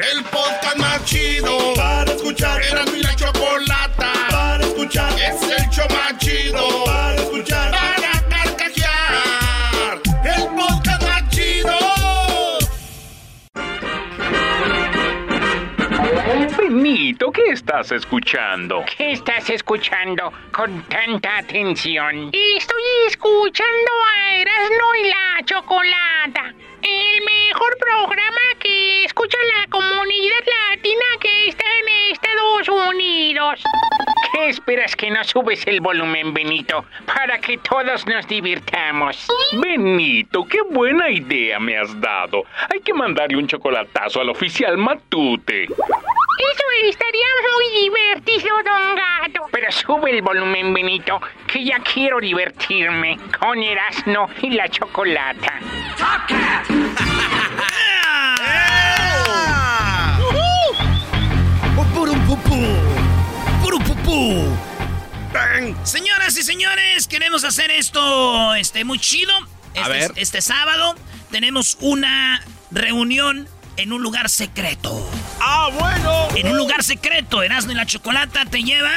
El podcast más chido para escuchar. Era ¿qué estás escuchando? ¿Qué estás escuchando con tanta atención? Estoy escuchando a Erasmo y la Chocolata, el mejor programa que escucha la comunidad latina que está en Estados Unidos. ¿Qué esperas que no subes el volumen, Benito, para que todos nos divirtamos? Benito, qué buena idea me has dado. Hay que mandarle un chocolatazo al oficial Matute. Eso estaría muy divertido, don Gato. Pero sube el volumen, Benito, que ya quiero divertirme con Erasmo y la Chocolata. Señoras y señores, queremos hacer esto este, muy chido. Este, ver. este sábado tenemos una reunión en un lugar secreto. ¡Ah, bueno! En un lugar secreto, Erasmo y la Chocolata te lleva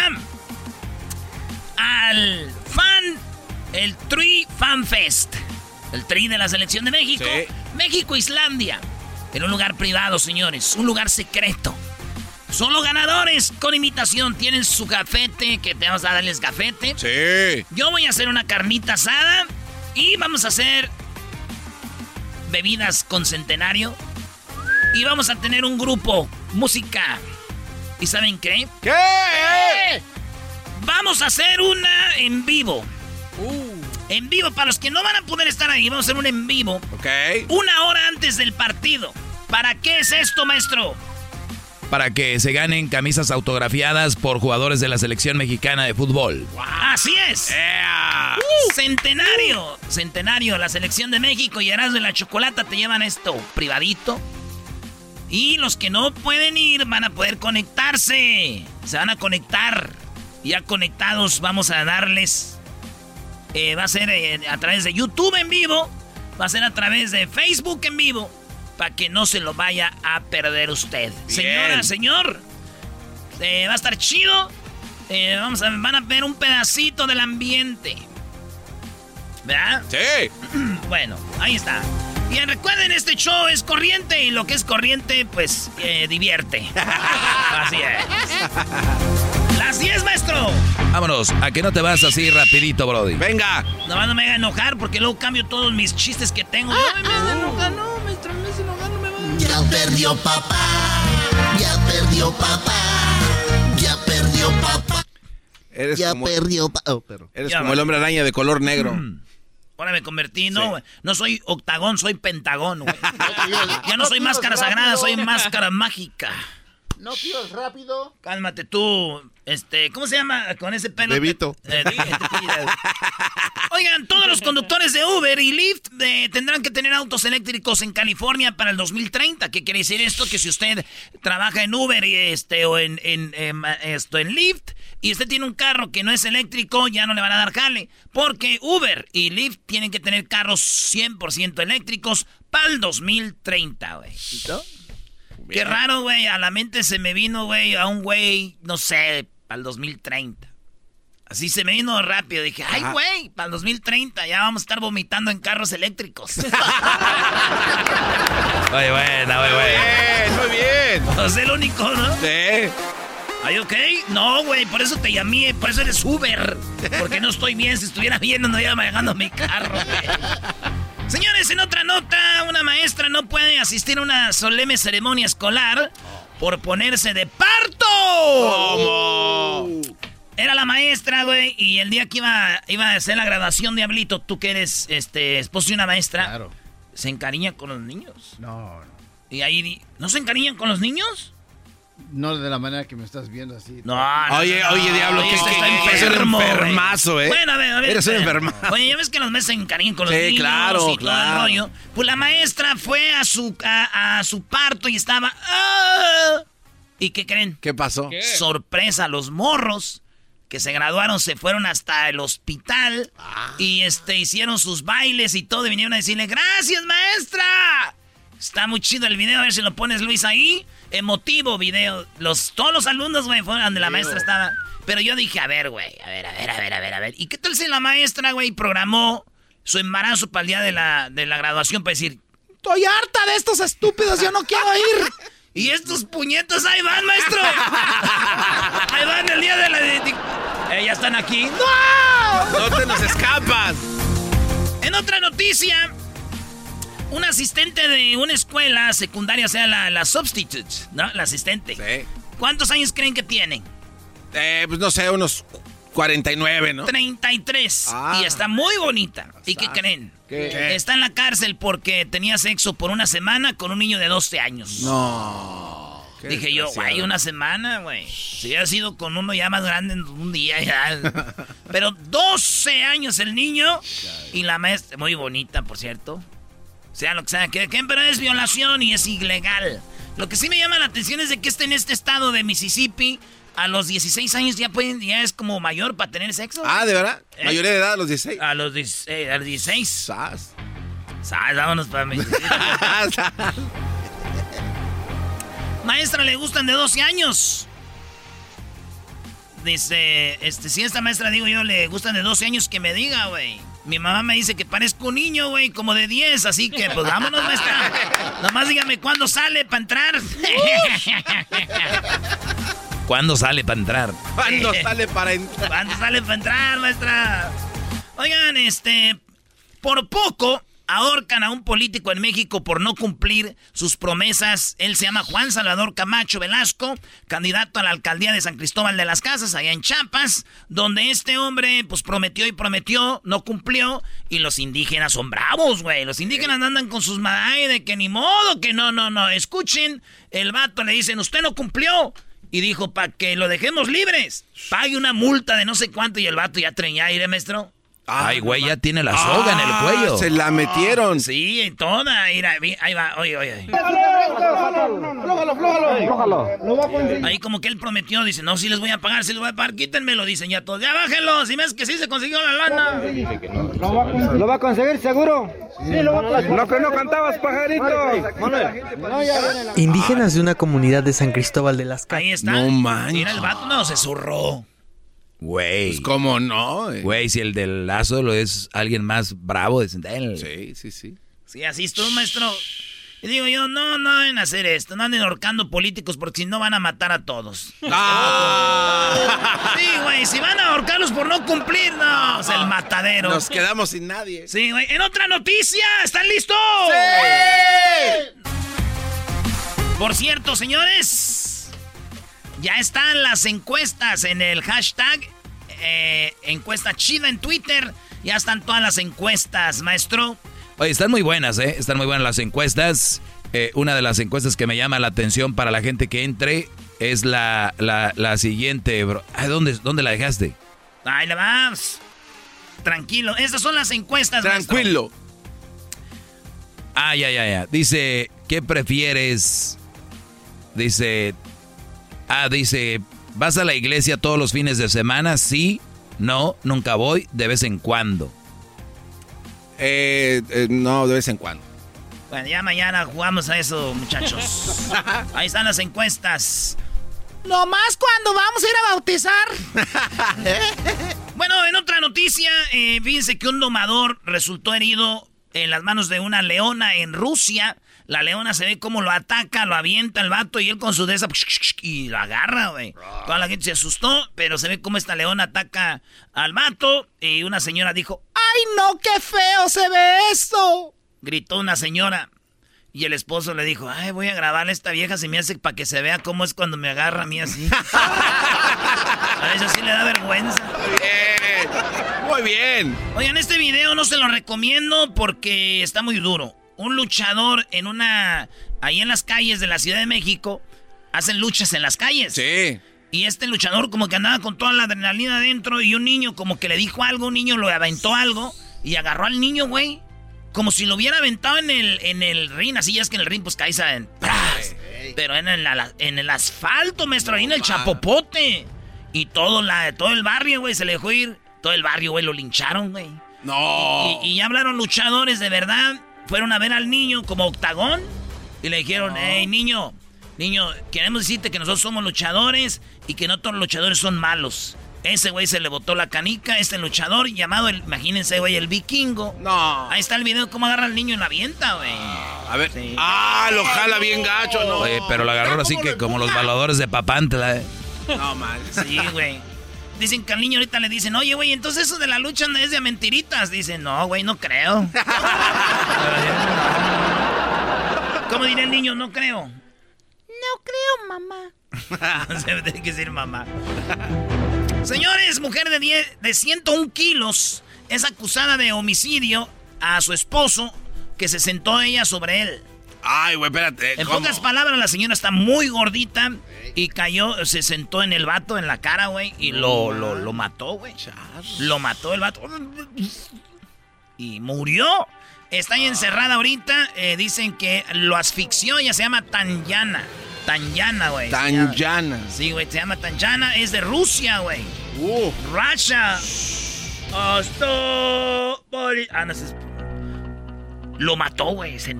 al fan, el Tree Fan Fest. El Tri de la Selección de México. Sí. México-Islandia. En un lugar privado, señores. Un lugar secreto. Solo ganadores con invitación tienen su gafete, que te vamos a darles gafete. Sí. Yo voy a hacer una carnita asada y vamos a hacer bebidas con centenario. Y vamos a tener un grupo, música. ¿Y saben qué? ¿Qué? Vamos a hacer una en vivo. En vivo, para los que no van a poder estar ahí, vamos a hacer un en vivo. Ok. Una hora antes del partido. ¿Para qué es esto, maestro? Para que se ganen camisas autografiadas por jugadores de la selección mexicana de fútbol. Así es. Centenario. Centenario. La selección de México y Erasmo de la Chocolata te llevan esto privadito. Y los que no pueden ir van a poder conectarse. Se van a conectar. Ya conectados vamos a darles. eh, va a ser eh, a través de YouTube en vivo. Va a ser a través de Facebook en vivo. Para que no se lo vaya a perder usted. Señora, señor. eh, va a estar chido. Vamos a, van a ver un pedacito del ambiente. ¿Verdad? Sí. Bueno, ahí está. Y recuerden, este show es corriente y lo que es corriente, pues, eh, divierte. Así es. Las 10, maestro. Vámonos, a que no te vas así rapidito, Brody. Venga. Nomás no me haga enojar porque luego cambio todos mis chistes que tengo. Ay, me haga enojar, no, maestro, me hace enojar, no me va a... Ya perdió papá. Ya perdió papá. Ya perdió papá. Eres Ya como, perdió papá. pero. eres Ya como va. el hombre araña de color negro. Ahora me convertí, no. No soy octagón, soy pentagón, güey. Ya no soy máscara sagrada, soy máscara mágica. No pidas rápido. Cálmate tú, este, ¿cómo se llama con ese pelo? Bebito. Eh, di- Oigan, todos los conductores de Uber y Lyft eh, tendrán que tener autos eléctricos en California para el 2030. ¿Qué quiere decir esto? Que si usted trabaja en Uber y este, o en, en, em, esto, en Lyft y usted tiene un carro que no es eléctrico, ya no le van a dar jale. Porque Uber y Lyft tienen que tener carros 100% eléctricos para el 2030, güey. Qué raro, güey. A la mente se me vino, güey, a un güey, no sé, para el 2030. Así se me vino rápido. Dije, ay, güey, para el 2030 ya vamos a estar vomitando en carros eléctricos. Oye, buena, oye, buena. Bien, muy bien. No es el único, ¿no? Sí. ¿Ay, ok? No, güey, por eso te llamé, por eso eres Uber. Porque no estoy bien, si estuviera bien no iba manejando mi carro, güey. Señores, en otra nota, una maestra no puede asistir a una solemne ceremonia escolar por ponerse de parto. ¿Cómo? Era la maestra, güey, y el día que iba, iba a hacer la graduación, Diablito, tú que eres este, esposo de una maestra, Claro. se encariña con los niños. No, no. Y ahí, ¿no se encariñan con los niños? No de la manera que me estás viendo así. No, no, Oye, no, oye, no, Diablo, oye, que- este está eres un enfermo, güey. enfermazo, ¿eh? Bueno, a ver, a ver. Eres un enfermazo. Oye, ya ves que los meses se encariñan con los Sí, niños claro, y todo el claro. rollo. Pues la maestra fue a su, a, a su parto y estaba... ¡ah! ¿Y qué creen? ¿Qué pasó? Sorpresa, los morros que se graduaron se fueron hasta el hospital Ah. y este hicieron sus bailes y todo y vinieron a decirle, gracias maestra. Está muy chido el video, a ver si lo pones Luis ahí. Emotivo video. Los, todos los alumnos, güey, fueron donde la maestra estaba. Pero yo dije, a ver, güey, a ver, a ver, a ver, a ver, a ver. ¿Y qué tal si la maestra, güey, programó su embarazo para el día de la, de la graduación para decir, estoy harta de estos estúpidos, yo no quiero ir. Y estos puñetos ahí van, maestro. ahí van el día de la... Eh, ya están aquí. ¡No! No te nos escapas. En otra noticia, un asistente de una escuela secundaria, o sea, la, la substitute, ¿no? La asistente. Sí. ¿Cuántos años creen que tienen? Eh, pues no sé, unos 49, ¿no? 33. Ah. Y está muy bonita. ¿Y qué creen? ¿Qué? Está en la cárcel porque tenía sexo por una semana con un niño de 12 años. No. Dije yo, güey, una semana, güey. Si hubiera sido con uno ya más grande en un día ya. Pero 12 años el niño y la maestra, muy bonita, por cierto. Sea lo que sea, que, pero es violación y es ilegal. Lo que sí me llama la atención es de que esté en este estado de Mississippi. A los 16 años ya pueden, ya es como mayor para tener sexo. Ah, ¿de verdad? ¿Eh? Mayoría de edad a los 16. A los, 10 eh, a los 16. Sas. Sal, vámonos para Mississippi. Maestra le gustan de 12 años. Dice, este, si esta maestra digo yo le gustan de 12 años, que me diga, güey. Mi mamá me dice que parezco un niño, güey, como de 10, así que pues vámonos, maestra. Nomás dígame cuándo sale para entrar. ¿Cuándo sale para entrar? ¿Cuándo sale para entrar? ¿Cuándo sale para entrar, maestra? Oigan, este, por poco ahorcan a un político en México por no cumplir sus promesas. Él se llama Juan Salvador Camacho Velasco, candidato a la alcaldía de San Cristóbal de las Casas, allá en Chiapas, donde este hombre, pues prometió y prometió, no cumplió, y los indígenas son bravos, güey. Los indígenas andan con sus ay, de que ni modo, que no, no, no. Escuchen, el vato le dicen, usted no cumplió. Y dijo, para que lo dejemos libres, pague una multa de no sé cuánto, y el vato ya treña aire, maestro. Ay, güey, ya tiene la soga en el cuello. Ah, Se la metieron. Sí, en toda. Mira, ahí va, oye, oye. Ahí como que él prometió, dice, no, sí les voy a pagar, sí les voy a pagar, quítenmelo, dicen ya todos. Ya bájenlo, si ves que sí se consiguió la lana. ¿Lo va a conseguir seguro? Sí, lo va a conseguir. Lo que no cantabas, pajarito. Indígenas de una comunidad de San Cristóbal de las Ahí Casas. está. No manches. Mira, el vato no, se zurró. Güey. Pues, ¿Cómo no? Güey, si el del lazo lo es alguien más bravo de él. Sí, sí, sí. Sí, así estuvo, maestro. Y digo yo, no, no deben hacer esto, no anden ahorcando políticos porque si no van a matar a todos. Ah. Sí, güey, si van a ahorcarlos por no cumplir, no, es el matadero. Nos quedamos sin nadie. Sí, güey. En otra noticia, ¿están listos? Por cierto, señores, ya están las encuestas en el hashtag eh, encuesta chida en Twitter. Ya están todas las encuestas, maestro. Oye, están muy buenas, ¿eh? Están muy buenas las encuestas. Eh, una de las encuestas que me llama la atención para la gente que entre es la, la, la siguiente, bro. Ah, ¿dónde, ¿Dónde la dejaste? Ahí le vamos. Tranquilo, estas son las encuestas. maestro. Tranquilo. Ah, ya, ya, ya. Dice, ¿qué prefieres? Dice, ah, dice, ¿vas a la iglesia todos los fines de semana? Sí, no, nunca voy, de vez en cuando. Eh, eh, no, de vez en cuando. Bueno, ya mañana jugamos a eso, muchachos. Ahí están las encuestas. Nomás cuando vamos a ir a bautizar. Bueno, en otra noticia, eh, fíjense que un domador resultó herido en las manos de una leona en Rusia. La leona se ve como lo ataca, lo avienta el vato y él con su de esa y lo agarra, güey. Toda la gente se asustó, pero se ve como esta leona ataca al vato y una señora dijo, ¡Ay no, qué feo se ve esto! Gritó una señora. Y el esposo le dijo, ay, voy a grabar a esta vieja, se me hace para que se vea cómo es cuando me agarra a mí así. a eso sí le da vergüenza. Muy bien. Muy bien. Oigan, este video no se lo recomiendo porque está muy duro. Un luchador en una... Ahí en las calles de la Ciudad de México, hacen luchas en las calles. Sí. Y este luchador como que andaba con toda la adrenalina adentro y un niño como que le dijo algo, un niño lo aventó algo y agarró al niño, güey como si lo hubiera aventado en el, en el ring, así es que en el ring pues caes en... Pero en el, en el asfalto, maestro, ahí en el chapopote. Y todo, la, todo el barrio, güey, se le dejó ir. Todo el barrio, güey, lo lincharon, güey. No. Y, ya hablaron luchadores de verdad. Fueron a ver al niño como octagón. Y le dijeron, hey, niño, niño, queremos decirte que nosotros somos luchadores y que no todos los luchadores son malos. Ese güey se le botó la canica, este luchador llamado, el, imagínense, güey, el vikingo. No. Ahí está el video, cómo agarra al niño en la vienta, güey. A ver. Ah, lo jala bien gacho, ¿no? Oye, pero lo agarró así que como los baladores de Papantla. ¿eh? No, mal. Sí, güey. Dicen que al niño ahorita le dicen, oye, güey, entonces eso de la lucha no es de mentiritas. Dicen, no, güey, no creo. ¿Cómo dirá el niño? No creo. No creo, mamá. Se tiene que decir mamá. Señores, mujer de, 10, de 101 kilos es acusada de homicidio a su esposo que se sentó ella sobre él. Ay, güey, espérate. En pocas palabras, la señora está muy gordita y cayó, se sentó en el vato en la cara, güey, y lo, lo, lo mató, güey. Lo mató el vato. Y murió. Está ahí encerrada ahorita. Eh, dicen que lo asfixió. Ella se llama Tanyana. Tanyana, güey. Tanyana. Sí, güey, se llama Tanyana. Es de Rusia, güey. Uh. Russia. Hasta... Ah, no sé. Lo mató, güey, ese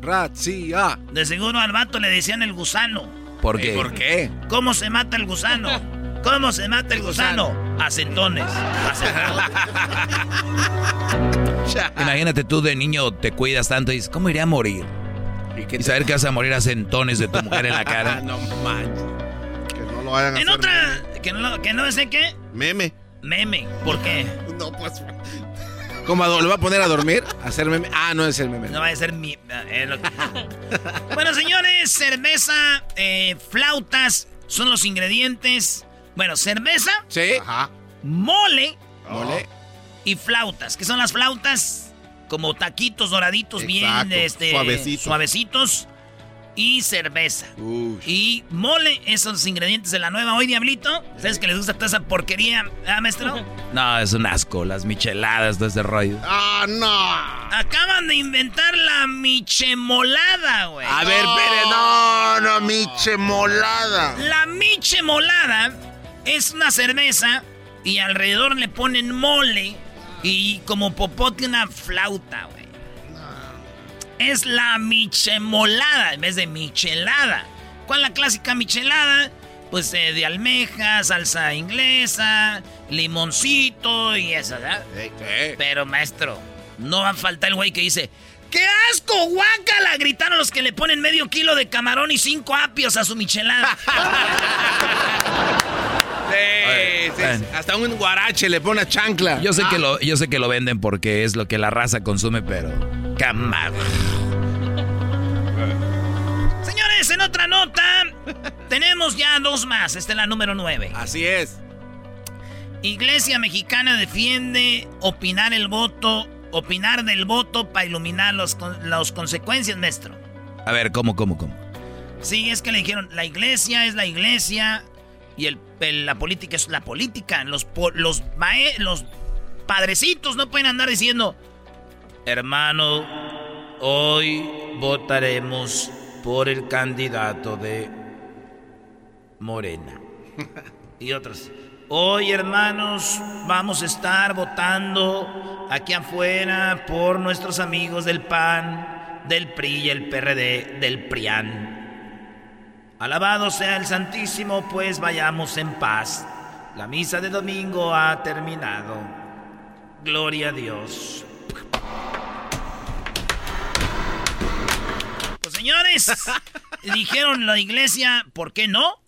Razzia. De seguro al vato le decían el gusano. ¿Por qué? ¿Por qué? ¿Cómo se mata el gusano? ¿Cómo se mata el gusano? A centones. Imagínate tú de niño te cuidas tanto y dices, ¿cómo iría a morir? Y, saber que vas a morir a centones de tu mujer en la cara. no manches. Que no lo hagan En otra, que no, que no sé qué. Meme. Meme. ¿Por qué? No, pues. ¿Cómo lo va a poner a dormir? ¿A hacer meme? Ah, no es el meme. No va a ser mi. eh, que- bueno, señores, cerveza, eh, flautas son los ingredientes. Bueno, cerveza, Sí. Ajá. mole Mole. y flautas. ¿Qué son las flautas? Como taquitos doraditos, bien este, suavecitos. suavecitos. Y cerveza. Uy. Y mole, esos ingredientes de la nueva hoy, Diablito. ¿Sabes que les gusta toda esa porquería, ah, maestro? No, es un asco, las micheladas, todo ese rollo. Ah, no. Acaban de inventar la michemolada, güey. A ver, no, no, miche molada. La michemolada es una cerveza y alrededor le ponen mole y como popote una flauta, güey. Es la michemolada en vez de michelada. ¿Cuál es la clásica michelada? Pues eh, de almeja, salsa inglesa, limoncito y eso, ¿verdad? Sí. Pero maestro, no va a faltar el güey que dice, ¡qué asco, guácala! Gritaron los que le ponen medio kilo de camarón y cinco apios a su michelada. Sí, sí, Bueno. sí. Hasta un guarache le pone a chancla. Yo sé, que lo, yo sé que lo venden porque es lo que la raza consume, pero... Camar. Señores, en otra nota, tenemos ya dos más. Esta es la número nueve. Así es. Iglesia mexicana defiende opinar el voto, opinar del voto para iluminar los, las consecuencias, maestro. A ver, ¿cómo, cómo, cómo? Sí, es que le dijeron, la iglesia es la iglesia y el, el- la política es la política. Los, los, los padrecitos no pueden andar diciendo, hermano, hoy votaremos por el candidato de Morena. Y otros, hoy hermanos, vamos a estar votando aquí afuera por nuestros amigos del PAN, del PRI y el PRD, del PRIAN. Alabado sea el Santísimo, pues vayamos en paz. La misa de domingo ha terminado. Gloria a Dios. Señores, dijeron la iglesia, ¿por qué no?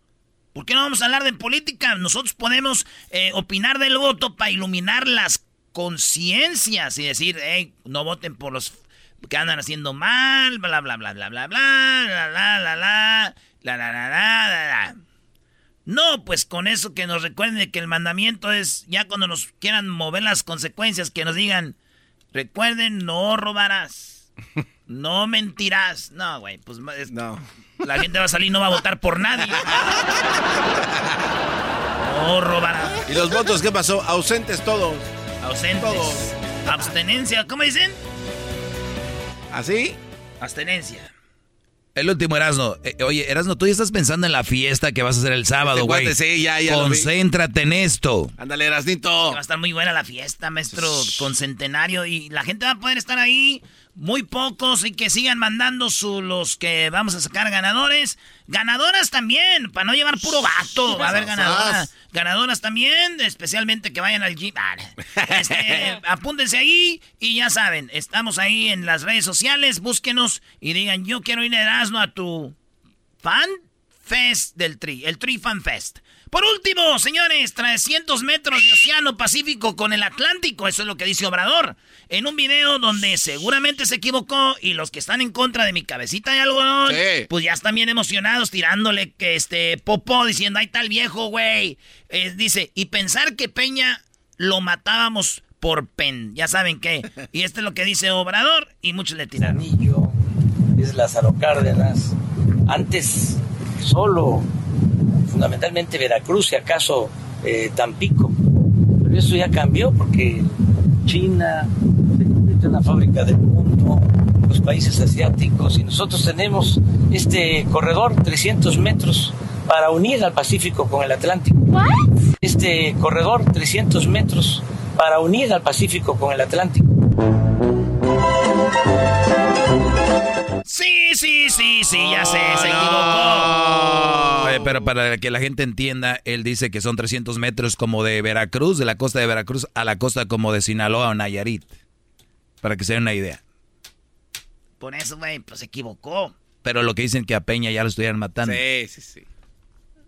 ¿Por qué no vamos a hablar de política? Nosotros podemos eh, opinar del voto para iluminar las conciencias y decir, hey, no voten por los que andan haciendo mal, bla, bla, bla, bla, bla, bla, bla, la, la, la, la, la, la, la, la. No, pues con eso que nos recuerden que el mandamiento es, ya cuando nos quieran mover las consecuencias, que nos digan, recuerden, no robarás, no mentirás. No, güey, pues no. la gente va a salir y no va a votar por nadie. No robarás. ¿Y los votos qué pasó? Ausentes todos. Ausentes. Todos. Abstenencia, ¿cómo dicen? ¿Así? Abstenencia. El último Erasno. Eh, oye, Erasno, tú ya estás pensando en la fiesta que vas a hacer el sábado, este güey. Sí, ya, ya Concéntrate en esto. Ándale, Erasnito. Va a estar muy buena la fiesta, maestro, con centenario. Y la gente va a poder estar ahí muy pocos y que sigan mandando su, los que vamos a sacar ganadores. Ganadoras también, para no llevar puro gato. Va a haber ganadoras. Ganadoras también, especialmente que vayan al gym. Ah, este, apúntense ahí y ya saben, estamos ahí en las redes sociales. Búsquenos y digan, yo quiero ir a Erasmo a tu fan fest del Tri, el Tri Fan Fest. Por último, señores, 300 metros de Océano Pacífico con el Atlántico, eso es lo que dice Obrador en un video donde seguramente se equivocó y los que están en contra de mi cabecita de algodón, pues ya están bien emocionados tirándole que este popó diciendo, ahí está el viejo, güey. Eh, dice, y pensar que Peña lo matábamos por pen, ya saben qué. Y esto es lo que dice Obrador y muchos le tiran. Es Lázaro Cárdenas. Antes solo, fundamentalmente Veracruz y acaso eh, Tampico. Pero eso ya cambió porque China, en la fábrica del mundo, los países asiáticos, y nosotros tenemos este corredor, 300 metros, para unir al Pacífico con el Atlántico. Este corredor, 300 metros, para unir al Pacífico con el Atlántico. Sí, sí, sí, sí, ya sé, se equivocó. pero para que la gente entienda, él dice que son 300 metros como de Veracruz, de la costa de Veracruz a la costa como de Sinaloa o Nayarit. Para que se den una idea. Por eso, güey, pues se equivocó. Pero lo que dicen que a Peña ya lo estuvieran matando. Sí, sí, sí.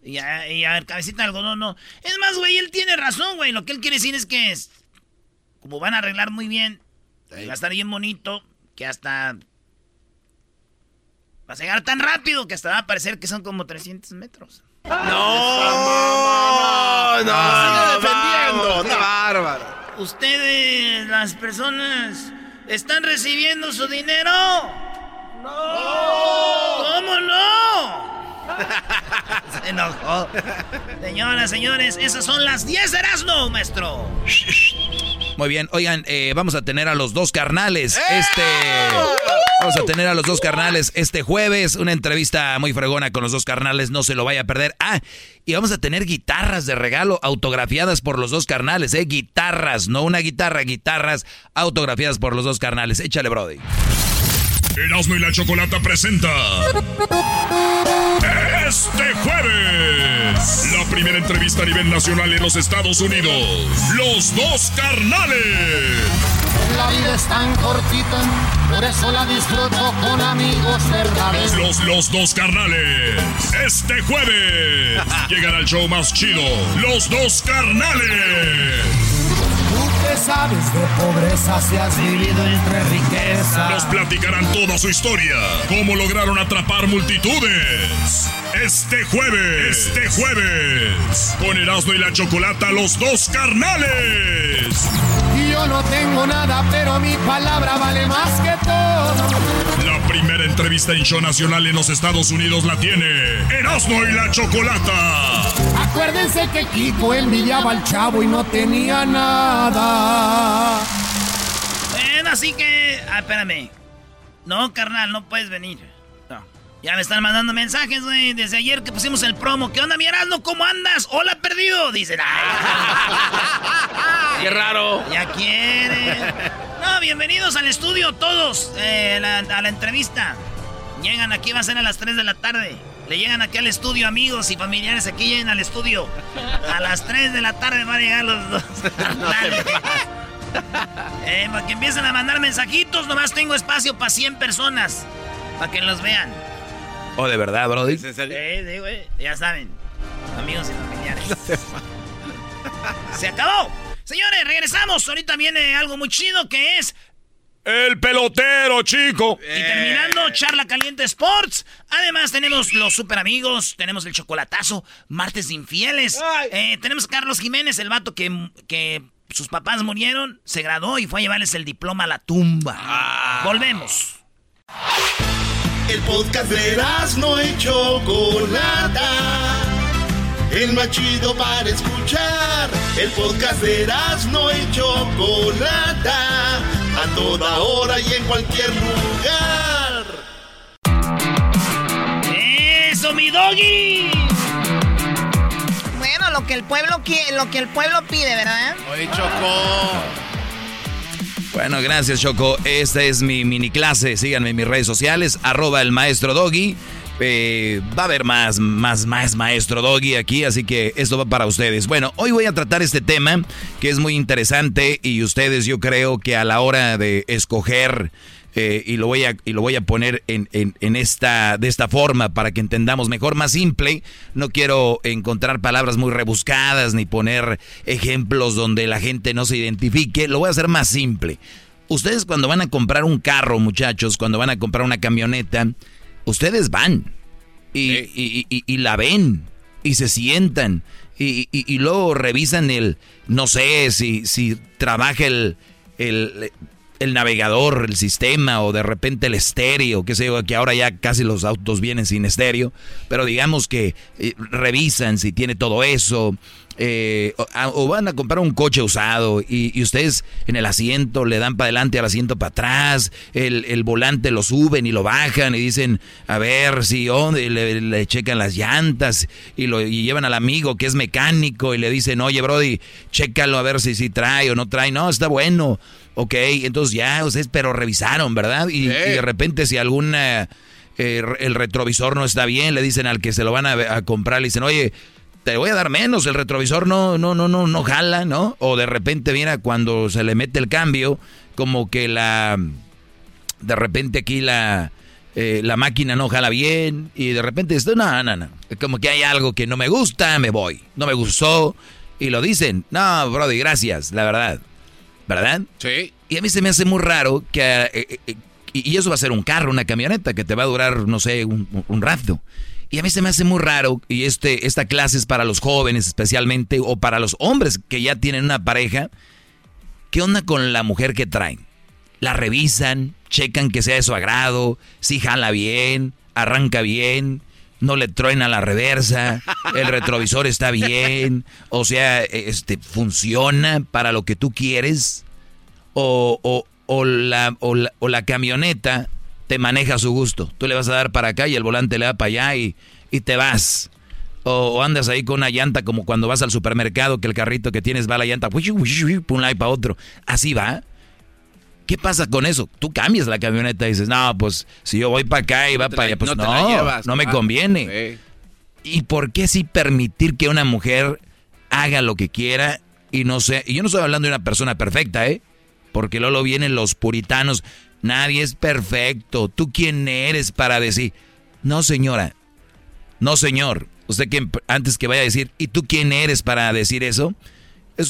Y a, y a cabecita de algodón no. Es más, güey, él tiene razón, güey. Lo que él quiere decir es que es, como van a arreglar muy bien, va a estar bien bonito, que hasta va a llegar tan rápido que hasta va a parecer que son como 300 metros. No, no, no, no, defendiendo, no, bárbaro. Ustedes, las personas ¿Están recibiendo su dinero? ¡No! ¿Cómo no? Se enojó. Señoras, señores, esas son las 10 de Erasmo, maestro. Muy bien, oigan, eh, vamos a tener a los dos carnales. ¡Eh! Este. Vamos a tener a los dos carnales este jueves. Una entrevista muy fregona con los dos carnales, no se lo vaya a perder. Ah, y vamos a tener guitarras de regalo autografiadas por los dos carnales, ¿eh? Guitarras, no una guitarra, guitarras autografiadas por los dos carnales. Échale, Brody. Erasmo y la Chocolata presenta. Este jueves, la primera entrevista a nivel nacional en los Estados Unidos. Los dos carnales. La vida es tan cortita, por eso la disfruto con amigos verdaderos. Los, los dos carnales. Este jueves llegará el show más chido. Los dos carnales sabes de pobreza si has vivido entre riqueza. Nos platicarán toda su historia, cómo lograron atrapar multitudes. Este jueves, este jueves, con Erasmo y la Chocolata, los dos carnales. Yo no tengo nada, pero mi palabra vale más que todo. La primera entrevista en show nacional en los Estados Unidos la tiene Erasmo y la Chocolata. Acuérdense que Kiko envidiaba al chavo y no tenía nada. Bueno, así que. Ah, espérame. No, carnal, no puedes venir. No. Ya me están mandando mensajes, güey, desde ayer que pusimos el promo. ¿Qué onda, mi Erasmo? ¿Cómo andas? Hola, perdido. Dicen, Qué raro. Ya quieren. No, bienvenidos al estudio todos eh, a la entrevista. Llegan aquí, va a ser a las 3 de la tarde. Le llegan aquí al estudio amigos y familiares, aquí llegan al estudio. A las 3 de la tarde van a llegar los dos. eh, para que empiecen a mandar mensajitos, nomás tengo espacio para 100 personas. Para que los vean. ¿O oh, de verdad, Brody? Sí, sí, güey. Ya saben. Amigos y familiares. Se acabó. Señores, regresamos. Ahorita viene algo muy chido que es el pelotero, chico. Y terminando, Charla Caliente Sports. Además, tenemos los super amigos, tenemos el chocolatazo, martes de infieles. Eh, tenemos a Carlos Jiménez, el vato que, que sus papás murieron, se graduó y fue a llevarles el diploma a la tumba. Ah. Volvemos. El podcast de no hecho Chocolata. El más chido para escuchar. El podcast de no hecho Chocolata a toda hora y en cualquier lugar. ¡Eso, mi doggy! Bueno, lo que el pueblo quiere, lo que el pueblo pide, ¿verdad? Oye, Choco. Bueno, gracias, Choco. Esta es mi mini clase. Síganme en mis redes sociales, arroba el maestro doggy. Eh, va a haber más, más, más maestro Doggy aquí, así que esto va para ustedes. Bueno, hoy voy a tratar este tema que es muy interesante y ustedes yo creo que a la hora de escoger eh, y lo voy a y lo voy a poner en, en, esta de esta forma para que entendamos mejor, más simple. No quiero encontrar palabras muy rebuscadas ni poner ejemplos donde la gente no se identifique. Lo voy a hacer más simple. Ustedes cuando van a comprar un carro, muchachos, cuando van a comprar una camioneta, ustedes van y, la ven y se sientan y, luego revisan el, no sé si, si trabaja el, el, el, navegador, el sistema o de repente el estéreo, que sé yo, que ahora ya casi los autos vienen sin estéreo, pero digamos que eh, revisan si tiene todo eso, eh, o, van a comprar un coche usado y, ustedes en el asiento le dan para adelante al asiento para atrás, el, volante lo suben y lo bajan y dicen, a ver si le, checan las llantas y lo llevan al amigo que es mecánico y le dicen, oye Brody, chécalo a ver si, si trae o no trae, no, está bueno. Ok, entonces ya ustedes pero revisaron, ¿verdad? Y, de repente si alguna... Eh, el retrovisor no está bien, le dicen al que se lo van a, a comprar, le dicen, oye, te voy a dar menos, el retrovisor no, no, no, no, no jala, ¿no? O de repente, mira, cuando se le mete el cambio, como que la, de repente aquí la, eh, la máquina no jala bien y de repente esto, no, no, no, como que hay algo que no me gusta, me voy, no me gustó y lo dicen, no, Brody, gracias, la verdad, ¿verdad? Sí. Y a mí se me hace muy raro que, eh, eh, y eso va a ser un carro, una camioneta que te va a durar, no sé, un, un rato. Y a mí se me hace muy raro, y este, esta clase es para los jóvenes especialmente, o para los hombres que ya tienen una pareja. ¿Qué onda con la mujer que traen? La revisan, checan que sea de su agrado, si jala bien, arranca bien, no le truena la reversa, el retrovisor está bien, o sea, este, funciona para lo que tú quieres, o, o, o, la, o, la, o la camioneta te maneja a su gusto. Tú le vas a dar para acá y el volante le da para allá y, y te vas. O, andas ahí con una llanta como cuando vas al supermercado que el carrito que tienes va a la llanta, un lado para otro. Así va. ¿Qué pasa con eso? Tú cambias la camioneta y dices, no, pues si yo voy para acá y va para allá, pues no, no, me conviene. ¿Y por qué sí permitir que una mujer haga lo que quiera y no sé? Y yo no estoy hablando de una persona perfecta, ¿eh? Porque luego vienen los puritanos. Nadie es perfecto. ¿Tú quién eres para decir? No, señora. No, señor. Usted que antes que vaya a decir, ¿y tú quién eres para decir eso?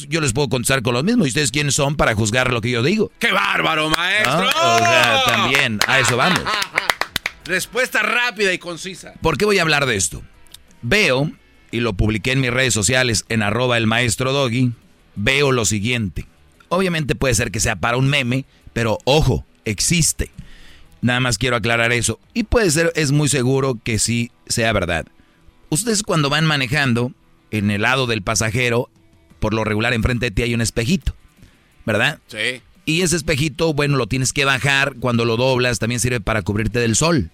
yo les puedo contestar con lo mismo. ¿Y ustedes quiénes son para juzgar lo que yo digo? ¡Qué bárbaro, maestro! O sea, también, a eso vamos. Respuesta rápida y concisa. ¿Por qué voy a hablar de esto? Veo, y lo publiqué en mis redes sociales en arroba el maestro doggy, veo lo siguiente. Obviamente puede ser que sea para un meme, pero ojo, existe. Nada más quiero aclarar eso. Y puede ser, es muy seguro que sí sea verdad. Ustedes cuando van manejando, en el lado del pasajero, por lo regular enfrente de ti hay un espejito, ¿verdad? Sí. Y ese espejito, bueno, lo tienes que bajar. Cuando lo doblas, también sirve para cubrirte del sol.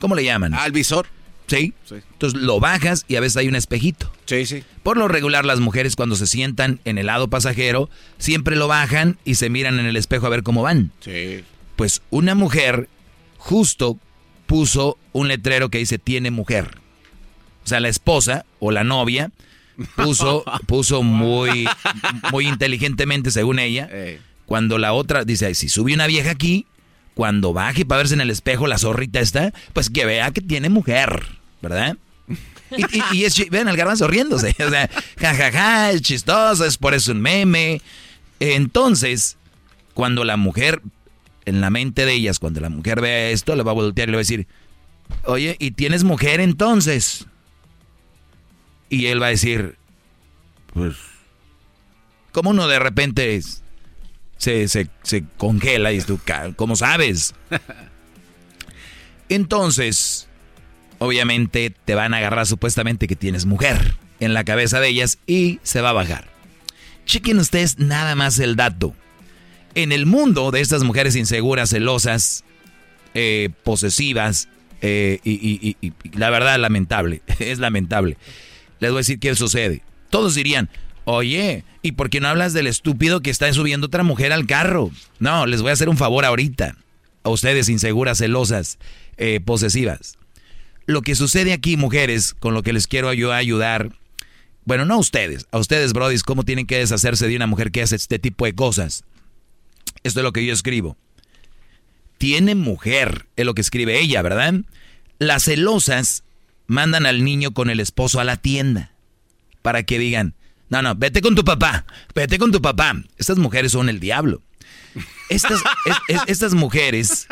¿Cómo le llaman? Al visor. ¿Sí? ¿Sí? Entonces lo bajas y a veces hay un espejito. Sí, sí. Por lo regular, las mujeres cuando se sientan en el lado pasajero, siempre lo bajan y se miran en el espejo a ver cómo van. Sí. Pues una mujer justo puso un letrero que dice tiene mujer. O sea, la esposa o la novia puso, puso muy, muy inteligentemente, según ella, cuando la otra dice, si sube una vieja aquí, cuando baje para verse en el espejo la zorrita está, pues que vea que tiene mujer, ¿verdad? Y, es, vean al garbanzo riéndose, o sea, jajaja, es chistoso, es por eso un meme. Entonces, cuando la mujer, en la mente de ellas, cuando la mujer vea esto, le va a voltear y le va a decir, oye, ¿y tienes mujer entonces? Y él va a decir, pues, como uno de repente se, se, se congela y tú, ¿cómo sabes? Entonces, obviamente te van a agarrar supuestamente que tienes mujer en la cabeza de ellas y se va a bajar. Chequen ustedes nada más el dato. En el mundo de estas mujeres inseguras, celosas, eh, posesivas, eh, y, y, la verdad lamentable, es lamentable. Les voy a decir qué sucede. Todos dirían, oye, ¿y por qué no hablas del estúpido que está subiendo otra mujer al carro? No, les voy a hacer un favor ahorita. A ustedes inseguras, celosas, eh, posesivas. Lo que sucede aquí, mujeres, con lo que les quiero yo ayudar, bueno, no a ustedes, a ustedes, brodis, cómo tienen que deshacerse de una mujer que hace este tipo de cosas. Esto es lo que yo escribo. Tiene mujer, es lo que escribe ella, ¿verdad? Las celosas mandan al niño con el esposo a la tienda para que digan, no, no, vete con tu papá, vete con tu papá. Estas mujeres son el diablo. Estas, estas mujeres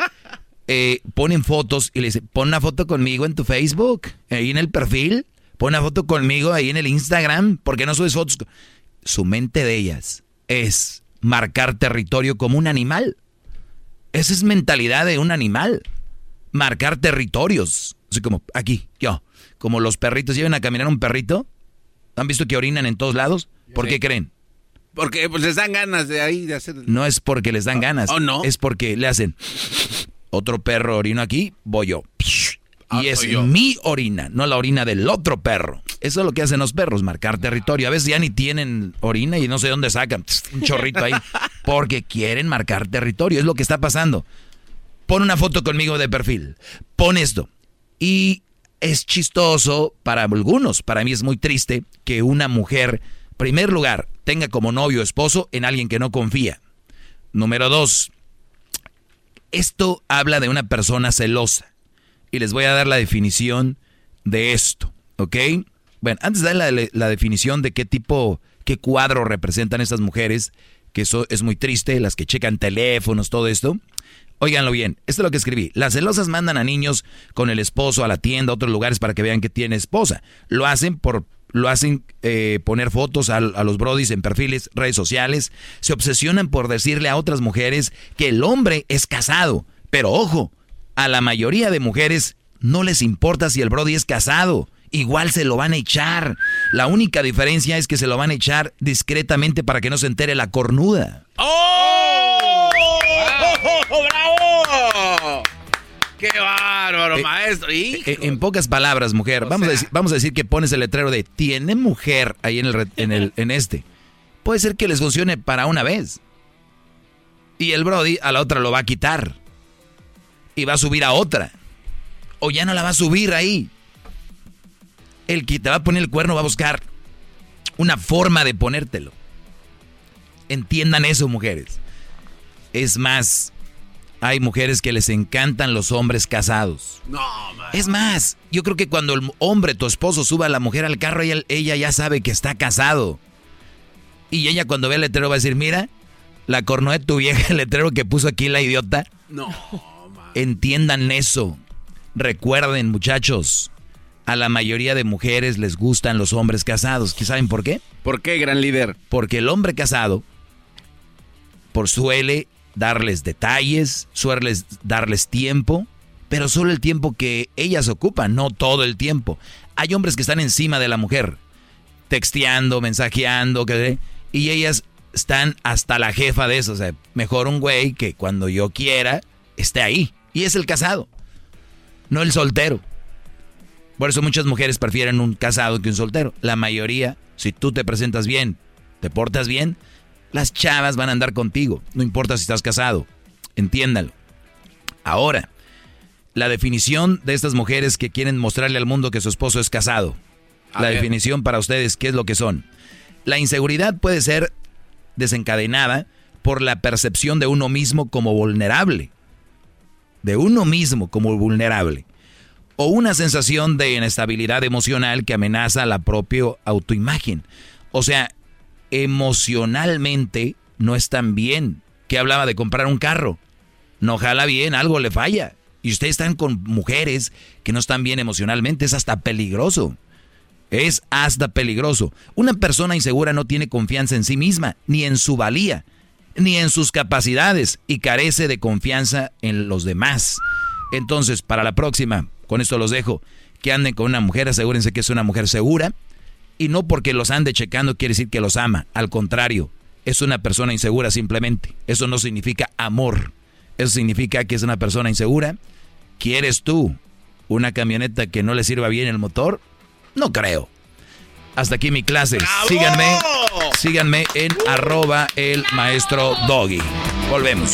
eh, ponen fotos y le dicen, pon una foto conmigo en tu Facebook, ahí en el perfil, pon una foto conmigo ahí en el Instagram, porque no subes fotos. Su mente de ellas es marcar territorio como un animal. Esa es mentalidad de un animal. Marcar territorios. Así como aquí, yo. Como los perritos llevan a caminar un perrito. ¿Han visto que orinan en todos lados? ¿Por qué creen? Porque pues les dan ganas de ahí de hacer. No es porque les dan ganas. ¿Oh, no? Es porque le hacen. Otro perro orino aquí, voy yo. Ah, y es mi orina, no la orina del otro perro. Eso es lo que hacen los perros, marcar territorio. A veces ya ni tienen orina y no sé dónde sacan un chorrito ahí. Porque quieren marcar territorio. Es lo que está pasando. Pon una foto conmigo de perfil. Pon esto. Y es chistoso para algunos. Para mí es muy triste que una mujer, primer lugar, tenga como novio o esposo en alguien que no confía. Número dos, esto habla de una persona celosa. Y les voy a dar la definición de esto, ¿ok? Bueno, antes de dar la, definición de qué tipo, qué cuadro representan estas mujeres, que eso es muy triste, las que checan teléfonos, todo esto. Óiganlo bien, esto es lo que escribí. Las celosas mandan a niños con el esposo a la tienda, a otros lugares para que vean que tiene esposa. Lo hacen por lo hacen eh, poner fotos a, a, los brodis en perfiles, redes sociales. Se obsesionan por decirle a otras mujeres que el hombre es casado. Pero ojo, a la mayoría de mujeres no les importa si el brody es casado. Igual se lo van a echar. La única diferencia es que se lo van a echar discretamente para que no se entere la cornuda. ¡Oh! ¡Bravo! ¡Qué bárbaro, eh, maestro! Eh, en pocas palabras, mujer, vamos, a decir, vamos a decir que pones el letrero de tiene mujer ahí en, el, en, el, en este. Puede ser que les funcione para una vez. Y el Brody a la otra lo va a quitar y va a subir a otra. O ya no la va a subir ahí. El que te va a poner el cuerno va a buscar una forma de ponértelo. Entiendan eso, mujeres. Es más, hay mujeres que les encantan los hombres casados. No, Es más, yo creo que cuando el hombre, tu esposo, suba a la mujer al carro, ella, ella ya sabe que está casado. Y ella cuando ve el letrero va a decir, mira, la corno de tu vieja, el letrero que puso aquí la idiota. No. Entiendan eso. Recuerden, muchachos, a la mayoría de mujeres les gustan los hombres casados. ¿Saben por qué? ¿Por qué, gran líder? Porque el hombre casado por suele darles detalles, suele darles tiempo, pero solo el tiempo que ellas ocupan, no todo el tiempo. Hay hombres que están encima de la mujer, texteando, mensajeando, y ellas están hasta la jefa de eso. O sea, mejor un güey que cuando yo quiera esté ahí. Y es el casado, no el soltero. Por eso muchas mujeres prefieren un casado que un soltero. La mayoría, si tú te presentas bien, te portas bien, las chavas van a andar contigo. No importa si estás casado. Entiéndalo. Ahora, la definición de estas mujeres que quieren mostrarle al mundo que su esposo es casado. la definición para ustedes, ¿qué es lo que son? La inseguridad puede ser desencadenada por la percepción de uno mismo como vulnerable. De uno mismo como vulnerable. O una sensación de inestabilidad emocional que amenaza la propia autoimagen. O sea, emocionalmente no están bien. Que hablaba de comprar un carro. No jala bien, algo le falla. Y ustedes están con mujeres que no están bien emocionalmente, es hasta peligroso. Es hasta peligroso. Una persona insegura no tiene confianza en sí misma, ni en su valía, ni en sus capacidades, y carece de confianza en los demás. Entonces, para la próxima, con esto los dejo, que anden con una mujer, asegúrense que es una mujer segura, y no porque los ande checando quiere decir que los ama, al contrario, es una persona insegura simplemente. Eso no significa amor. Eso significa que es una persona insegura. ¿Quieres tú una camioneta que no le sirva bien el motor? No creo. Hasta aquí mi clase. Síganme, síganme en arroba el maestro Doggy. Volvemos.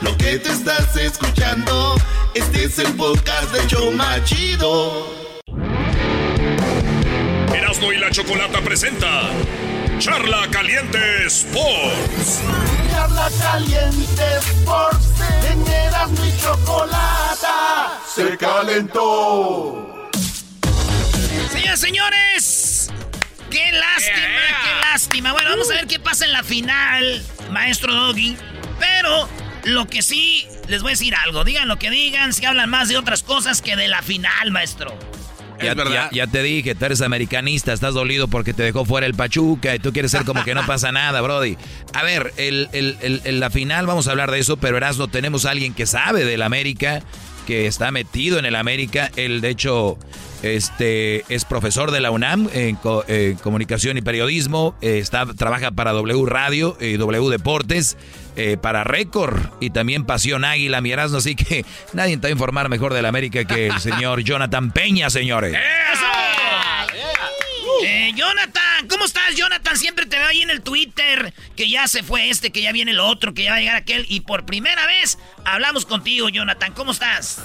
Lo que te estás escuchando, este es el podcast de Choma Chido. Erasmo y la Chocolata presenta Charla Caliente Sports. Charla Caliente Sports, en Erasmo y Chocolata se calentó. Señores, señores, qué lástima, qué lástima. Bueno, vamos a ver qué pasa en la final, maestro Doggy. Pero lo que sí, les voy a decir algo. Digan lo que digan, si hablan más de otras cosas que de la final, maestro. Ya, ya, ya, te dije, tú eres americanista, estás dolido porque te dejó fuera el Pachuca y tú quieres ser como que no pasa nada, Brody. A ver, el, el, la final vamos a hablar de eso, pero Erasmo, tenemos a alguien que sabe del América, que está metido en el América. Él, de hecho, este, es profesor de la UNAM en, comunicación y periodismo. Eh, está, trabaja para W Radio y W Deportes, eh, para Récord y también Pasión Águila, mi Erasmo. Así que nadie te va a informar mejor del América que el señor Jonathan Peña, señores. Eh, Jonathan, ¿cómo estás, Jonathan? Siempre te veo ahí en el Twitter que ya se fue este, que ya viene el otro, que ya va a llegar aquel. Y por primera vez hablamos contigo, Jonathan. ¿Cómo estás?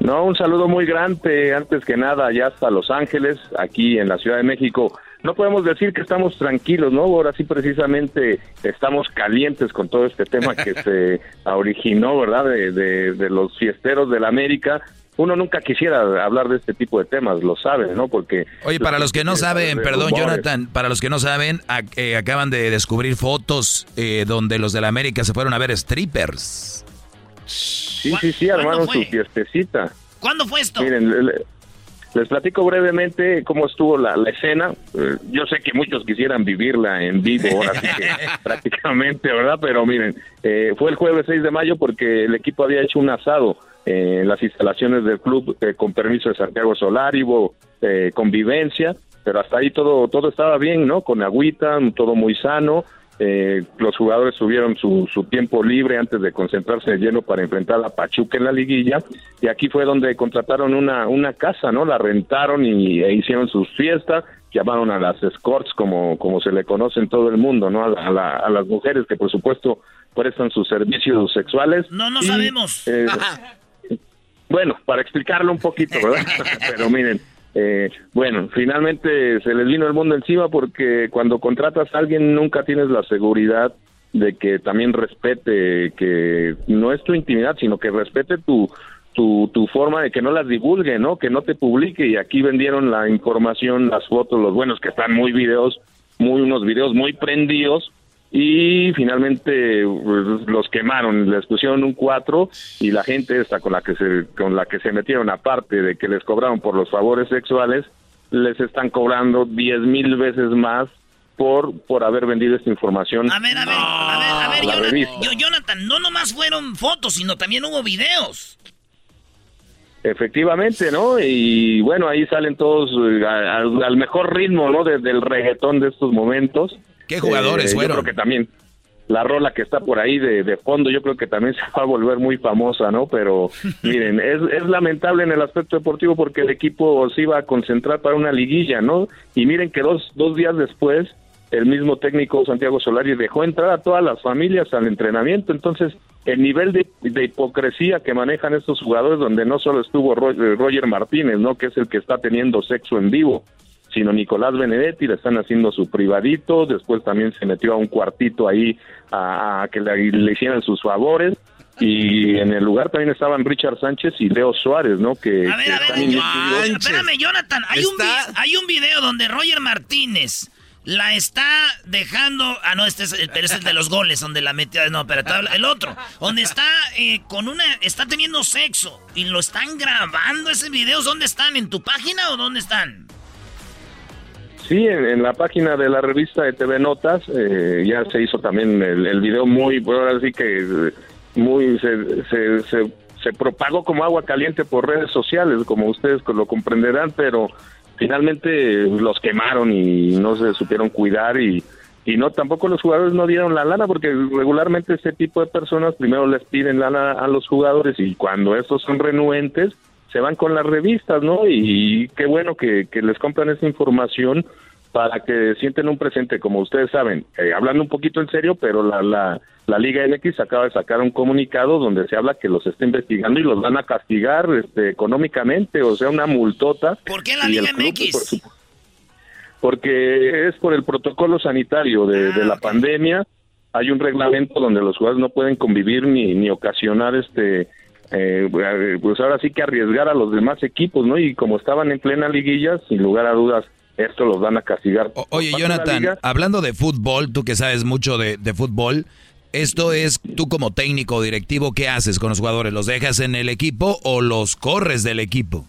No, un saludo muy grande, antes que nada, ya hasta Los Ángeles, aquí en la Ciudad de México. No podemos decir que estamos tranquilos, ¿no? Ahora sí precisamente estamos calientes con todo este tema que se originó, ¿verdad? De, de, los fiesteros de la América. Uno nunca quisiera hablar de este tipo de temas, lo saben, ¿no? Porque... Oye, para los que no saben, perdón, Jonathan, para los que no saben, eh, acaban de descubrir fotos eh, donde los de la América se fueron a ver strippers. Sí, sí, sí, armaron su fiestecita. ¿Cuándo fue esto? Miren, Les platico brevemente cómo estuvo la, la escena. Eh, yo sé que muchos quisieran vivirla en vivo, ahora sí que prácticamente, ¿verdad? Pero miren, eh, fue el jueves 6 de mayo porque el equipo había hecho un asado en las instalaciones del club eh, con permiso de Santiago Solar, y hubo eh, convivencia, pero hasta ahí todo, todo estaba bien, ¿no? Con agüita, todo muy sano. Eh, los jugadores tuvieron su, su tiempo libre antes de concentrarse en lleno para enfrentar a Pachuca en la liguilla y aquí fue donde contrataron una, una casa, ¿no? La rentaron y e hicieron sus fiestas, llamaron a las escorts como, como se le conoce en todo el mundo, ¿no? A, la- a la- a las mujeres que por supuesto prestan sus servicios sexuales. No, no Y, sabemos. eh, bueno, para explicarlo un poquito, ¿verdad? Pero miren, eh, bueno, finalmente se les vino el mundo encima porque cuando contratas a alguien nunca tienes la seguridad de que también respete, que no es tu intimidad, sino que respete tu, tu, tu forma de que no las divulgue, ¿no? Que no te publique. Y aquí vendieron la información, las fotos, los buenos que están muy videos, muy unos videos muy prendidos y finalmente pues, los quemaron, les pusieron un 4 y la gente esta con la que se con la que se metieron aparte de que les cobraron por los favores sexuales les están cobrando 10 mil veces más por por haber vendido esta información A ver, a ver, a ver, a ver, a Jonathan, Jonathan, no nomás fueron fotos, sino también hubo videos. Efectivamente, ¿no? Y bueno, ahí salen todos eh, al, al mejor ritmo, ¿no? De- del reggaetón de estos momentos. ¿Qué jugadores yo fueron? creo que también la rola que está por ahí de, de fondo, yo creo que también se va a volver muy famosa, ¿no? Pero miren, es, es lamentable en el aspecto deportivo porque el equipo se iba a concentrar para una liguilla, ¿no? Y miren que dos, dos días después el mismo técnico Santiago Solari dejó entrar a todas las familias al entrenamiento. Entonces, el nivel de, de hipocresía que manejan estos jugadores, donde no solo estuvo eh, Roger Martínez, ¿no? Que es el que está teniendo sexo en vivo, sino Nicolás Benedetti, le están haciendo su privadito, después también se metió a un cuartito ahí a, a que le, le hicieran sus favores. Y en el lugar también estaban Richard Sánchez y Leo Suárez, ¿no? Que, que están inmiscuidos. Espérame, Jonathan, hay un, hay un video donde Roger Martínez la está dejando. Ah, no, este es, el- pero es el de los goles, donde la metió. No, pero te habla- el otro, donde está eh, con una. Está teniendo sexo y lo están grabando ese video. ¿Dónde están? ¿En tu página o dónde están? Sí, en, la página de la revista de TV Notas eh, ya se hizo también el, video muy, bueno, ahora sí que muy se propagó como agua caliente por redes sociales, como ustedes lo comprenderán, pero finalmente los quemaron y no se supieron cuidar y, y no tampoco los jugadores no dieron la lana porque regularmente este tipo de personas primero les piden lana a los jugadores y cuando estos son renuentes se van con las revistas, ¿no? Y qué bueno que, que les compran esa información para que sienten un presente, como ustedes saben, eh, hablando un poquito en serio, pero la, la, la Liga MX acaba de sacar un comunicado donde se habla que los está investigando y los van a castigar este, económicamente, o sea, una multota. ¿Por qué la Liga club, MX? por su- porque es por el protocolo sanitario de, de la pandemia. Hay un reglamento donde los jugadores no pueden convivir ni, ni ocasionar este, eh, pues ahora sí que arriesgar a los demás equipos, ¿no? Y como estaban en plena liguilla, sin lugar a dudas, esto los van a castigar. Oye, de la Jonathan, hablando de fútbol, tú que sabes mucho de, de fútbol, esto es tú como técnico o directivo, ¿qué haces con los jugadores? ¿Los dejas en el equipo o los corres del equipo?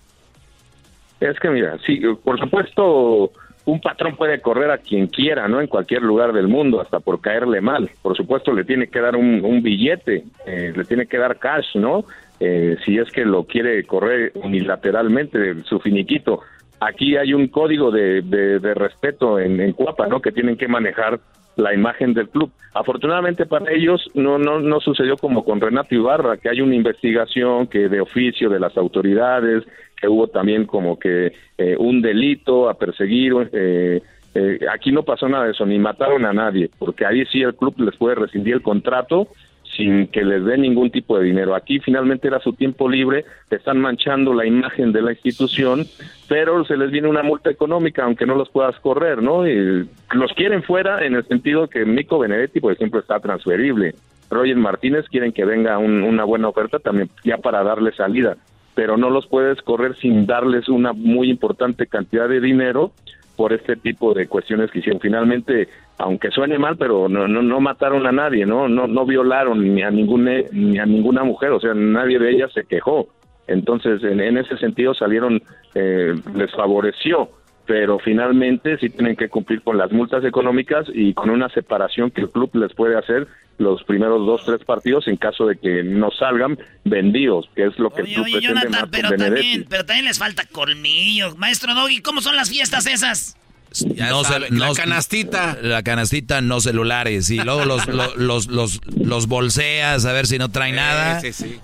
Es que mira, sí, por supuesto, un patrón puede correr a quien quiera, ¿no? En cualquier lugar del mundo, hasta por caerle mal. Por supuesto, le tiene que dar un, un billete, eh, le tiene que dar cash, ¿no? Eh, si es que lo quiere correr unilateralmente, su finiquito. Aquí hay un código de, de- respeto en, en Cuapa, ¿no? Que tienen que manejar la imagen del club. Afortunadamente para ellos no, no, no sucedió como con Renato Ibarra, que hay una investigación que de oficio de las autoridades, que hubo también como que eh, un delito a perseguir. eh, eh, aquí no pasó nada de eso, ni mataron a nadie, porque ahí sí el club les puede rescindir el contrato sin que les dé ningún tipo de dinero. Aquí finalmente era su tiempo libre, están manchando la imagen de la institución, pero se les viene una multa económica, aunque no los puedas correr, ¿no? Y los quieren fuera en el sentido que Nico Benedetti, por ejemplo, está transferible. Roger Martínez quieren que venga un- una buena oferta también ya para darle salida, pero no los puedes correr sin darles una muy importante cantidad de dinero por este tipo de cuestiones que hicieron. Finalmente, aunque suene mal, pero no, no, no mataron a nadie, ¿no? No, no violaron ni a, ningún, ni a ninguna mujer, o sea, nadie de ellas se quejó. Entonces, en, en ese sentido salieron eh, les favoreció pero finalmente sí tienen que cumplir con las multas económicas y con una separación que el club les puede hacer los primeros dos, tres partidos en caso de que no salgan vendidos, que es lo que el club pretende más pero, también, pero también les falta colmillo. Maestro Doggy, ¿cómo son las fiestas esas? No, la canastita. La canastita, no celulares. Y luego los, los, los, los, bolseas a ver si no traen nada.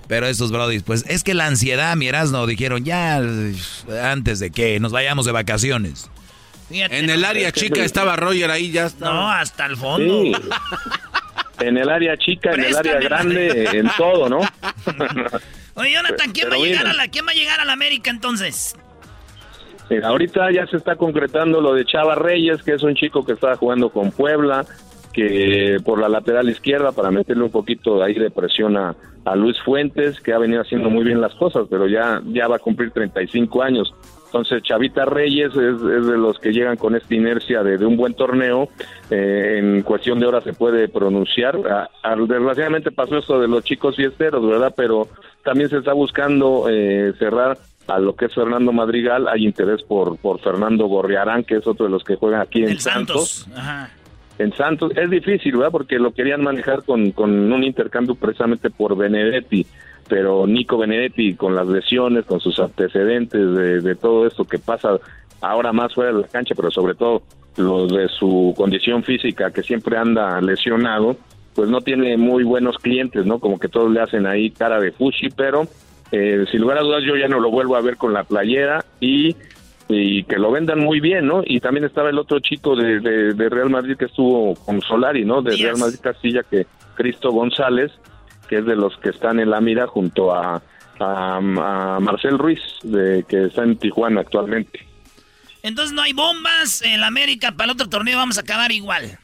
Pero estos brodis, pues es que la ansiedad, mi no dijeron ya antes de que nos vayamos de vacaciones. en el área chica estaba Roger ahí, ya está. No, hasta el fondo. En el área chica, en el área grande, en todo, ¿no? Oye, Jonathan, ¿quién va, a llegar a la, ¿quién va a llegar a la América entonces? Ahorita ya se está concretando lo de Chava Reyes, que es un chico que estaba jugando con Puebla, que por la lateral izquierda para meterle un poquito ahí de presión a, Luis Fuentes, que ha venido haciendo muy bien las cosas, pero ya, ya va a cumplir 35 años. Entonces, Chavita Reyes es, de los que llegan con esta inercia de, un buen torneo. Eh, en cuestión de horas se puede pronunciar. desgraciadamente pasó esto de los chicos fiesteros, ¿verdad? Pero también se está buscando eh, cerrar a lo que es Fernando Madrigal, hay interés por, por Fernando Gorriarán, que es otro de los que juegan aquí en Santos. En Santos es difícil, ¿verdad? Porque lo querían manejar con, con un intercambio precisamente por Benedetti, pero Nico Benedetti con las lesiones, con sus antecedentes de, de todo esto que pasa ahora más fuera de la cancha, pero sobre todo lo de su condición física, que siempre anda lesionado, pues no tiene muy buenos clientes, ¿no? Como que todos le hacen ahí cara de fushi, pero eh, sin lugar a dudas yo ya no lo vuelvo a ver con la playera y, y que lo vendan muy bien, ¿no? Y también estaba el otro chico de, de, Real Madrid que estuvo con Solari, ¿no? De Real Madrid Castilla, que Cristo González, que es de los que están en la mira junto a, a, Marcel Ruiz, de, que está en Tijuana actualmente. Entonces no hay bombas, en América para el otro torneo vamos a acabar igual.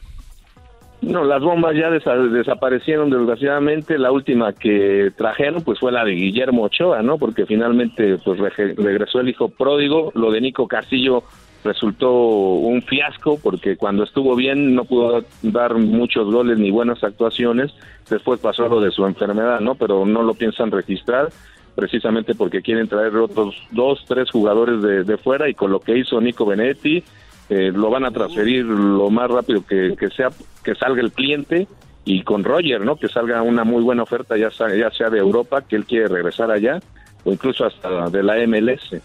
No, las bombas ya desaparecieron desgraciadamente. La última que trajeron pues fue la de Guillermo Ochoa, ¿no? Porque finalmente pues regresó el hijo pródigo. Lo de Nico Castillo resultó un fiasco porque cuando estuvo bien no pudo dar muchos goles ni buenas actuaciones. Después pasó lo de su enfermedad, ¿no? Pero no lo piensan registrar precisamente porque quieren traer otros dos, tres jugadores de fuera y con lo que hizo Nico Benetti eh, lo van a transferir lo más rápido que, sea que salga el cliente y con Roger, ¿no? Que salga una muy buena oferta ya sea, ya sea de Europa, que él quiere regresar allá o incluso hasta de la MLS.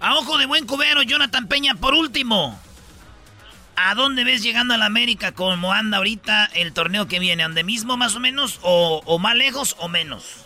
A ojo de buen cubero, Jonathan Peña, por último. ¿A dónde ves llegando a la América como anda ahorita el torneo que viene? ¿Ande mismo más o menos o, o más lejos o menos?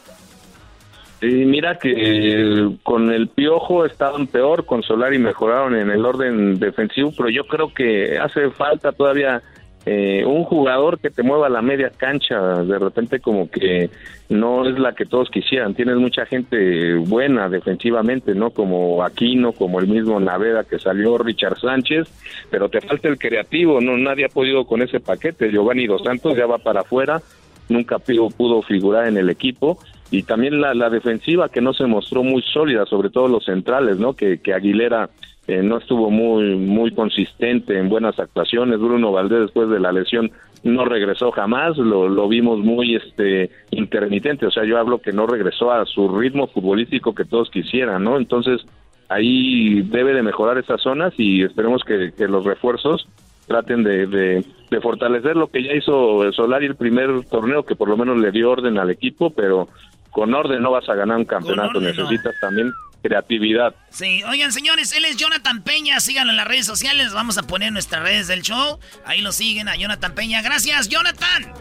Y mira que con el Piojo estaban peor, con Solari mejoraron en el orden defensivo, pero yo creo que hace falta todavía eh, un jugador que te mueva la media cancha, de repente como que no es la que todos quisieran, tienes mucha gente buena defensivamente, ¿no? Como Aquino, como el mismo Naveda que salió, Richard Sánchez, pero te falta el creativo, no nadie ha podido con ese paquete, Giovanni Dos Santos ya va para afuera, nunca pudo figurar en el equipo y también la, la, defensiva que no se mostró muy sólida, sobre todo los centrales, ¿no? Que, que Aguilera eh, no estuvo muy muy consistente en buenas actuaciones. Bruno Valdés después de la lesión no regresó jamás, lo, lo vimos muy este intermitente, o sea, yo hablo que no regresó a su ritmo futbolístico que todos quisieran, ¿no? Entonces, ahí debe de mejorar esas zonas y esperemos que, los refuerzos traten de, de, fortalecer lo que ya hizo Solari el primer torneo, que por lo menos le dio orden al equipo, pero con orden no vas a ganar un campeonato, necesitas también creatividad. Sí, oigan señores, él es Jonathan Peña, síganlo en las redes sociales, vamos a poner nuestras redes del show, ahí lo siguen a Jonathan Peña, gracias Jonathan.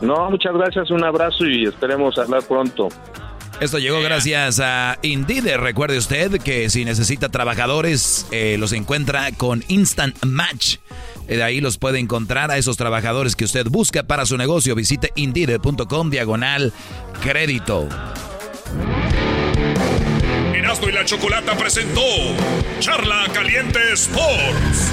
No, muchas gracias, un abrazo y esperemos hablar pronto. Esto llegó gracias a Indeed. Recuerde usted que si necesita trabajadores, eh, los encuentra con Instant Match. De ahí los puede encontrar a esos trabajadores que usted busca para su negocio. Visite indeed.com diagonal crédito. Erasmo y la Chocolata presentó Charla Caliente Sports.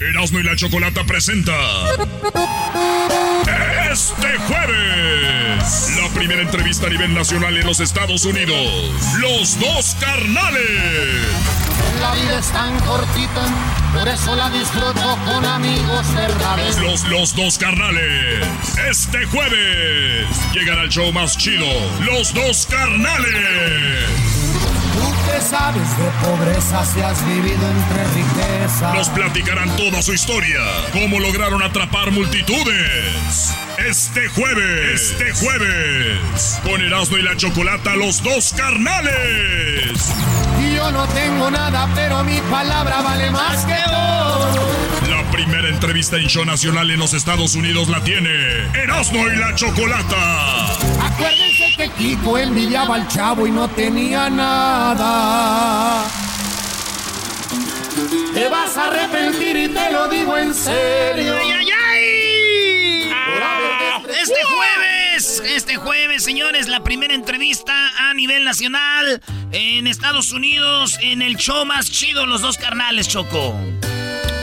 Erasmo y la Chocolata presenta. Este jueves, la primera entrevista a nivel nacional en los Estados Unidos. Los dos carnales. La vida es tan cortita, por eso la disfruto con amigos cerrados. Los, los dos carnales. Este jueves llegan al show más chido. Los dos carnales. Tú que sabes de pobreza si has vivido entre riqueza. Nos platicarán toda su historia. Cómo lograron atrapar multitudes. Este jueves. Este jueves. Con Erasmo y la Chocolata, los dos carnales. Y yo no tengo nada, pero mi palabra vale más que oro. Primera entrevista en show nacional en los Estados Unidos la tiene Erasmo y la Chocolata. Acuérdense que Kiko envidiaba al chavo y no tenía nada. Te vas a arrepentir y te lo digo en serio. ¡Ay, ay, ay! Este jueves, este jueves, señores, la primera entrevista a nivel nacional en Estados Unidos en el show más chido, los dos carnales, Choco.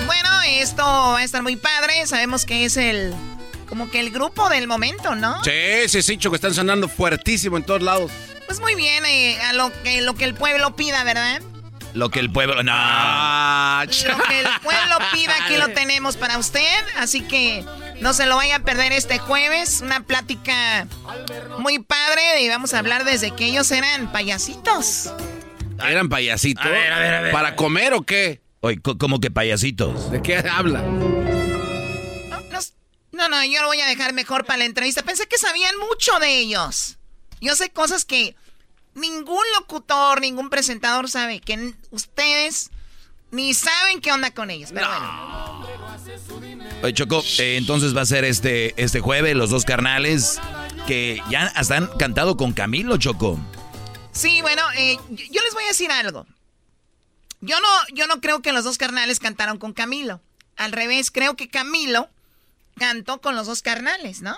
Bueno, esto va a estar muy padre. Sabemos que es el. Como que el grupo del momento, ¿no? Sí, sí, sí, Choco, están sonando fuertísimo en todos lados. Pues muy bien, eh, a lo que, lo que el pueblo pida, ¿verdad? Lo que el pueblo. No. Lo que el pueblo pida, aquí lo tenemos para usted. Así que no se lo vaya a perder este jueves. Una plática muy padre. Y vamos a hablar desde que ellos eran payasitos. ¿Eran payasitos? A ver, a ver, a ver. ¿Para comer o qué? Oye, co- como que payasitos. ¿De qué habla? No, no, yo lo voy a dejar mejor para la entrevista. Pensé que sabían mucho de ellos. Yo sé cosas que ningún locutor, ningún presentador sabe. Que ustedes ni saben qué onda con ellos. Pero bueno. Oye, Choco, eh, entonces va a ser este, este jueves los dos carnales que ya hasta han cantado con Camilo, Choco. Sí, bueno, eh, yo les voy a decir algo. Yo no, yo no creo que los dos carnales cantaron con Camilo. Al revés, creo que Camilo cantó con los dos carnales, ¿no?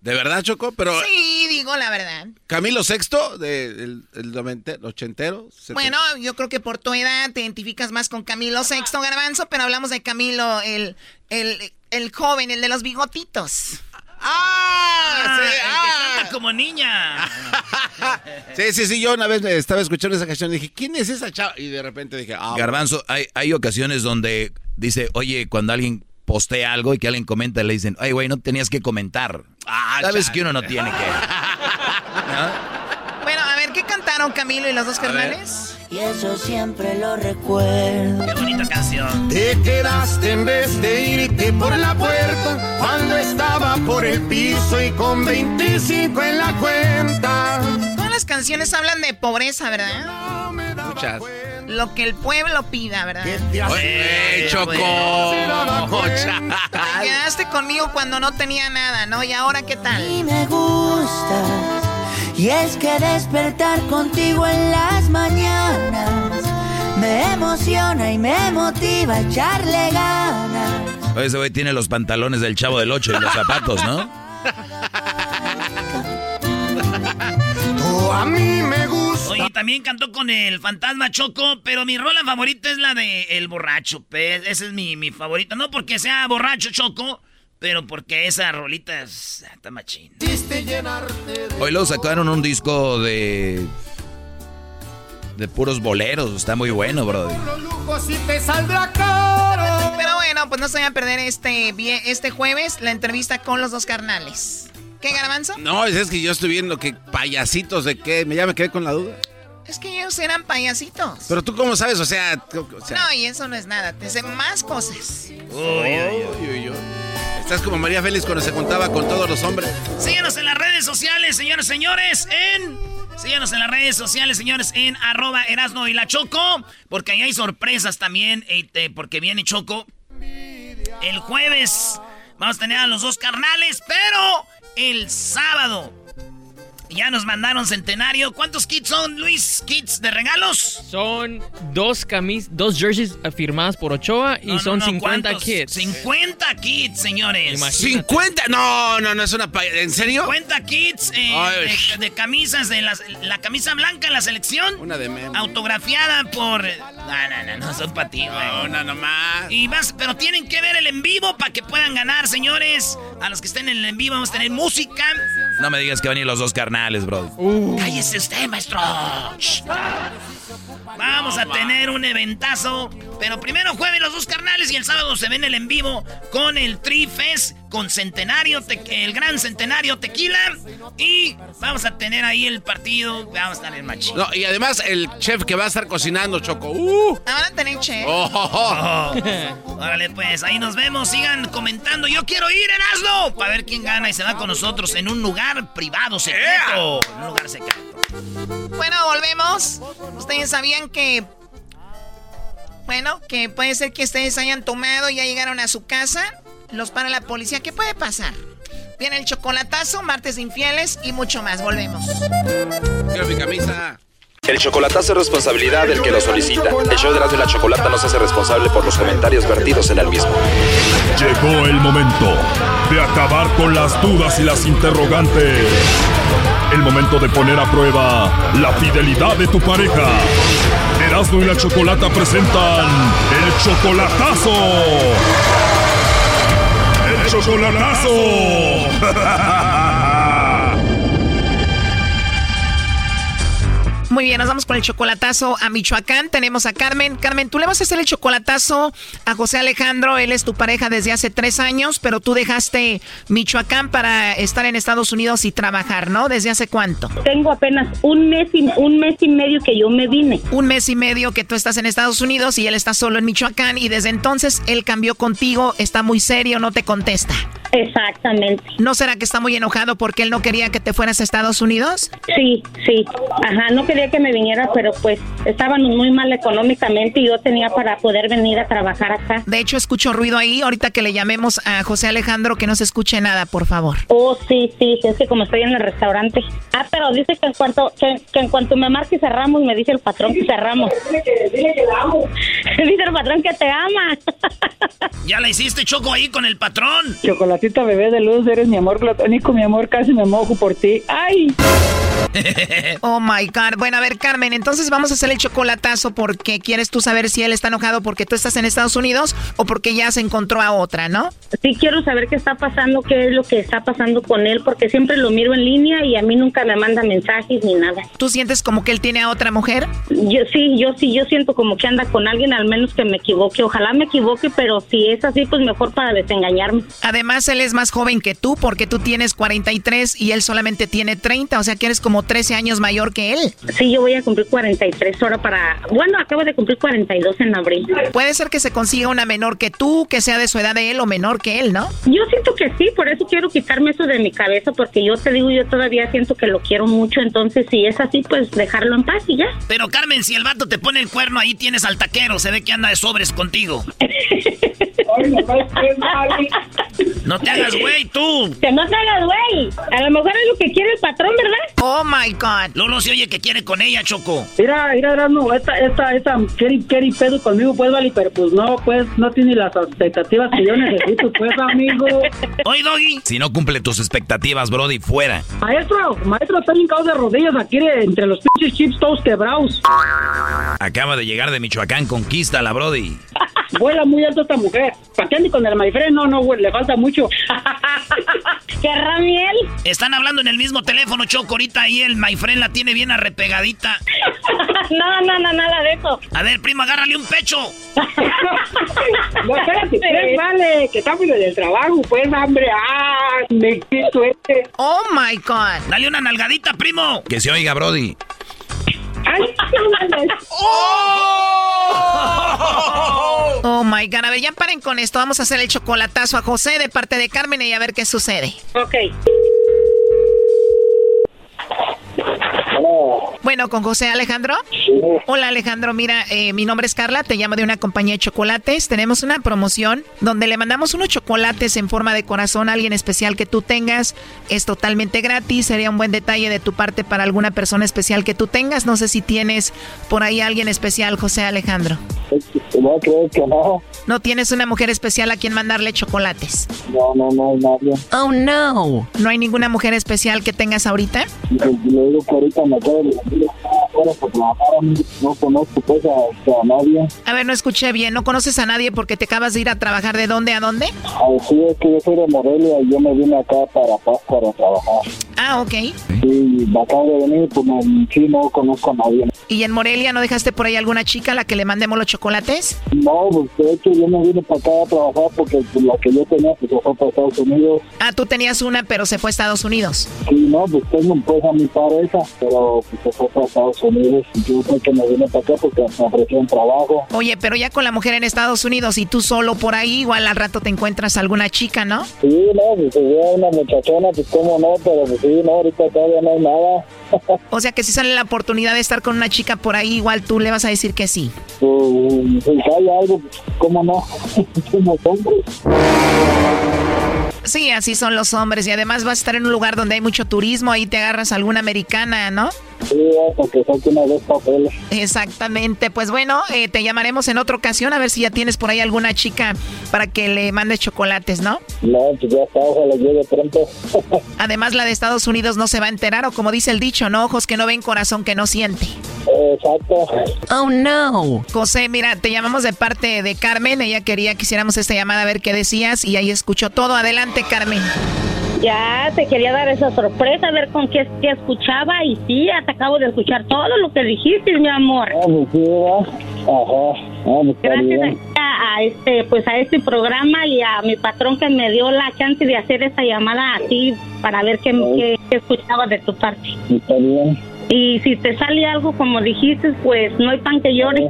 ¿De verdad, Choco? Pero Sí, digo la verdad. Camilo Sexto, de, el, el novente- ochentero. Bueno, yo creo que por tu edad te identificas más con Camilo Sexto Garbanzo, pero hablamos de Camilo, el, el, el joven, el de los bigotitos. ¡Ah! el que canta como niña. Sí, sí, sí, yo una vez estaba escuchando esa canción y dije, ¿quién es esa chava? Y de repente dije, ah, Garbanzo, hay, hay ocasiones donde dice, oye, cuando alguien postea algo y que alguien comenta, le dicen, ay, güey, no tenías que comentar. Ah, Sabes chale. que uno no tiene que. Bueno, a ver, ¿qué cantaron Camilo y los dos carnales? Y eso siempre lo recuerdo. Qué bonita canción. Te quedaste en vez de irte por la puerta cuando estaba por el piso y con 25 en la cuenta. Todas las canciones hablan de pobreza, ¿verdad? muchas. Lo que el pueblo pida, ¿verdad? ¡Ey, Choco! Te quedaste conmigo cuando no tenía nada, ¿no? ¿Y ahora qué tal? Y me gustas. Y es que despertar contigo en las mañanas me emociona y me motiva a echarle ganas. Oye, ese güey tiene los pantalones del chavo del 8 y los zapatos, ¿no? Tú a mí me gusta. Oye, también cantó con el fantasma Choco, pero mi rola favorita es la de El Borracho. pe- Esa es mi, mi favorita. No porque sea borracho Choco, pero porque esa rolita es, está machín. Hoy luego sacaron un disco de. de puros boleros. Está muy bueno, brother. Lujos y te saldrá caro. Pero bueno, pues no se vayan a perder este, este jueves la entrevista con los dos carnales. ¿Qué, Garbanzo? No, es que yo estoy viendo que payasitos de qué, me ya me quedé con la duda. Es que ellos eran payasitos. Pero tú cómo sabes, o sea, o sea No, y eso no es nada. Te sé más cosas. uy, uy, uy, uy. Estás como María Félix cuando se juntaba con todos los hombres. Síguenos en las redes sociales, señores, señores, en Síganos en las redes sociales, señores, en arroba Erasno y la Choco, porque ahí hay sorpresas también, este, porque viene Choco. El jueves vamos a tener a los dos carnales, pero el sábado ya nos mandaron centenario. ¿Cuántos kits son, Luis? ¿Kits de regalos? Son dos camis, dos jerseys firmadas por Ochoa y son 50 kits. 50 kits, señores. ¿50? No, no, no es una... ¿En serio? 50 kits eh, de, camisas, de la camisa blanca en la selección. Una de menos. Autografiada por... No, no, no, no son para ti, güey. No, no, nomás. Y más, pero tienen que ver el en vivo para que puedan ganar, señores. A los que estén en el en vivo vamos a tener música. No me digas que van a ir los dos carnales. Uh. Cállese usted, maestro. Vamos a tener un eventazo. Pero primero jueves los dos carnales y el sábado se ven el en vivo con el Trifes, con Centenario, el gran Centenario Tequila. Y vamos a tener ahí el partido. Vamos a estar en machi. No, y además el chef que va a estar cocinando, Choco. Uh. Ah, van a tener chef. Oh, oh, oh. Órale, pues ahí nos vemos. Sigan comentando. Yo quiero ir, Erasmo. Para ver quién gana y se va con nosotros en un lugar privado, secreto. En un lugar secreto. Bueno, volvemos. Ustedes sabían que. Bueno, que puede ser que ustedes hayan tomado y ya llegaron a su casa. Los para la policía. ¿Qué puede pasar? Viene el chocolatazo, martes de infieles y mucho más. Volvemos. Quiero mi camisa. El chocolatazo es responsabilidad del que lo solicita. El show de la, de la Chocolata no se hace responsable por los comentarios vertidos en el mismo. Llegó el momento de acabar con las dudas y las interrogantes. El momento de poner a prueba la fidelidad de tu pareja. Erasmo y la Chocolata presentan el chocolatazo. Chocolatazo. Muy bien, nos vamos con el chocolatazo a Michoacán. Tenemos a Carmen. Carmen, tú le vas a hacer el chocolatazo a José Alejandro. Él es tu pareja desde hace tres años, pero tú dejaste Michoacán para estar en Estados Unidos y trabajar, ¿no? ¿Desde hace cuánto? Tengo apenas un mes y, un mes y medio que yo me vine. Un mes y medio que tú estás en Estados Unidos y él está solo en Michoacán y desde entonces él cambió contigo, está muy serio, no te contesta. Exactamente. ¿No será que está muy enojado porque él no quería que te fueras a Estados Unidos? Sí, sí. Ajá, no quería que me viniera, pero pues estábamos muy mal económicamente y yo tenía para poder venir a trabajar acá. De hecho, escucho ruido ahí. Ahorita que le llamemos a José Alejandro, que no se escuche nada, por favor. Oh, sí, sí, es que como estoy en el restaurante. Ah, pero dice que en cuanto que, en cuanto me marque cerramos, me dice el patrón que cerramos. dice el patrón que te ama. ya la hiciste, Choco, ahí con el patrón. Chocolatita bebé de luz, eres mi amor platónico, mi amor, casi me mojo por ti. ¡Ay! oh my God. Bueno, a ver, Carmen, entonces vamos a hacer el chocolatazo porque quieres tú saber si él está enojado porque tú estás en Estados Unidos o porque ya se encontró a otra, ¿no? Sí, quiero saber qué está pasando, qué es lo que está pasando con él, porque siempre lo miro en línea y a mí nunca me manda mensajes ni nada. ¿Tú sientes como que él tiene a otra mujer? Yo sí, yo sí, yo siento como que anda con alguien, al menos que me equivoque. Ojalá me equivoque, pero si es así, pues mejor para desengañarme. Además, él es más joven que tú porque tú tienes 43 y él solamente tiene 30, o sea que eres como 13 años mayor que él. Sí, yo voy a cumplir 43 horas para... Bueno, acabo de cumplir 42 en abril. Puede ser que se consiga una menor que tú, que sea de su edad de él o menor que él, ¿no? Yo siento que sí, por eso quiero quitarme eso de mi cabeza, porque yo te digo, yo todavía siento que lo quiero mucho, entonces si es así, pues dejarlo en paz y ya. Pero Carmen, si el vato te pone el cuerno, ahí tienes al taquero, se ve que anda de sobres contigo. no te hagas güey, tú. Que no te hagas güey. A lo mejor es lo que quiere el patrón, ¿verdad? Oh my God. Lolo se oye que quiere con ella, Choco. Mira, mira, no, esta, esta, esta, quiere, quiere pedo conmigo, pues, vale, pero pues no, pues, no tiene las expectativas que yo necesito, pues, amigo. Oye, Doggy. Si no cumple tus expectativas, Brody, fuera. Maestro, maestro, está hincado de rodillas aquí entre los pinches chips todos quebrados. Acaba de llegar de Michoacán, conquista la Brody. Vuela muy alto esta mujer. ¿Para qué con el maifre? No, no, le falta mucho. ¿Querrá miel? Están hablando en el mismo teléfono, Choco. Ahorita ahí el maifre la tiene bien arrepegadita. no, no, no, nada de eso. A ver, primo, agárrale un pecho. no, espérate, pues, vale, que estamos en el trabajo, pues, hambre. Ah, me quito este. Oh, my God. Dale una nalgadita, primo. Que se oiga, Brody. ¡Oh! oh my god, a ver, ya paren con esto. Vamos a hacer el chocolatazo a José de parte de Carmen y a ver qué sucede. Ok. Bueno, con José Alejandro. Hola Alejandro, mira, eh, mi nombre es Carla, te llamo de una compañía de chocolates. Tenemos una promoción donde le mandamos unos chocolates en forma de corazón a alguien especial que tú tengas. Es totalmente gratis, sería un buen detalle de tu parte para alguna persona especial que tú tengas. No sé si tienes por ahí alguien especial, José Alejandro. No, creo que no. ¿No tienes una mujer especial a quien mandarle chocolates? No, no, no hay nadie. Oh, no. ¿No hay ninguna mujer especial que tengas ahorita? Le digo que ahorita me Yeah. No conozco pues a, nadie. A ver, no escuché bien. ¿No conoces a nadie porque te acabas de ir a trabajar de dónde a dónde? Ah, sí, es que yo soy de Morelia y yo me vine acá para Pascua a trabajar. Ah, ok. Sí, acabo de venir, pues sí, no conozco a nadie. ¿Y en Morelia no dejaste por ahí alguna chica a la que le mandemos los chocolates? No, pues de hecho yo me vine para acá a trabajar porque pues, la que yo tenía pues se fue para Estados Unidos. Ah, tú tenías una pero se fue a Estados Unidos. Sí, no, pues tengo pues a mi pareja, pero pues se fue para Estados Unidos. Yo creo que me vine para acá porque me ofrecieron trabajo. Oye, pero ya con la mujer en Estados Unidos y tú solo por ahí, igual al rato te encuentras alguna chica, ¿no? Sí, no, pues si una muchachona, pues cómo no, pero pues sí, no, ahorita todavía no hay nada. o sea que si sale la oportunidad de estar con una chica por ahí, igual tú le vas a decir que sí. Pues, si hay algo, ¿cómo no? Como hombres. Sí, así son los hombres. Y además vas a estar en un lugar donde hay mucho turismo, ahí te agarras alguna americana, ¿no? Sí, porque son una vez papeles. Exactamente. Pues bueno, eh, te llamaremos en otra ocasión a ver si ya tienes por ahí alguna chica para que le mandes chocolates, ¿no? No, pues ya está, ojalá llegue pronto. Además, la de Estados Unidos no se va a enterar, o como dice el dicho, ¿no? Ojos que no ven, corazón que no siente. Exacto. Oh, no. José, mira, te llamamos de parte de Carmen. Ella quería que hiciéramos esta llamada a ver qué decías y ahí escuchó todo. Adelante, Carmen. Ya te quería dar esa sorpresa, a ver con qué, qué escuchaba y sí, hasta acabo de escuchar todo lo que dijiste, mi amor. Ah. Ah, Gracias a, este, pues a este programa y a mi patrón que me dio la chance de hacer esta llamada a ti para ver qué, qué, qué escuchaba de tu parte. Está bien. Y si te sale algo como dijiste, pues no hay pan que llore.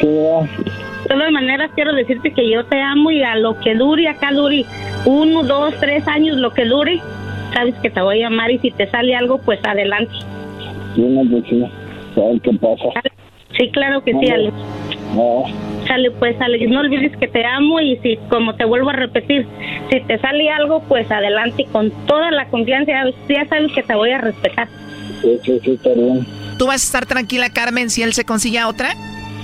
De todas maneras, quiero decirte que yo te amo y a lo que dure, acá dure uno, dos, tres años, lo que dure, sabes que te voy a amar y si te sale algo, pues adelante. Sí, no, pues sí. Ver qué pasa. Sí, claro que sí, Alex. Sale, pues, Alex, no olvides que te amo y si, como te vuelvo a repetir, si te sale algo, pues adelante con toda la confianza, ya sabes que te voy a respetar. Sí, sí, sí, está bien. ¿Tú vas a estar tranquila, Carmen, si él se consigue a otra?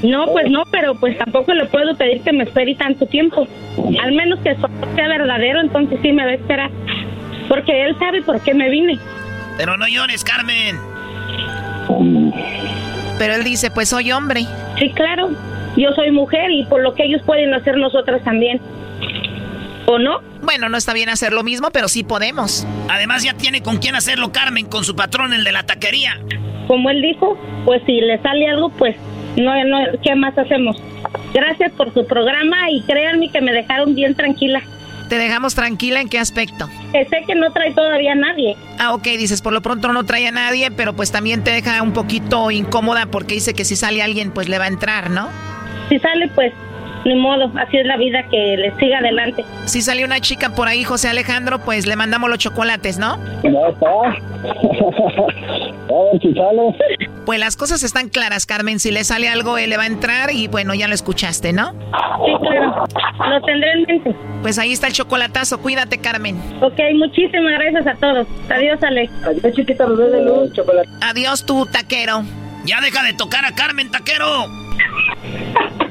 No, pues no, pero pues tampoco le puedo pedir que me espere tanto tiempo. Al menos que sea verdadero, entonces sí me va a esperar. Porque él sabe por qué me vine. Pero no llores, Carmen. Pero él dice, pues soy hombre. Sí, claro. Yo soy mujer y por lo que ellos pueden hacer nosotras también. ¿O no? Bueno, no está bien hacer lo mismo, pero sí podemos. Además ya tiene con quién hacerlo Carmen, con su patrón, el de la taquería. Como él dijo, pues si le sale algo, pues no, no, ¿qué más hacemos? Gracias por su programa y créanme que me dejaron bien tranquila. ¿Te dejamos tranquila en qué aspecto? Que sé que no trae todavía a nadie. Ah, ok, dices, por lo pronto no trae a nadie, pero pues también te deja un poquito incómoda porque dice que si sale alguien, pues le va a entrar, ¿no? Si sale, pues ni modo, así es la vida que le siga adelante. Si sale una chica por ahí, José Alejandro, pues le mandamos los chocolates, ¿no? No está. a ver si sale. Pues las cosas están claras, Carmen. Si le sale algo, él le va a entrar y bueno, ya lo escuchaste, ¿no? Sí, claro. Lo tendré en mente. Pues ahí está el chocolatazo. Cuídate, Carmen. Ok, muchísimas gracias a todos. Adiós, Alex. Adiós, chiquita, nos de luz, chocolate. Adiós, tu taquero. Ya deja de tocar a Carmen, taquero.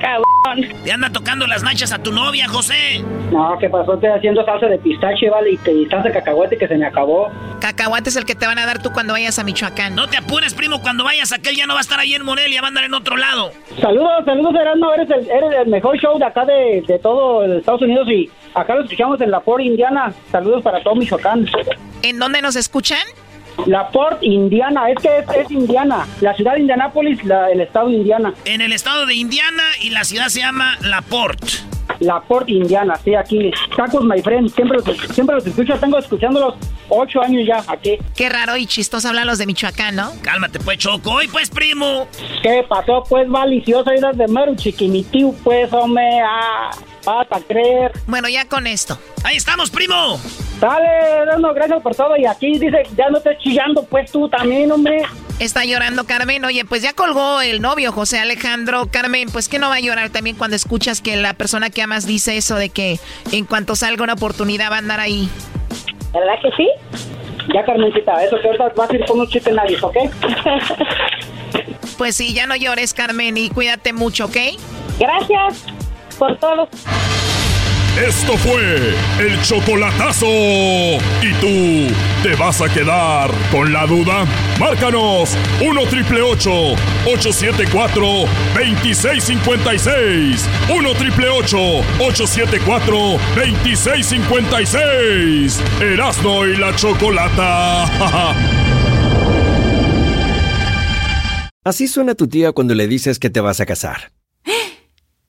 Cabrón. Te anda tocando las nachas a tu novia, José. No, ¿qué pasó? Estoy haciendo salsa de pistache, vale, y, te, y salsa de cacahuate que se me acabó. Cacahuate es el que te van a dar tú cuando vayas a Michoacán. No te apures, primo, cuando vayas a aquel ya no va a estar ahí en Morelia, va a andar en otro lado. Saludos, saludos, Erasmo, eres el, eres el mejor show de acá de, de todo el Estados Unidos y acá lo escuchamos en La Port, Indiana. Saludos para todo Michoacán. ¿En dónde nos escuchan? La Port, Indiana, es que es, es Indiana, la ciudad de Indianápolis, la, el estado de Indiana. En el estado de Indiana y la ciudad se llama La Port. La Port, Indiana, sí, aquí. Tacos, my friend, siempre los, siempre los escucho, tengo escuchándolos ocho años ya aquí. Qué raro y chistoso hablan los de Michoacán, ¿no? Cálmate, pues, Choco. Y pues, primo. ¿Qué pasó, pues, malicioso? Idas de mero chiquimitiu, pues, hombre, ah, hasta creer. Bueno, ya con esto. Ahí estamos, primo. Dale, no, gracias por todo. Y aquí dice, ya no estés chillando, pues tú también, hombre. Está llorando Carmen. Oye, pues ya colgó el novio José Alejandro. Carmen, pues que no va a llorar también cuando escuchas que la persona que amas dice eso de que en cuanto salga una oportunidad va a andar ahí. ¿Verdad que sí? Ya, Carmencita, eso que ahorita vas a ir con un chiste en nadie, ¿ok? pues sí, ya no llores, Carmen, y cuídate mucho, ¿ok? Gracias por todo. Esto fue el chocolatazo. ¿Y tú te vas a quedar con la duda? Márcanos 1 triple 874 2656. 1 triple 874 2656. Erasno y la chocolata. Así suena tu tía cuando le dices que te vas a casar.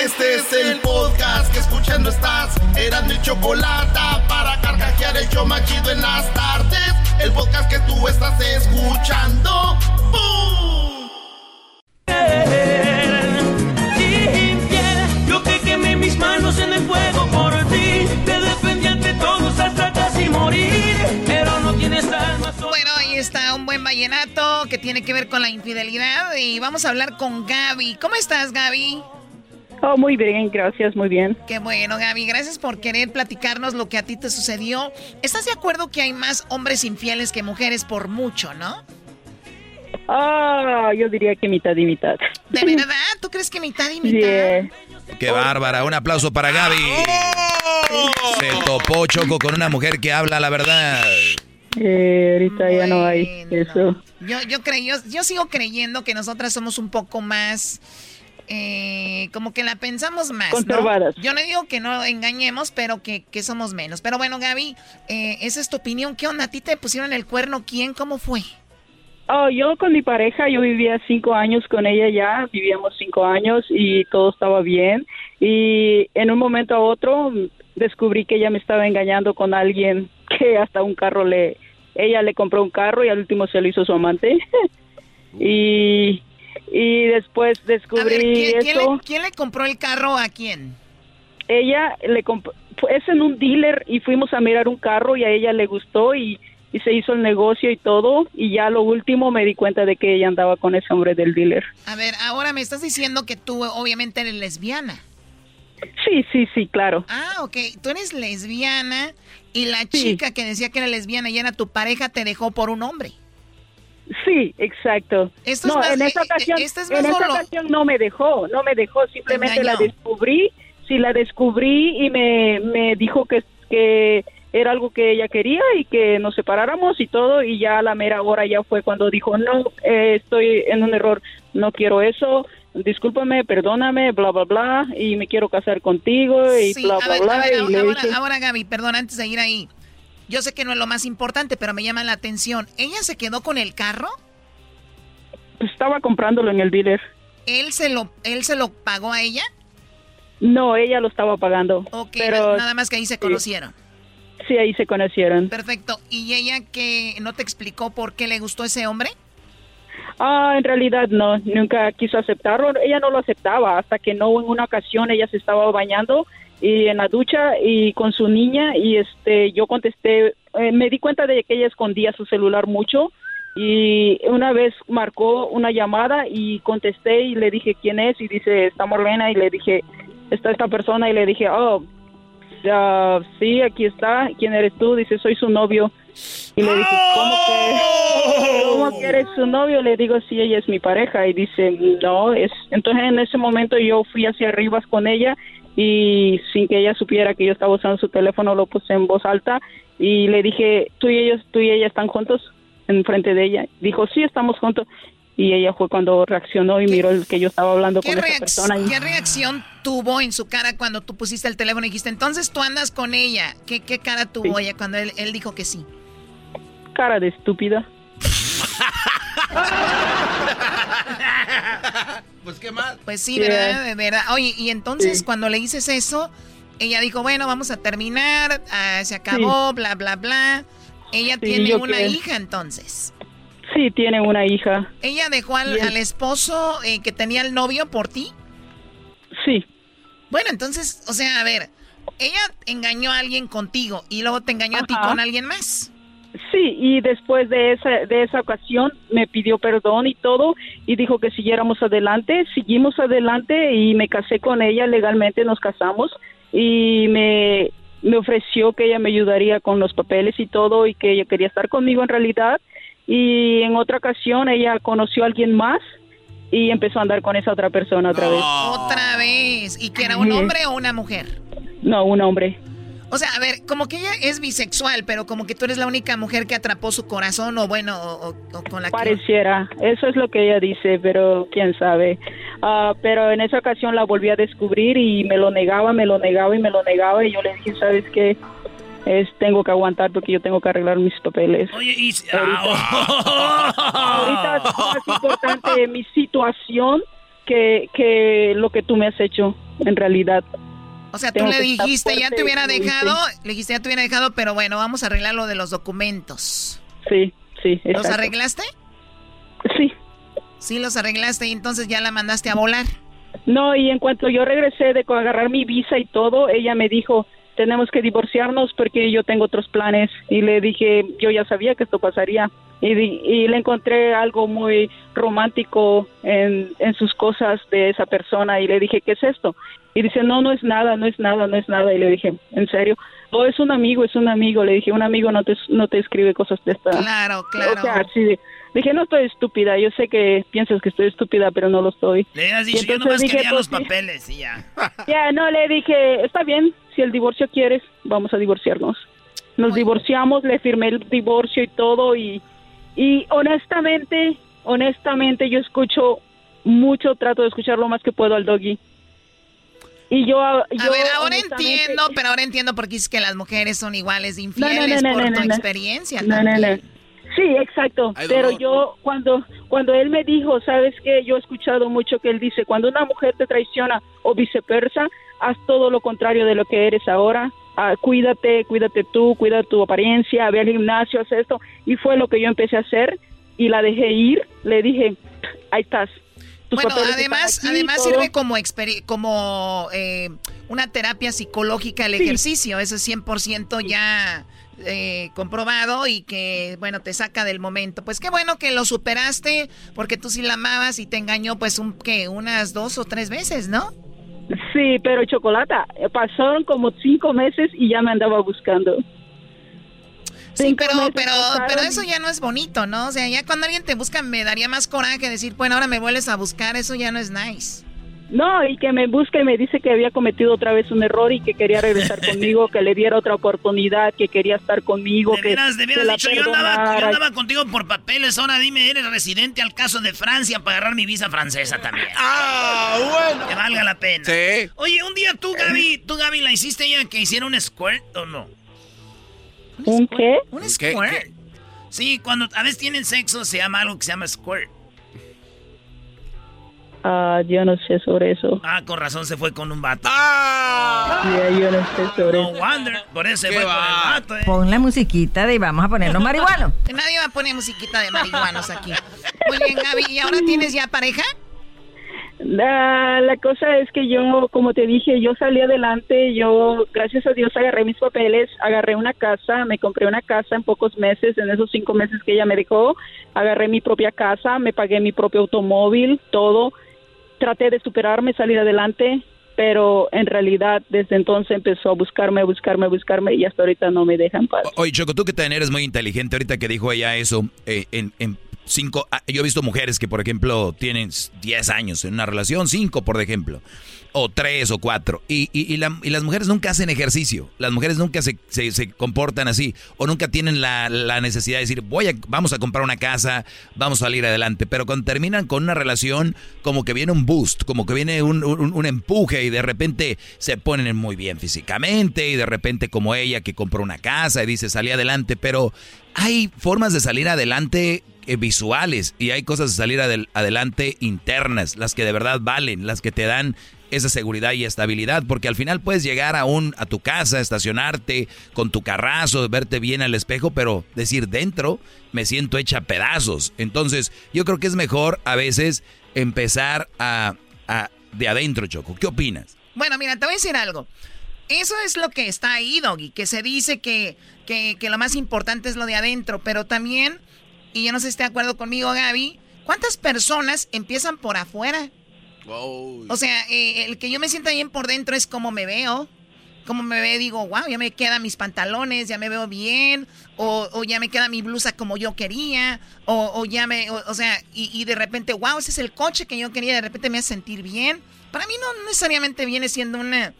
Este es el podcast que escuchando estás. Eran mi chocolate para carcajear el yo machido en las tardes. El podcast que tú estás escuchando. ¡Bum! Yo que quemé mis manos en el fuego por ti. Te defendí ante todos hasta casi morir. Pero no tienes alma. Bueno, ahí está un buen vallenato que tiene que ver con la infidelidad. Y vamos a hablar con Gaby. ¿Cómo estás, Gaby? Oh, muy bien, gracias, muy bien. Qué bueno, Gaby, gracias por querer platicarnos lo que a ti te sucedió. ¿Estás de acuerdo que hay más hombres infieles que mujeres por mucho, no? Ah, yo diría que mitad y mitad. ¿De verdad? ¿Tú crees que mitad y mitad? Qué bárbara, un aplauso para Gaby. Se topó Choco con una mujer que habla la verdad. Eh, ahorita ya no hay eso. Yo, yo, creo, yo sigo creyendo que nosotras somos un poco más eh, como que la pensamos más. Conservadas. Yo no digo que no engañemos, pero que, que somos menos. Pero bueno, Gaby, eh, esa es tu opinión. ¿Qué onda? ¿A ti te pusieron el cuerno? ¿Quién? ¿Cómo fue? Oh, yo con mi pareja, yo vivía cinco años con ella ya, vivíamos cinco años y todo estaba bien. Y en un momento a otro descubrí que ella me estaba engañando con alguien que hasta un carro le, ella le compró un carro y al último se lo hizo su amante. y y después descubrí eso. ¿quién le, compró el carro a quién? Ella le compró, es en un dealer y fuimos a mirar un carro y a ella le gustó y, y se hizo el negocio y todo y ya lo último me di cuenta de que ella andaba con ese hombre del dealer. A ver, ahora me estás diciendo que tú obviamente eres lesbiana. Sí, sí, sí, claro. Ah, ok. Tú eres lesbiana y la chica que decía que era lesbiana y era tu pareja te dejó por un hombre. Sí, exacto. no, en ocasión, en esa ocasión no me dejó, no me dejó, simplemente la descubrí, sí la descubrí y me, me dijo que, que era algo que ella quería y que nos separáramos y todo y ya a la mera hora ya fue cuando dijo, no, eh, estoy en un error, no quiero eso, discúlpame, perdóname, bla, bla, bla, y me quiero casar contigo y bla, bla, bla. y ahora, ahora, Gaby, perdón, antes de ir ahí, yo sé que no es lo más importante, pero me llama la atención. ¿Ella se quedó con el carro? Estaba comprándolo en el dealer. ¿Él se lo, él se lo pagó a ella? No, ella lo estaba pagando. Ok, pero, nada más que ahí se conocieron. Sí, ahí se conocieron. Perfecto. ¿Y ella que no te explicó por qué le gustó ese hombre? Ah, en realidad no, nunca quiso aceptarlo. Ella no lo aceptaba hasta que no en una ocasión ella se estaba bañando y en la ducha y con su niña y este yo contesté, eh, me di cuenta de que ella escondía su celular mucho y una vez marcó una llamada y contesté y le dije quién es y dice está Morlena y le dije está esta persona y le dije oh ya, sí aquí está quién eres tú dice soy su novio y le dije, ¿cómo que, ¿cómo que eres su novio? Le digo, sí, ella es mi pareja. Y dice, no, es... Entonces en ese momento yo fui hacia arriba con ella y sin que ella supiera que yo estaba usando su teléfono lo puse en voz alta y le dije, tú y ellos, tú y ella están juntos en frente de ella. Dijo, sí, estamos juntos. Y ella fue cuando reaccionó y miró el que yo estaba hablando con esa persona. ¿Qué reacción tuvo en su cara cuando tú pusiste el teléfono y dijiste, entonces tú andas con ella? ¿Qué, qué cara tuvo ella cuando él, él dijo que sí? Cara de estúpida. pues qué mal. Pues sí, ¿verdad? De verdad. Oye, y entonces cuando le dices eso, ella dijo, bueno, vamos a terminar, ah, se acabó, bla, bla, bla. Ella tiene una hija entonces. Sí, tiene una hija. ¿Ella dejó al, esposo eh, que tenía el novio por ti? Sí. Bueno, entonces, o sea, a ver, ella engañó a alguien contigo y luego te engañó a ti con alguien más. Sí, y después de esa, de esa ocasión me pidió perdón y todo y dijo que siguiéramos adelante, seguimos adelante y me casé con ella legalmente, nos casamos y me, me ofreció que ella me ayudaría con los papeles y todo y que ella quería estar conmigo en realidad y en otra ocasión ella conoció a alguien más y empezó a andar con esa otra persona otra vez. Otra vez. ¿Y que era un hombre o una mujer? No, un hombre. O sea, a ver, como que ella es bisexual, pero como que tú eres la única mujer que atrapó su corazón o bueno, o, con la Pareciera, eso es lo que ella dice, pero quién sabe. Ah, pero en esa ocasión la volví a descubrir y me lo negaba, me lo negaba y me lo negaba y yo le dije, ¿sabes qué? Es, tengo que aguantar porque yo tengo que arreglar mis papeles. Oye, y... ahorita, ahorita es más importante mi situación que, que lo que tú me has hecho en realidad. O sea, tú le dijiste, ya te hubiera dejado, le dijiste, ya te hubiera dejado, pero bueno, vamos a arreglar lo de los documentos. Sí, sí. ¿Los arreglaste? Sí. Sí, los arreglaste y entonces ya la mandaste a volar. No, y en cuanto yo regresé de agarrar mi visa y todo, ella me dijo, tenemos que divorciarnos porque yo tengo otros planes. Y le dije, yo ya sabía que esto pasaría. Y, y le encontré algo muy romántico en, en sus cosas de esa persona y le dije, ¿qué es esto? Y dice, no, no es nada, no es nada, no es nada. Y le dije, ¿en serio? Oh, es un amigo, es un amigo. Le dije, un amigo no te, no te escribe cosas de esta. Claro, claro. O sea, sí. Dije, no estoy estúpida. Yo sé que piensas que estoy estúpida, pero no lo estoy. Le has dicho, yo nomás dije, quería los pues papeles y ya. Ya, no, le dije, está bien. Si el divorcio quieres, vamos a divorciarnos. Nos divorciamos, le firmé el divorcio y todo. Y, y honestamente, honestamente, yo escucho mucho, trato de escuchar lo más que puedo al doggy y yo, a ver, ahora entiendo, pero ahora entiendo por qué es que las mujeres son iguales de infieles por tu experiencia. No, no, no. Sí, exacto. Pero yo cuando cuando él me dijo, sabes que yo he escuchado mucho que él dice, cuando una mujer te traiciona o viceversa, haz todo lo contrario de lo que eres ahora. Ah, cuídate, cuídate tú, cuida tu apariencia, ve al gimnasio, haz esto. Y fue lo que yo empecé a hacer y la dejé ir. Le dije, ahí estás, bueno, además, además sirve como, como eh, una terapia psicológica el ejercicio. Eso es 100% ya eh, comprobado y que, bueno, te saca del momento. Pues qué bueno que lo superaste porque tú sí la amabas y te engañó pues un, ¿qué? unas dos o tres veces, ¿no? Sí, pero Chocolata, pasaron como cinco meses y ya me andaba buscando. Sí, pero, pero, pero eso ya no es bonito, ¿no? O sea, ya cuando alguien te busca me daría más coraje decir, bueno, ahora me vuelves a buscar, eso ya no es nice. No, y que me busque y me dice que había cometido otra vez un error y que quería regresar conmigo, que le diera otra oportunidad, que quería estar conmigo. De veras, de veras dicho, yo andaba, yo andaba, contigo por papeles, ahora dime, eres residente al caso de Francia para agarrar mi visa francesa también. Ah, bueno. Que valga la pena. Sí. Oye, un día tú, Gaby, tú, Gaby, ¿la hiciste ella que hiciera un squirt o no? ¿Un, qué? Un squirt. Sí, cuando a veces tienen sexo se llama algo que se llama squirt. Ah, yo no sé sobre eso. Ah, con razón se fue con un vato. ¡Ah! yo no sé sobre no Wonder, por eso se fue con el vato, eh. Pon la musiquita de vamos a ponernos marihuanos. Nadie va a poner musiquita de marihuanos aquí. Muy bien, Gaby. ¿Y ahora tienes ya pareja? La, la cosa es que yo, como te dije, yo salí adelante, yo, gracias a Dios, agarré mis papeles, agarré una casa, me compré una casa en pocos meses, en esos cinco meses que ella me dejó, agarré mi propia casa, me pagué mi propio automóvil, todo, traté de superarme, salir adelante, pero en realidad desde entonces empezó a buscarme, buscarme, buscarme y hasta ahorita no me dejan paz. Oye, Choco, tú que también eres muy inteligente, ahorita que dijo ella eso, eh, en, en cinco, ah, yo he visto mujeres que, por ejemplo, tienen 10 años en una relación, cinco, por ejemplo, o tres o cuatro, y, y, las mujeres nunca hacen ejercicio, las mujeres nunca se, se, comportan así, o nunca tienen la, necesidad de decir, voy a, vamos a comprar una casa, vamos a salir adelante, pero cuando terminan con una relación, como que viene un boost, como que viene un, un empuje, y de repente se ponen muy bien físicamente, y de repente como ella que compró una casa y dice, salí adelante, pero hay formas de salir adelante eh, visuales y hay cosas de salir adelante internas, las que de verdad valen, las que te dan esa seguridad y estabilidad, porque al final puedes llegar a un a tu casa, estacionarte con tu carrazo, verte bien al espejo, pero decir dentro me siento hecha pedazos. Entonces, yo creo que es mejor a veces empezar a, de adentro, Choco. ¿Qué opinas? Bueno, mira, te voy a decir algo. Eso es lo que está ahí, Doggy, que se dice que, que, que lo más importante es lo de adentro, pero también y yo no sé si está de acuerdo conmigo, Gaby, ¿cuántas personas empiezan por afuera? O sea, eh, el que yo me sienta bien por dentro es como me veo. Como me veo, digo, wow, ya me quedan mis pantalones, ya me veo bien, o, ya me queda mi blusa como yo quería, o, ya me, o, sea, y, de repente, wow, ese es el coche que yo quería, de repente me hace sentir bien. Para mí no necesariamente viene siendo una,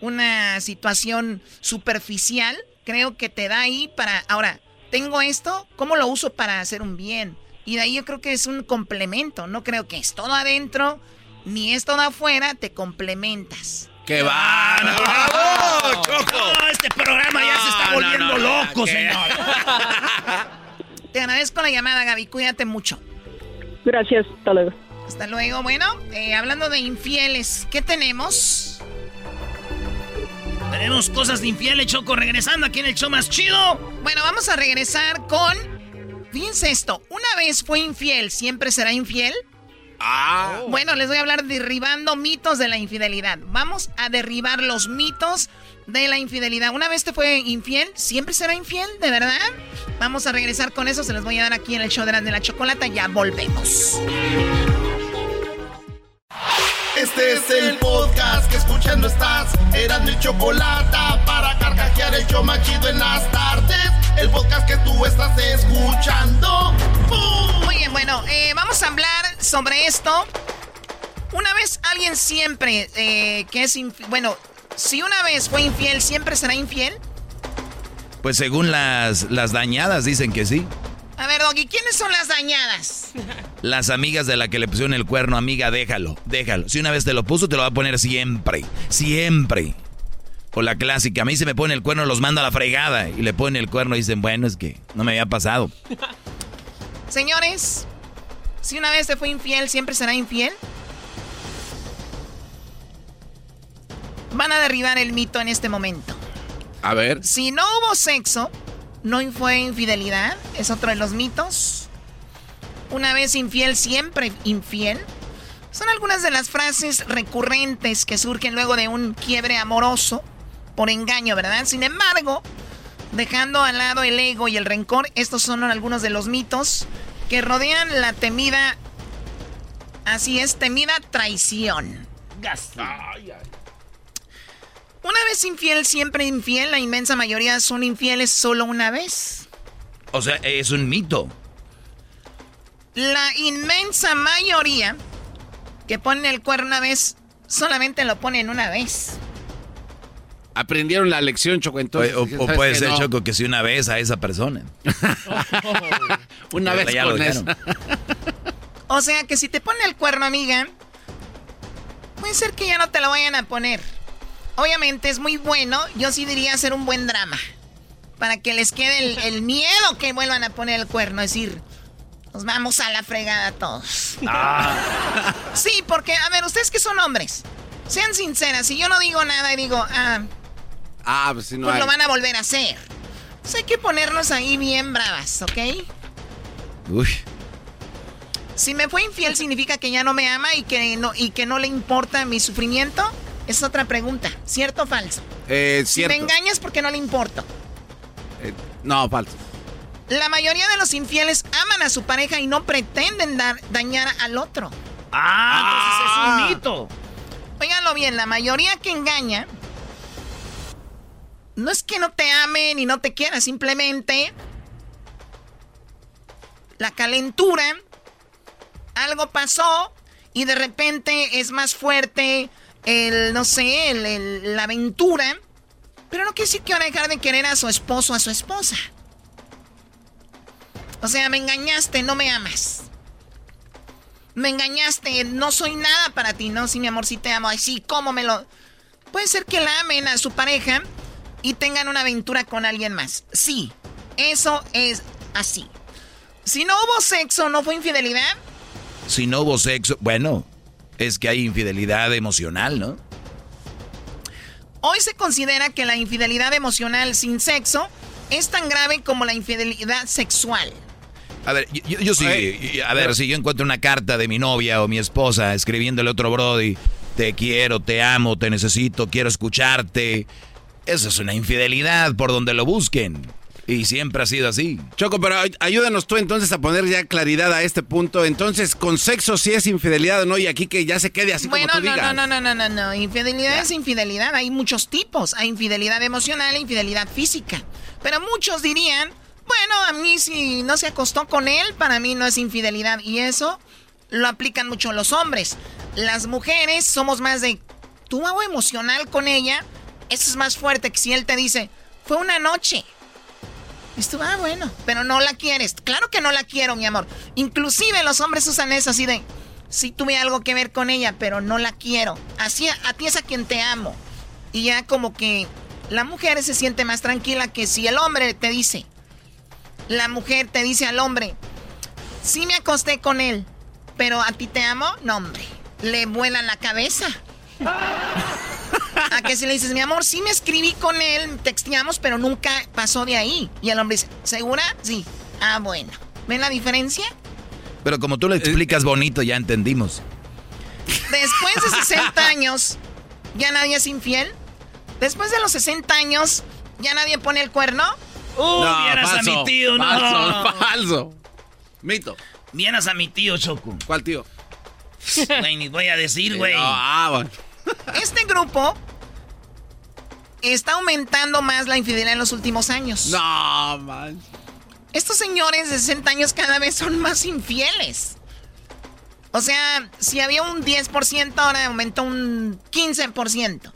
una situación superficial, creo que te da ahí para, ahora, tengo esto, ¿cómo lo uso para hacer un bien? Y de ahí yo creo que es un complemento, no creo que es todo adentro ni es todo afuera, te complementas. ¡Qué va! ¡Bravo, Choco! este programa ya se está volviendo loco, señor. te agradezco la llamada, Gaby. Cuídate mucho. Gracias. Hasta luego. Hasta luego. Bueno, eh, hablando de infieles, ¿qué tenemos? Tenemos cosas de infieles, Choco, regresando aquí en el show más chido. Bueno, vamos a regresar con. Fíjense esto, una vez fue infiel, ¿siempre será infiel? Ah. Bueno, les voy a hablar derribando mitos de la infidelidad. Vamos a derribar los mitos de la infidelidad. Una vez te fue infiel, ¿siempre será infiel? ¿De verdad? Vamos a regresar con eso, se los voy a dar aquí en el show de la, de la chocolata. Ya volvemos. Este es el podcast que escuchando estás. Eran mi chocolate para carcajear el yo machido en las tardes. El podcast que tú estás escuchando. Muy bien, bueno, eh, vamos a hablar sobre esto. Una vez alguien siempre eh, que es infiel. Bueno, si una vez fue infiel, ¿siempre será infiel? Pues según las, las dañadas dicen que sí. A ver, Doggy, ¿quiénes son las dañadas? Las amigas de la que le pusieron el cuerno, amiga, déjalo, déjalo. Si una vez te lo puso, te lo va a poner siempre, siempre. O la clásica, a mí se me pone el cuerno, los manda a la fregada y le ponen el cuerno y dicen, bueno, es que no me había pasado. Señores, si una vez te fue infiel, siempre será infiel. Van a derribar el mito en este momento. A ver. Si no hubo sexo, no fue infidelidad, es otro de los mitos. Una vez infiel, siempre infiel. Son algunas de las frases recurrentes que surgen luego de un quiebre amoroso por engaño, ¿verdad? Sin embargo, dejando al lado el ego y el rencor, estos son algunos de los mitos que rodean la temida, así es, temida traición. Ay, ay. Una vez infiel, siempre infiel. La inmensa mayoría son infieles solo una vez. O sea, es un mito. La inmensa mayoría que ponen el cuerno una vez, solamente lo ponen una vez. Aprendieron la lección, Choco, entonces. O, puede ser, Choco, que si una vez a esa persona. una vez con eso. o sea, que si te pone el cuerno, amiga, puede ser que ya no te lo vayan a poner. Obviamente es muy bueno, yo sí diría hacer un buen drama. Para que les quede el, miedo que vuelvan a poner el cuerno. Es decir, Nos vamos a la fregada todos. Ah. sí, porque, a ver, ustedes que son hombres, sean sinceras. Si yo no digo nada y digo, ah, ah pues, si no pues lo van a volver a hacer. Pues hay que ponernos ahí bien bravas, ¿ok? Uy. Si me fue infiel significa que ya no me ama y que no, y que no le importa mi sufrimiento. Es otra pregunta. ¿Cierto o falso? Eh, si me engañas porque no le importo. Eh, no, falso. La mayoría de los infieles aman a su pareja y no pretenden dar, dañar al otro. Ah, entonces es un ah. mito. Óiganlo bien, la mayoría que engaña no es que no te amen y no te quieran, simplemente la calentura, algo pasó y de repente es más fuerte el, no sé, la aventura. Pero no quiere decir que van a dejar de querer a su esposo a su esposa. O sea, me engañaste, no me amas. Me engañaste, no soy nada para ti, ¿no? Sí, mi amor, sí te amo. Ay, sí, ¿cómo me lo...? Puede ser que la amen a su pareja y tengan una aventura con alguien más. Sí, eso es así. Si no hubo sexo, ¿no fue infidelidad? Si no hubo sexo, bueno, es que hay infidelidad emocional, ¿no? Hoy se considera que la infidelidad emocional sin sexo es tan grave como la infidelidad sexual. A ver, yo, sí, a ver, si yo encuentro una carta de mi novia o mi esposa escribiéndole otro Brody, te quiero, te amo, te necesito, quiero escucharte. Eso es una infidelidad por donde lo busquen. Y siempre ha sido así. Choco, pero ayúdanos tú entonces a poner ya claridad a este punto. Entonces, con sexo sí es infidelidad o no, y aquí que ya se quede así como tú no, digas. No, no, no, no, no, Infidelidad es infidelidad. Hay muchos tipos. Hay infidelidad emocional e infidelidad física. Pero muchos dirían, bueno, a mí si no se acostó con él, para mí no es infidelidad. Y eso lo aplican mucho los hombres. Las mujeres somos más de, tú hago emocional con ella. Eso es más fuerte que si él te dice, fue una noche y ah, bueno, pero no la quieres. Claro que no la quiero, mi amor. Inclusive los hombres usan eso así de, sí tuve algo que ver con ella, pero no la quiero. Así, a ti es a quien te amo. Y ya como que la mujer se siente más tranquila que si el hombre te dice, la mujer te dice al hombre, sí me acosté con él, pero a ti te amo, no hombre, le vuela la cabeza. A que si le dices, mi amor, sí me escribí con él, texteamos, pero nunca pasó de ahí. Y el hombre dice, ¿segura? Sí. Ah, bueno. ¿Ven la diferencia? Pero como tú lo explicas bonito, ya entendimos. Después de 60 años, ¿ya nadie es infiel? Después de los 60 años, ¿ya nadie pone el cuerno? Uh, no, vieras a mi tío, no. Falso, falso. Mito. Vieras a mi tío, Choco. ¿Cuál tío? Güey, ni voy a decir, güey. ah, bueno. Este grupo está aumentando más la infidelidad en los últimos años. No, man. Estos señores de 60 años cada vez son más infieles. O sea, si había un 10%, ahora aumentó un 15%.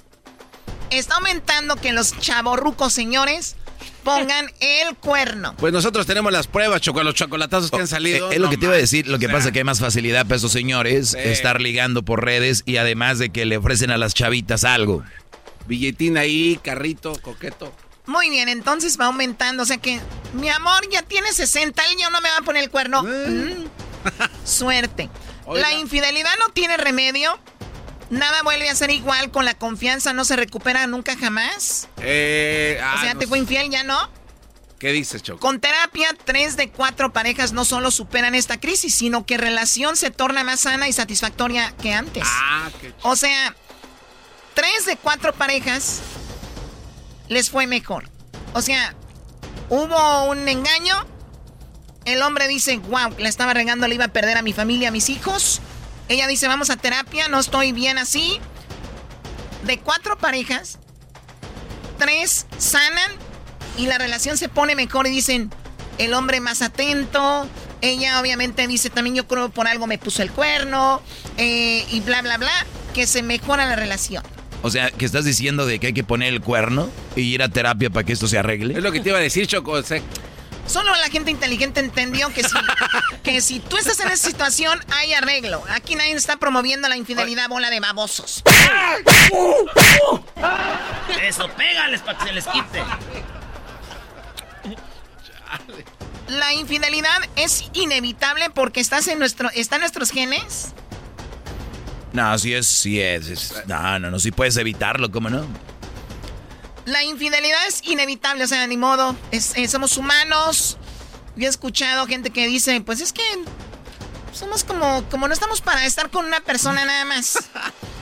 Está aumentando que los chavorrucos señores pongan el cuerno. Pues nosotros tenemos las pruebas, Choco, los chocolatazos que han oh, salido. Eh, es lo que te iba a decir. Lo que pasa es que hay más facilidad para esos señores estar ligando por redes y además de que le ofrecen a las chavitas algo. Billetín ahí, carrito, coqueto. Muy bien, entonces va aumentando. O sea que, mi amor, ya tiene 60, el niño no me va a poner el cuerno. Eh. Mm. Suerte. La infidelidad no tiene remedio. Nada vuelve a ser igual con la confianza, no se recupera nunca jamás. Eh, o sea, ah, te fue infiel, ya no. ¿Qué dices, Choco? Con terapia, tres de cuatro parejas no solo superan esta crisis, sino que relación se torna más sana y satisfactoria que antes. Ah, qué O sea, tres de cuatro parejas les fue mejor. O sea, hubo un engaño. El hombre dice, wow, la estaba regando, le iba a perder a mi familia, a mis hijos. Ella dice, vamos a terapia, no estoy bien así. De cuatro parejas, tres sanan y la relación se pone mejor y dicen, el hombre más atento. Ella obviamente dice, también yo creo por algo me puso el cuerno eh, y bla, bla, bla, que se mejora la relación. O sea, que estás diciendo de que hay que poner el cuerno y ir a terapia para que esto se arregle. Es lo que te iba a decir, Choco. Solo la gente inteligente entendió que si, que si tú estás en esa situación, hay arreglo. Aquí nadie está promoviendo la infidelidad, bola de babosos. Eso, pégales para que se les quite. La infidelidad es inevitable porque estás en nuestro, está en nuestros genes. No, sí es, sí es, No, no, no, sí puedes evitarlo, ¿cómo no? La infidelidad es inevitable, o sea, ni modo. Eh, somos humanos. Yo he escuchado gente que dice, pues es que somos como, como no estamos para estar con una persona nada más.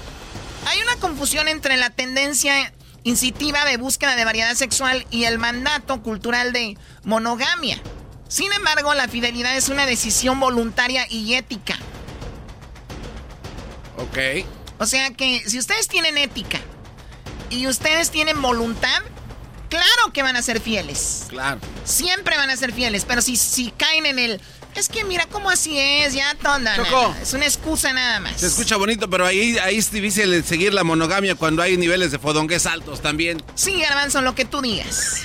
Hay una confusión entre la tendencia incitiva de búsqueda de variedad sexual y el mandato cultural de monogamia. Sin embargo, la fidelidad es una decisión voluntaria y ética. Ok. O sea que si ustedes tienen ética y ustedes tienen voluntad, claro que van a ser fieles. Claro. Siempre van a ser fieles, pero si, si caen en el... Es que mira cómo así es, ya tonda. Nada, es una excusa nada más. Se escucha bonito, pero ahí, ahí es difícil seguir la monogamia cuando hay niveles de fodongues altos también. Sí, Garbanzo, lo que tú digas.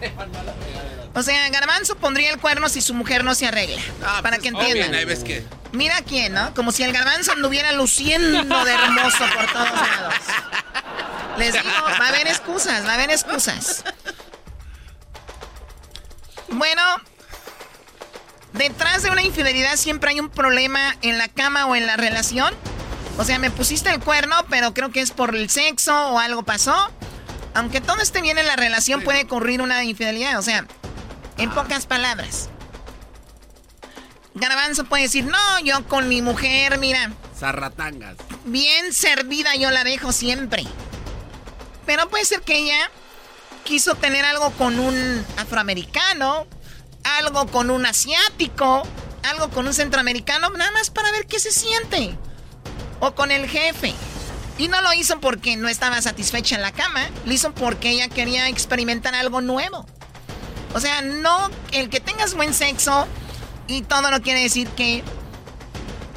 O sea, Garbanzo pondría el cuerno si su mujer no se arregla. Ah, para pues, que entiendan. ahí ves que... Mira quién, ¿no? Como si el garbanzo anduviera luciendo de hermoso por todos lados. Les digo, va a haber excusas, va a haber excusas. Bueno, detrás de una infidelidad siempre hay un problema en la cama o en la relación. O sea, me pusiste el cuerno, pero creo que es por el sexo o algo pasó. Aunque todo esté bien en la relación, puede ocurrir una infidelidad. O sea, en pocas palabras. Garbanzo puede decir, no, yo con mi mujer, mira. Zarratangas. Bien servida yo la dejo siempre. Pero puede ser que ella quiso tener algo con un afroamericano, algo con un asiático, algo con un centroamericano, nada más para ver qué se siente. O con el jefe. Y no lo hizo porque no estaba satisfecha en la cama, lo hizo porque ella quería experimentar algo nuevo. O sea, no, el que tengas buen sexo y todo no quiere decir que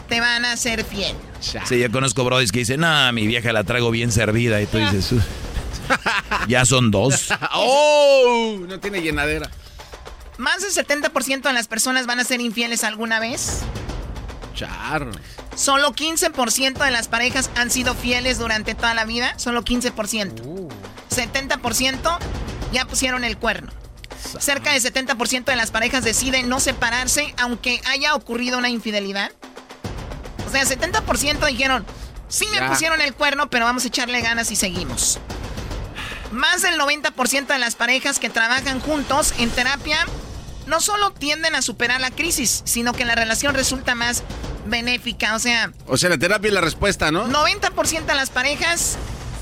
te van a ser fiel. Sí, yo conozco brodis que dicen, no, mi vieja la traigo bien servida. Y tú dices, ya son dos. ¡Oh! No tiene llenadera. Más del 70% de las personas van a ser infieles alguna vez. Char. Solo 15% de las parejas han sido fieles durante toda la vida. Solo 15%. 70% ya pusieron el cuerno. Cerca del 70% de las parejas deciden no separarse aunque haya ocurrido una infidelidad. O sea, 70% dijeron, sí me pusieron el cuerno, pero vamos a echarle ganas y seguimos. Más del 90% de las parejas que trabajan juntos en terapia no solo tienden a superar la crisis, sino que la relación resulta más benéfica. O sea... O sea, la terapia es la respuesta, ¿no? 90% de las parejas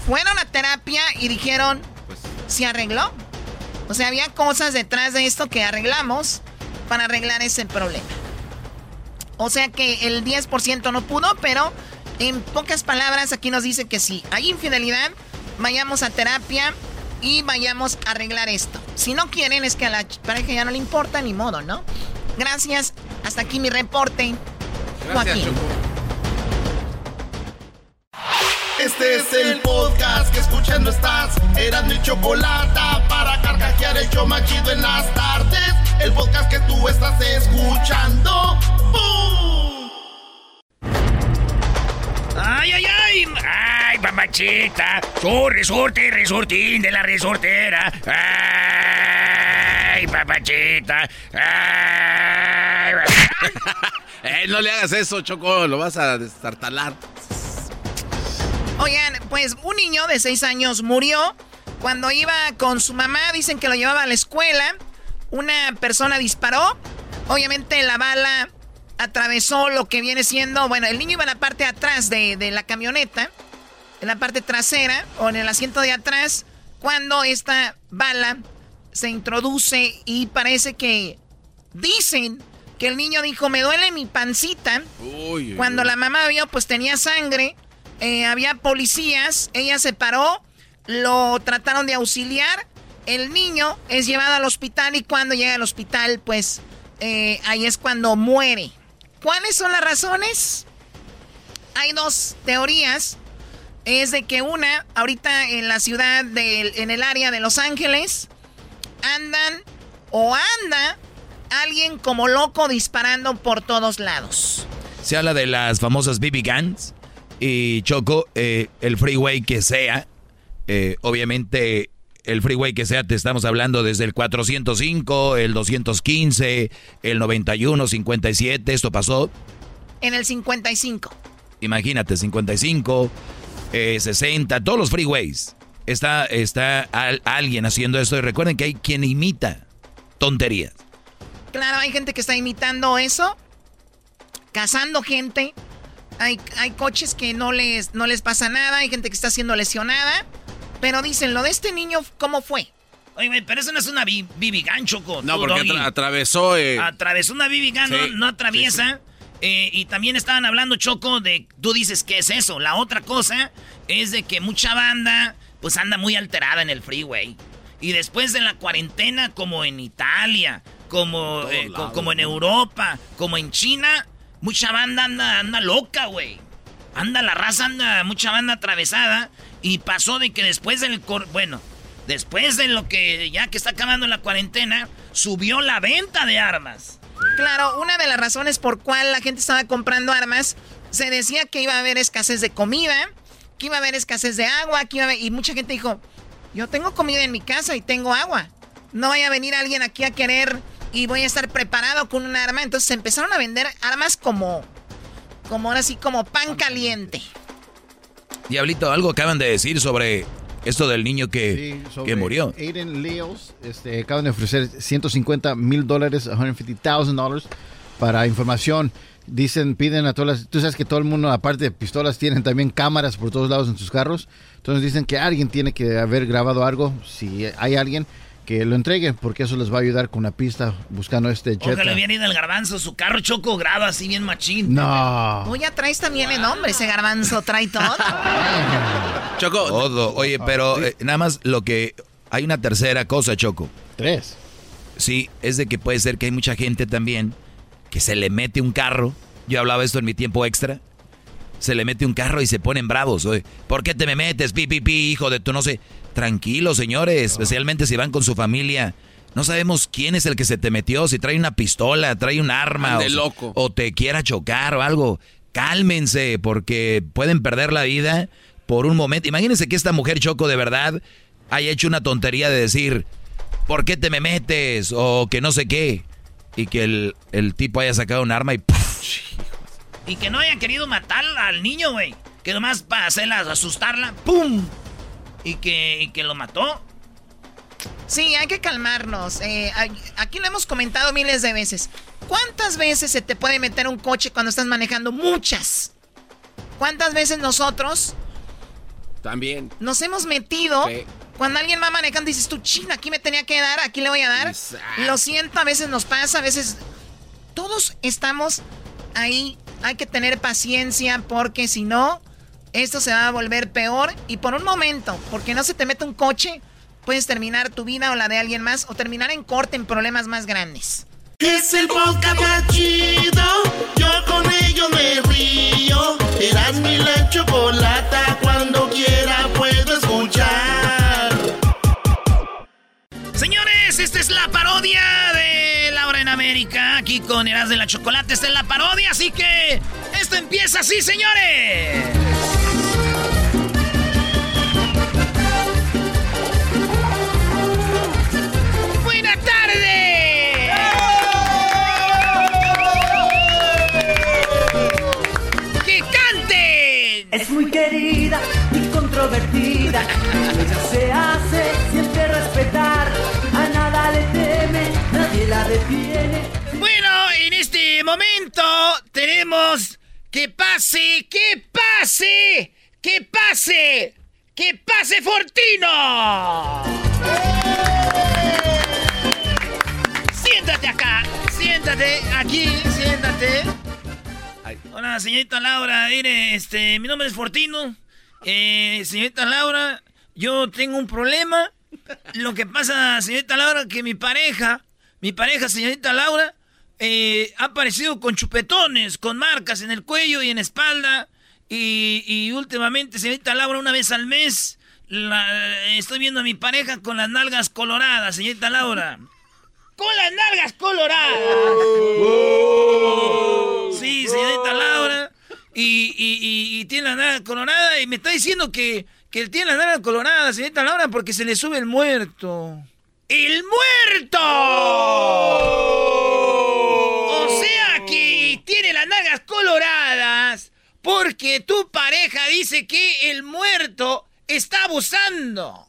fueron a terapia y dijeron, pues, ¿se arregló? O sea, había cosas detrás de esto que arreglamos para arreglar ese problema. O sea que el 10% no pudo, pero en pocas palabras aquí nos dice que si hay infidelidad, vayamos a terapia y vayamos a arreglar esto. Si no quieren es que a la pareja ya no le importa, ni modo, ¿no? Gracias. Hasta aquí mi reporte. Joaquín. Este es el podcast que escuchando estás. Eran mi chocolate para carcajear el yo machido en las tardes. El podcast que tú estás escuchando. ¡Ay, ay, ay! ¡Ay, mamachita! ¡Su resorte, resortín de la resortera! ¡Ay, papachita! ¡Ay! eh, no le hagas eso, Choco, lo vas a destartalar. Oigan, pues un niño de 6 años murió cuando iba con su mamá. Dicen que lo llevaba a la escuela. Una persona disparó. Obviamente la bala atravesó lo que viene siendo. Bueno, el niño iba en la parte de atrás de, de la camioneta. En la parte trasera o en el asiento de atrás. Cuando esta bala se introduce y parece que dicen que el niño dijo, me duele mi pancita. Cuando la mamá vio, pues tenía sangre. Eh, había policías, ella se paró, lo trataron de auxiliar, el niño es llevado al hospital y cuando llega al hospital, pues eh, ahí es cuando muere. ¿Cuáles son las razones? Hay dos teorías. Es de que una, ahorita en la ciudad, en el área de Los Ángeles, andan o anda alguien como loco disparando por todos lados. Se habla de las famosas BB guns. Y Choco, eh, el freeway que sea, eh, obviamente el freeway que sea, te estamos hablando desde el 405, el 215, el 91, 57, esto pasó. En el 55. Imagínate, 55, 60, eh, todos los freeways. Está, está alguien haciendo esto y recuerden que hay quien imita tonterías. Claro, hay gente que está imitando eso, cazando gente. Hay, hay coches que no les, no les pasa nada, hay gente que está siendo lesionada. Pero dicen, lo de este niño, ¿cómo fue? Oye, pero eso no es una gun, Choco. No, porque atravesó... Eh... Atravesó una gun, no, atraviesa. Eh, y también estaban hablando, Choco, de... Tú dices, ¿qué es eso? La otra cosa es de que mucha banda, pues anda muy alterada en el freeway. Y después de la cuarentena, como en Italia, como, eh, como en Europa, como en China, mucha banda anda, anda loca, güey. Anda la raza, anda mucha banda atravesada. Y pasó de que después del... Bueno, después de lo que ya que está acabando la cuarentena, subió la venta de armas. Claro, una de las razones por cual la gente estaba comprando armas, se decía que iba a haber escasez de comida, que iba a haber escasez de agua, que iba y mucha gente dijo, yo tengo comida en mi casa y tengo agua. No vaya a venir alguien aquí a querer y voy a estar preparado con un arma. Entonces empezaron a vender armas como, como ahora sí, como pan caliente. Diablito, algo acaban de decir sobre esto del niño que, que murió. Aiden Leos este, acaban de ofrecer 150 mil dólares, 150,000 dólares para información. Dicen, piden a todas las... Tú sabes que todo el mundo, aparte de pistolas, tienen también cámaras por todos lados en sus carros. Entonces dicen que alguien tiene que haber grabado algo. Si hay alguien, que lo entreguen, porque eso les va a ayudar con una pista buscando este jet. Ojalá le ido el garbanzo, su carro choco graba así bien machín. No. Oye, traes también el nombre, ese garbanzo trae todo. choco. Todo. Oye, pero eh, nada más lo que... Hay una tercera cosa, Choco. Tres. Sí, es de que puede ser que hay mucha gente también que se le mete un carro. Yo hablaba esto en mi tiempo extra. Se le mete un carro y se ponen bravos. Oye, ¿Por qué te me metes, pi, pi, pi, hijo de tu no sé? Tranquilos, señores, especialmente si van con su familia. No sabemos quién es el que se te metió, si trae una pistola, trae un arma o, loco. o te quiera chocar o algo. Cálmense, porque pueden perder la vida por un momento. Imagínense que esta mujer Choco de verdad haya hecho una tontería de decir, ¿por qué te me metes? O que no sé qué. Y que el, tipo haya sacado un arma y... Y que no haya querido matar al niño, güey. Que nomás para hacerla, asustarla, ¡pum! y que, que lo mató. Sí, hay que calmarnos. Eh, aquí lo hemos comentado miles de veces. ¿Cuántas veces se te puede meter un coche cuando estás manejando? Muchas. ¿Cuántas veces nosotros también nos hemos metido? Cuando alguien va manejando dices tú, china, aquí me tenía que dar, aquí le voy a dar. Lo siento, a veces nos pasa, a veces todos estamos ahí. Hay que tener paciencia porque si no, esto se va a volver peor y por un momento, porque no se te mete un coche, puedes terminar tu vida o la de alguien más o terminar en corte en problemas más grandes. Es el podcast más chido, yo con ello me río. Eras mi la chocolata, cuando quiera puedo escuchar. Señores, esta es la parodia de América, aquí con Eras de la Chocolate, esta es la parodia, así que esto empieza así, señores. Es muy querida y controvertida. Ella se hace siempre respetar. A nada le la detiene. Bueno, en este momento tenemos que pase, que pase, que pase, que pase Fortino. Siéntate acá, siéntate aquí, siéntate. Hola, señorita Laura, mire, este, mi nombre es Fortino. Eh, señorita Laura, yo tengo un problema. Lo que pasa, señorita Laura, que mi pareja, mi pareja, señorita Laura, eh, ha aparecido con chupetones, con marcas en el cuello y en espalda. Y, últimamente, señorita Laura, una vez al mes, estoy viendo a mi pareja con las nalgas coloradas, señorita Laura con las nalgas coloradas. Oh. Sí, señorita Laura. Y, y, y, tiene la nalga colorada y me está diciendo que, Que tiene la nalga colorada, señorita Laura, porque se le sube el muerto. ¡El muerto! O sea que tiene las nalgas coloradas porque tu pareja dice que el muerto está abusando.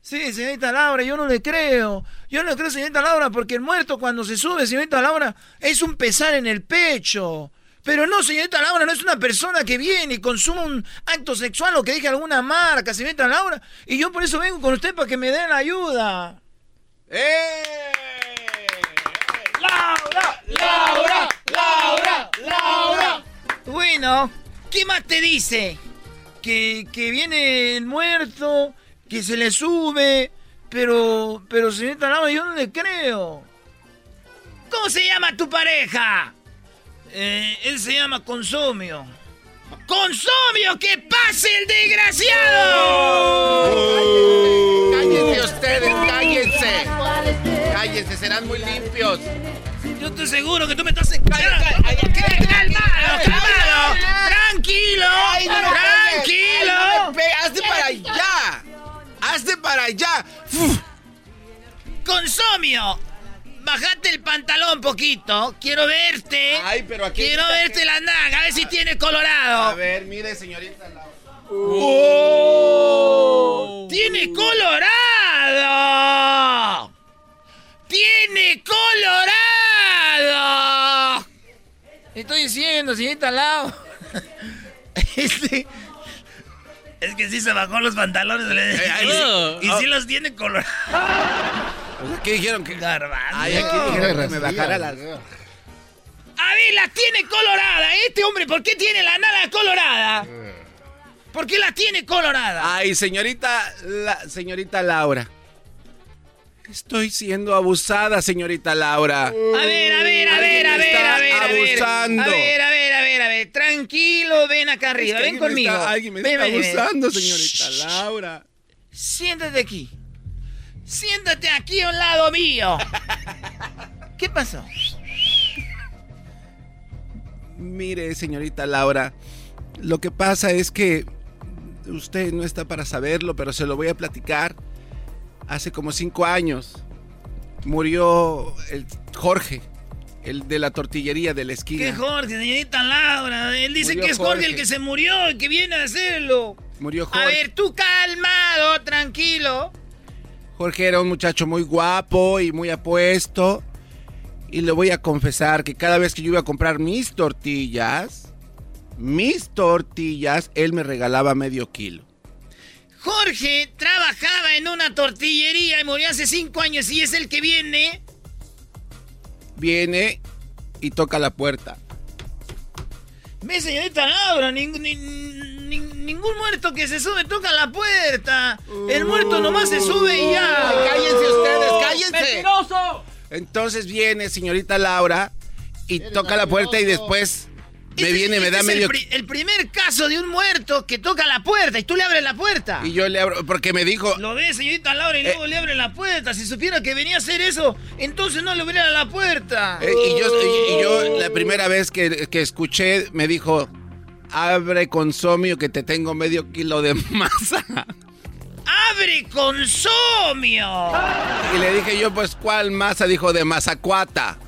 Sí, señorita Laura, yo no le creo. Yo no le creo, señorita Laura, porque el muerto cuando se sube, señorita Laura, es un pesar en el pecho. Pero no, señorita Laura, no es una persona que viene y consume un acto sexual o que deje alguna marca, señorita Laura. Y yo por eso vengo con usted para que me den la ayuda. ¡Eh! ¡Laura! ¡Laura! ¡Laura! ¡Laura! Bueno, ¿qué más te dice? Que, que viene el muerto, que se le sube, pero, pero señorita Laura, yo no le creo. ¿Cómo se llama tu pareja? Eh, él se llama Consomio. ¡Consomio! ¡Que pase el desgraciado! ¡Cállense ustedes! ¡Cállense! ¡Cállense! Serán muy limpios. Yo estoy seguro que tú me estás. ¡Calmado! ¡Calmado! ¡Tranquilo! ¡Tranquilo! ¡Hazte para allá! ¡Hazte para allá! ¡Consomio! Bajate el pantalón poquito. Quiero verte. Ay, pero aquí. Quiero verte la naga, a ver si tiene colorado. A ver, mire, señorita. ¡Oh! ¡Tiene colorado! ¡Tiene colorado! Estoy diciendo, señorita Lau. Este. Es que sí se bajó los pantalones. y, sí, los tiene colorados. ¿Qué dijeron? Que... Garbanzo. Ay, aquí dijeron que me bajara la... A ver, la tiene colorada. Este hombre, ¿por qué tiene la nada colorada? ¿Por qué la tiene colorada? Ay, señorita, la, señorita Laura. Estoy siendo abusada, señorita Laura. A ver, a ver, a ver, a ver, a ver, abusando. A ver, a ver, ver, a ver. Tranquilo, ven acá arriba, ven conmigo. alguien me está abusando, señorita Laura. Siéntate aquí. Siéntate aquí a un lado mío. ¿Qué pasó? Mire, señorita Laura, lo que pasa es que usted no está para saberlo, pero se lo voy a platicar. Hace como cinco años murió el Jorge, el de la tortillería de la esquina. ¿Qué Jorge, señorita Laura? Él dice que es Jorge, el que se murió, el que viene a hacerlo. Murió Jorge. A ver, tú calmado, tranquilo. Jorge era un muchacho muy guapo y muy apuesto. Y le voy a confesar que cada vez que yo iba a comprar mis tortillas, mis tortillas, él me regalaba medio kilo. Jorge trabajaba en una tortillería y murió hace cinco años y es el que viene. Viene y toca la puerta. Ve, señorita Laura, ningún muerto que se sube toca la puerta. El muerto nomás se sube y ya. cállense ustedes, cállense. ¡Mentiroso! Entonces viene señorita Laura y toca la puerta y después me viene, me da medio. El, primer caso de un muerto que toca la puerta y tú le abres la puerta. Y yo le abro, porque me dijo. Lo ve, señorita Laura, y luego eh. le abre la puerta. Si supiera que venía a hacer eso, entonces no le abriera la puerta. Eh, y, yo, y, yo, la primera vez que, que escuché, me dijo: Abre consomio que te tengo medio kilo de masa. ¡Abre consomio! Y le dije yo, pues, ¿cuál masa? Dijo, de masacuata.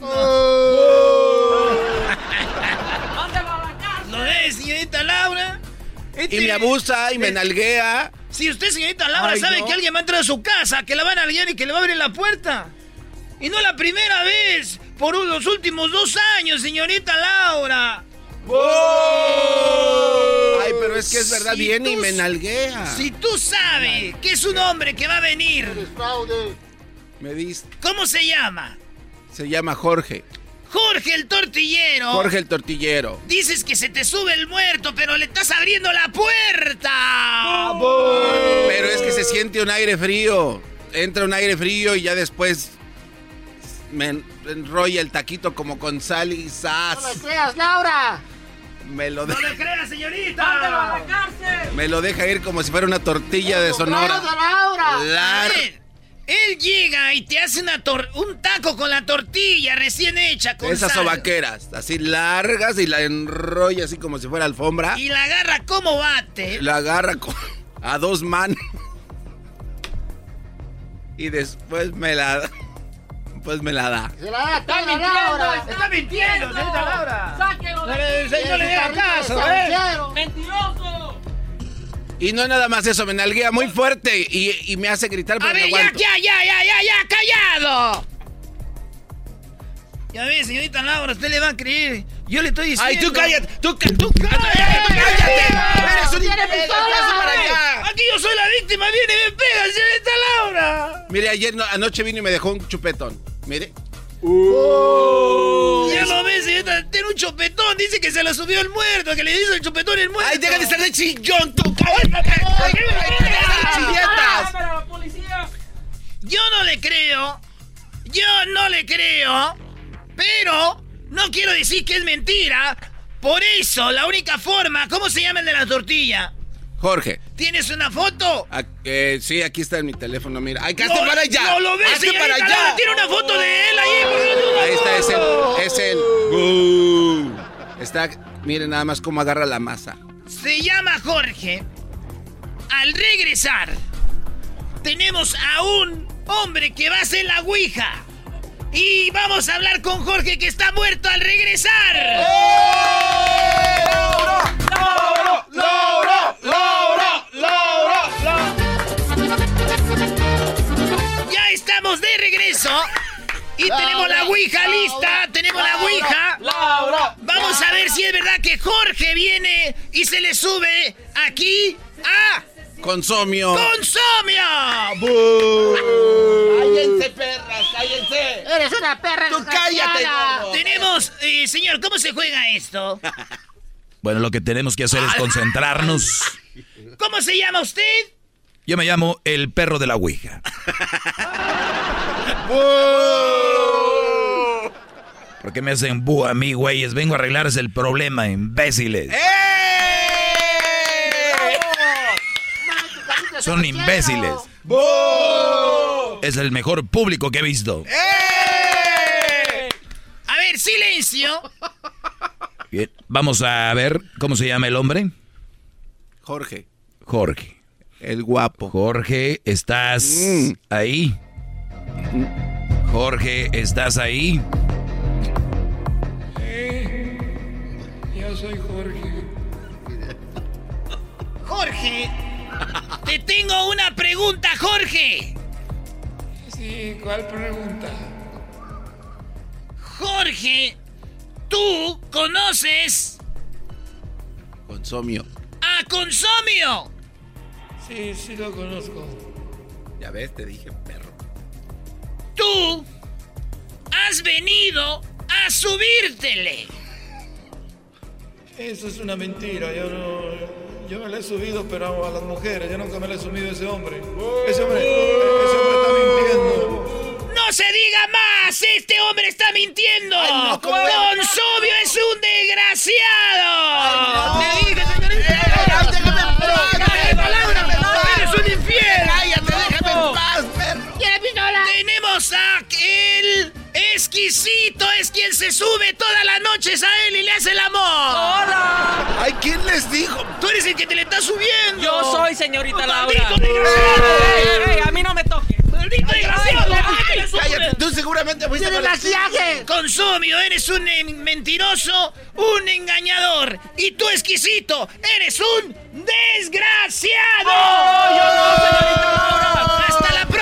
¿Lo señorita Laura? Y me abusa y me nalguea. Si usted, señorita Laura, sabe que alguien va a entrar a su casa, que la van a nalguear y que le va a abrir la puerta. Y no la primera vez, por los últimos dos años, señorita Laura. Ay, pero es que es verdad, viene y me nalguea. Si tú sabes que es un hombre que va a venir. Me dice. ¿Cómo se llama? Se llama Jorge. Jorge el tortillero. Jorge el tortillero. Dices que se te sube el muerto, pero le estás abriendo la puerta. Pero es que se siente un aire frío. Entra un aire frío y ya después me enrolla el taquito como con sal y sas. ¡No me creas, Laura! Me lo ¡No le creas, señorita! ¡Mándalo a la Me lo deja ir como si fuera una tortilla de sonora. Laura! Laura. Él llega y te hace una un taco con la tortilla recién hecha con Esas sal. sobaqueras, así largas y la enrolla así como si fuera alfombra. Y la agarra como bate. La agarra a dos manos. Y después me la pues me la da. Se la da, está mintiendo, está mintiendo, señorita Laura. Sáquelo de Señor, le caso, ¿eh? Mentiroso. Y no nada más eso, me nalguea muy fuerte y, y me hace gritar A ver, ya, ya, ya, ya, ya, ya, callado. Ya ve, señorita Laura, usted le va a creer. Yo le estoy diciendo. Ay, tú cállate, tú, tú cállate, cállate. Eres un para allá. Aquí yo soy la víctima, viene y me pega, señorita Laura. Mire, ayer anoche vino y me dejó un chupetón. Mire. Uh, ya lo ves, tiene un chupetón, dice que se lo subió el muerto, que le hizo el chupetón el muerto. Ay, deja de estar de chillón, tú. Yo no le creo. Yo no le creo. Pero no quiero decir que es mentira. Por eso, la única forma. ¿Cómo se llama el de la tortilla? Jorge. ¿Tienes una foto? eh, sí, aquí está en mi teléfono, mira. ¡Ay, no, para allá! ¡No lo ves, ¡Hazte para allá! Tiene una foto de él ahí. Ahí está, es él. Es él. Uh, está, miren nada más cómo agarra la masa. Se llama Jorge. Al regresar, tenemos a un hombre que va a hacer la Ouija. Y vamos a hablar con Jorge que está muerto al regresar. ¡Eh! ¡Laura! ¡Laura! ¡Laura! ¡Laura! Ya estamos de regreso. Y tenemos la Ouija lista, tenemos la Ouija. Laura, Vamos a ver si es verdad que Jorge viene y se le sube aquí a Consomio. ¡Consomio! ¡Cállense, perras! ¡Cállense! ¡Eres una perra ¡Tú cállate! Tenemos, eh, señor, ¿cómo se juega esto? Bueno, lo que tenemos que hacer es concentrarnos. ¿Cómo se llama usted? Yo me llamo el perro de la Ouija. ¿Por qué me hacen bu a mí, güeyes? Vengo a arreglarles el problema, imbéciles. ¡Eh! Son imbéciles. Es el mejor público que he visto. ¡Eh! A ver, silencio. Bien, vamos a ver cómo se llama el hombre. Jorge. Jorge. El guapo. Jorge, ¿estás mm. ahí? Jorge, ¿estás ahí? Sí, yo soy Jorge. Jorge, te tengo una pregunta, Jorge. Sí, ¿cuál pregunta? Jorge, ¿tú conoces Consomio. a Consomio? Sí, sí lo conozco. Ya ves, te dije perro. Tú has venido a subírtele. Eso es una mentira. Yo no. Yo me le he subido, pero a las mujeres. Yo nunca me le he subido a ese hombre. Ese hombre, ese hombre está mintiendo. ¡No se diga más! ¡Este hombre está mintiendo! Ay, no, ¿cómo? ¡Consomio es un desgraciado! Ay, no. Exquisito, es quien se sube todas las noches a él y le hace el amor. ¡Hola! Ay, ¿quién les dijo? Tú eres el que te le está subiendo. Yo soy señorita Laura. ¡Maldito desgraciado! ¡Ey, a mí no me toques! ¡Maldito desgraciado! Cállate, tú seguramente fuiste ¡Tiene con la- maquillaje! Consumio, eres un mentiroso, un engañador. Y tú, exquisito, eres un desgraciado. ¡Oh, yo no, señorita Laura! ¡Hasta la próxima!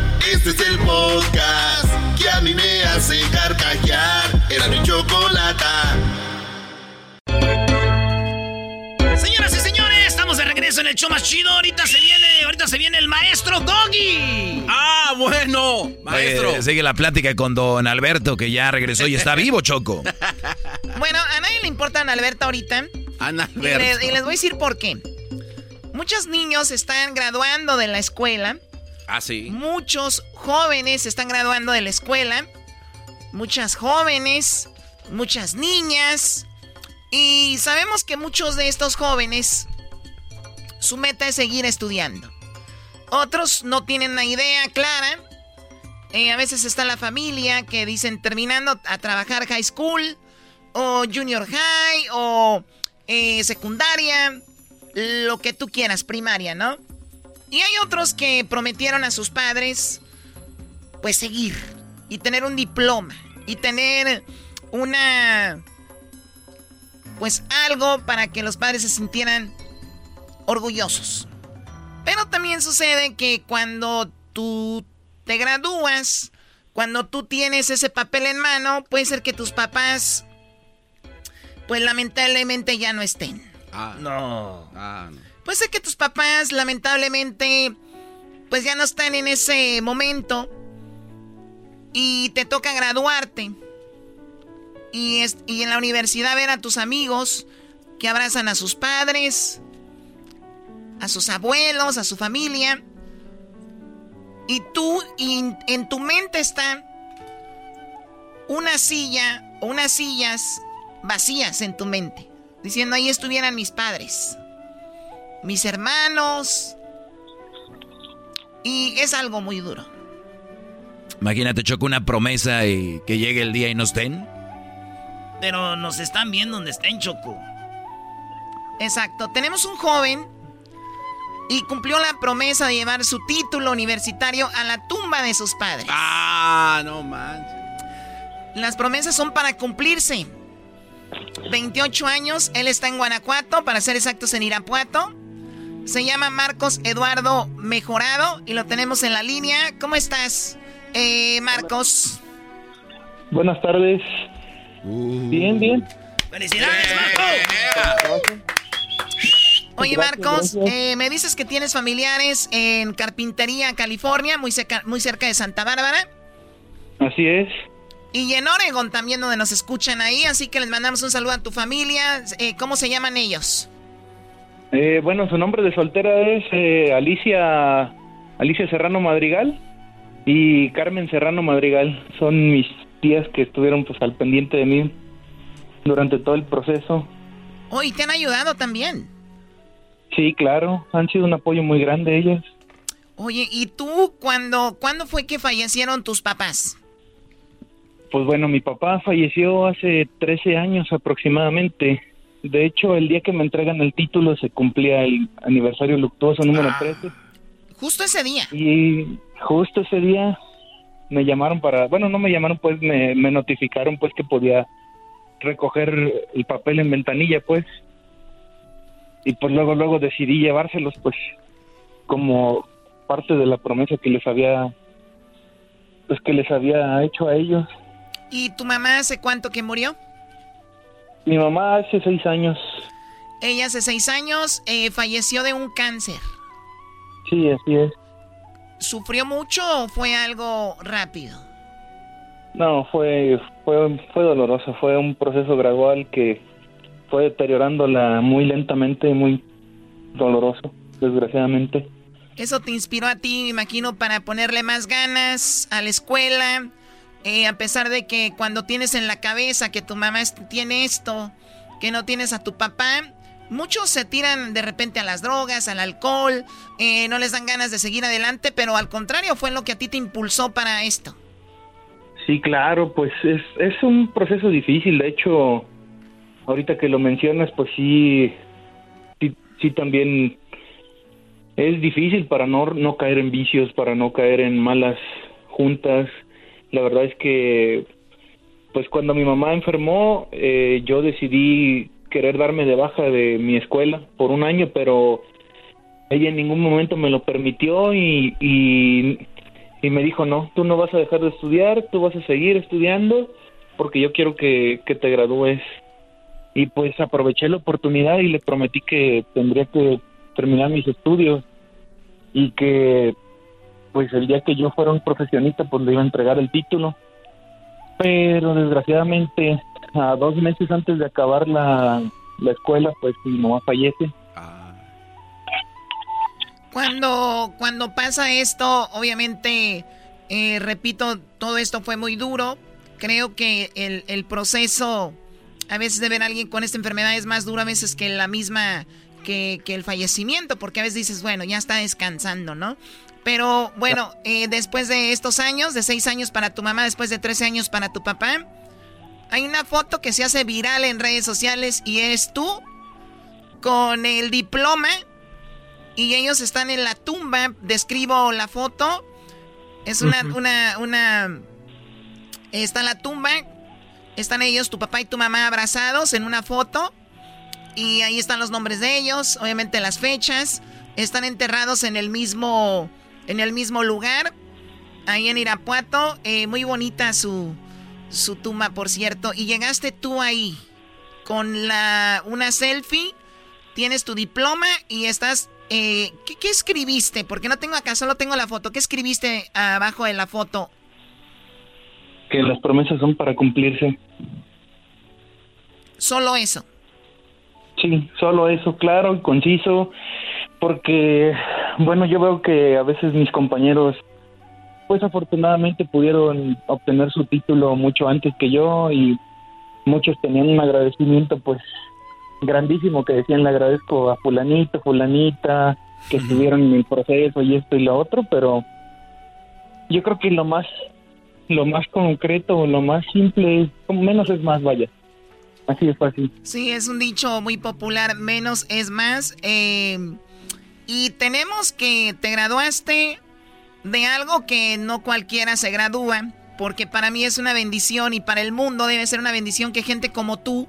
Este es el podcast que a mí me hace carcajear. Era mi chocolata. más chido. Ahorita se viene, ahorita se viene el maestro Doggy. Ah, bueno, maestro. sigue la plática con don Alberto, que ya regresó y está vivo, Choco. Bueno, a nadie le importa don Alberto ahorita. Ana Alberto. Y, les voy a decir por qué. Muchos niños están graduando de la escuela. Ah. Muchos jóvenes están graduando de la escuela. Muchas jóvenes, muchas niñas. Y sabemos que muchos de estos jóvenes, su meta es seguir estudiando. Otros no tienen una idea clara. Eh, a veces está la familia que dicen terminando a trabajar high school o junior high o eh, secundaria, lo que tú quieras, primaria, ¿no? Y hay otros que prometieron a sus padres, pues seguir y tener un diploma y tener una, pues algo para que los padres se sintieran orgullosos. Pero también sucede que cuando tú te gradúas, cuando tú tienes ese papel en mano, puede ser que tus papás pues lamentablemente ya no estén. Ah, no. Ah, no. Puede ser que tus papás lamentablemente pues ya no están en ese momento y te toca graduarte. Y, y en la universidad ver a tus amigos que abrazan a sus padres, a sus abuelos, a su familia. Y tú, en tu mente está una silla o unas sillas vacías en tu mente, diciendo ahí estuvieran mis padres, mis hermanos, y es algo muy duro. Imagínate, Choco, una promesa y que llegue el día y no estén. Pero nos están viendo donde estén, Choco. Exacto. Tenemos un joven y cumplió la promesa de llevar su título universitario a la tumba de sus padres. Ah, no manches. Las promesas son para cumplirse. 28 años, él está en Guanajuato, para ser exactos en Irapuato. Se llama Marcos Eduardo Mejorado y lo tenemos en la línea. ¿Cómo estás, eh, Marcos? Buenas tardes. Uh. Bien, bien. ¡Felicidades, Marcos! Oye, Marcos, eh, me dices que tienes familiares en Carpintería, California, muy cerca, muy cerca de Santa Bárbara. Así es. Y en Oregon también donde nos escuchan ahí, así que les mandamos un saludo a tu familia. Eh, ¿Cómo se llaman ellos? Eh, bueno, su nombre de soltera es eh, Alicia Alicia Serrano Madrigal y Carmen Serrano Madrigal. Son mis tías que estuvieron pues al pendiente de mí durante todo el proceso. Oh, y te han ayudado también. Sí, claro, han sido un apoyo muy grande ellas. Oye, ¿y tú cuándo, cuándo fue que fallecieron tus papás? Pues bueno, mi papá falleció hace 13 años aproximadamente. De hecho, el día que me entregan el título se cumplía el aniversario luctuoso número 13. Ah. Justo ese día. Y justo ese día me llamaron para, bueno, no me llamaron, pues me, me notificaron pues que podía recoger el papel en ventanilla, pues. Y pues luego, luego decidí llevárselos, pues, como parte de la promesa que les había, pues que les había hecho a ellos. ¿Y tu mamá hace cuánto que murió? Mi mamá hace seis años. Ella hace seis años eh, falleció de un cáncer. Sí, así es. ¿Sufrió mucho o fue algo rápido? No, fue, fue, fue doloroso. Fue un proceso gradual que fue deteriorándola muy lentamente, muy doloroso, desgraciadamente. Eso te inspiró a ti, me imagino, para ponerle más ganas a la escuela, eh, a pesar de que cuando tienes en la cabeza que tu mamá tiene esto, que no tienes a tu papá, muchos se tiran de repente a las drogas, al alcohol, eh, no les dan ganas de seguir adelante, pero al contrario fue lo que a ti te impulsó para esto. Sí, claro, pues es, es un proceso difícil, de hecho, ahorita que lo mencionas, pues sí, sí, también es difícil para no caer en vicios, para no caer en malas juntas, la verdad es que, pues cuando mi mamá enfermó, eh, yo decidí querer darme de baja de mi escuela por un año, pero ella en ningún momento me lo permitió y, y, me dijo, no, tú no vas a dejar de estudiar, tú vas a seguir estudiando porque yo quiero que, que te gradúes. Y pues aproveché la oportunidad y le prometí que tendría que terminar mis estudios y que pues el día que yo fuera un profesionista pues le iba a entregar el título. Pero desgraciadamente a dos meses antes de acabar la, la escuela pues mi mamá fallece. Cuando, cuando pasa esto, obviamente, eh, repito, todo esto fue muy duro. Creo que el, el proceso a veces de ver a alguien con esta enfermedad es más duro a veces que la misma, que, que el fallecimiento, porque a veces dices, bueno, ya está descansando, ¿no? Pero bueno, eh, después de estos años, de seis años para tu mamá, después de 13 años para tu papá, hay una foto que se hace viral en redes sociales y eres tú con el diploma y ellos están en la tumba. Describo la foto. Es una, una, una, está la tumba. Están ellos, tu papá y tu mamá abrazados en una foto. Y ahí están los nombres de ellos, obviamente las fechas. Están enterrados en el mismo en el mismo lugar, ahí en Irapuato. Eh, muy bonita su, su tumba, por cierto. Y llegaste tú ahí con la, una selfie, tienes tu diploma y estás... Eh, ¿qué, escribiste? Porque no tengo acá, solo tengo la foto. ¿Qué escribiste abajo de la foto? Que las promesas son para cumplirse. Solo eso. Sí, solo eso, claro y conciso porque, bueno, yo veo que a veces mis compañeros, pues afortunadamente pudieron obtener su título mucho antes que yo y muchos tenían un agradecimiento, pues, grandísimo que decían le agradezco a fulanito, fulanita, que estuvieron en el proceso y esto y lo otro, pero yo creo que lo más, lo más concreto, lo más simple, menos es más, vaya. Así es fácil. Sí, es un dicho muy popular, menos es más. Eh, y tenemos que te graduaste de algo que no cualquiera se gradúa, porque para mí es una bendición y para el mundo debe ser una bendición que gente como tú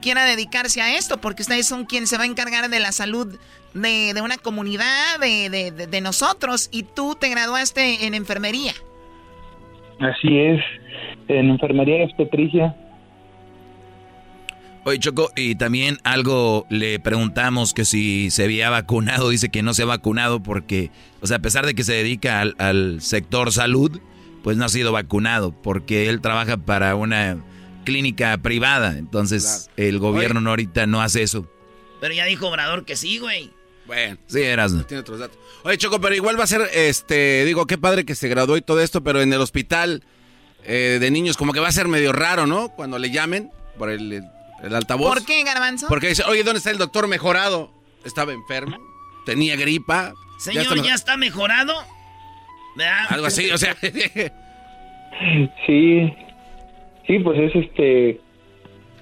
quiera dedicarse a esto, porque ustedes son quienes se va a encargar de la salud de, una comunidad, de, de nosotros, y tú te graduaste en enfermería. Así es, en enfermería obstetricia. Oye, Choco, y también algo le preguntamos que si se había vacunado, dice que no se ha vacunado porque, o sea, a pesar de que se dedica al, sector salud, pues no ha sido vacunado porque él trabaja para una clínica privada, entonces el gobierno no ahorita no hace eso. Pero ya dijo Obrador que sí, güey. Bueno, sí, eras. Tiene otros datos. Oye, Choco, pero igual va a ser, este, digo, qué padre que se graduó y todo esto, pero en el hospital eh, de niños como que va a ser medio raro, ¿no? Cuando le llamen por el el altavoz. ¿Por qué, Garbanzo? Porque dice, oye, ¿dónde está el doctor mejorado? Estaba enfermo, tenía gripa. Señor, ¿ya está, mejorado? Algo así, o sea. sí, sí, pues es este,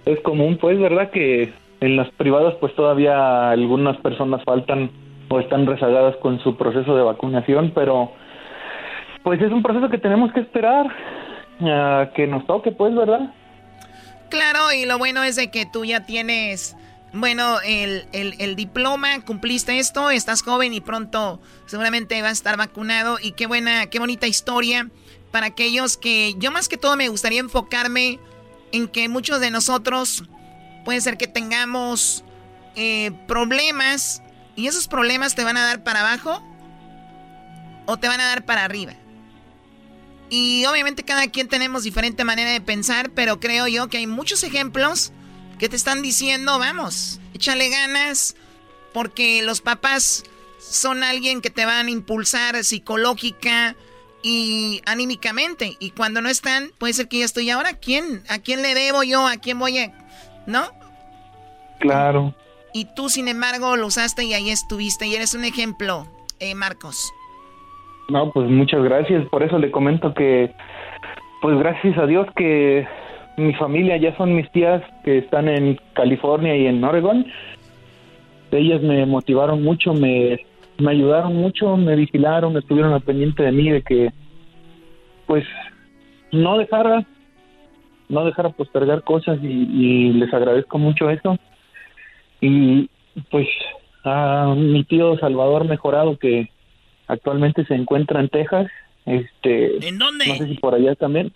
es común, pues, ¿verdad? Que en las privadas, pues todavía algunas personas faltan o están rezagadas con su proceso de vacunación, pero pues es un proceso que tenemos que esperar a que nos toque, pues, ¿verdad? Claro, y lo bueno es de que tú ya tienes, bueno, el, el, diploma, cumpliste esto, estás joven y pronto seguramente vas a estar vacunado. Y qué buena, qué bonita historia para aquellos que yo más que todo me gustaría enfocarme en que muchos de nosotros puede ser que tengamos eh, problemas y esos problemas te van a dar para abajo o te van a dar para arriba. Y obviamente cada quien tenemos diferente manera de pensar, pero creo yo que hay muchos ejemplos que te están diciendo, vamos, échale ganas, porque los papás son alguien que te van a impulsar psicológica y anímicamente. Y cuando no están, puede ser que ya estoy ahora. ¿Quién? ¿A quién le debo yo? ¿A quién voy a...? ¿No? Claro. Y tú, sin embargo, lo usaste y ahí estuviste. Y eres un ejemplo, eh, Marcos. No, pues muchas gracias. Por eso le comento que, pues gracias a Dios que mi familia ya son mis tías que están en California y en Oregon. Ellas me motivaron mucho, me, me ayudaron mucho, me vigilaron, estuvieron al pendiente de mí, de que, pues, no dejara, no dejara postergar cosas y, y les agradezco mucho eso. Y pues a mi tío Salvador Mejorado que Actualmente se encuentra en Texas. Este, ¿En dónde? No sé si por allá también.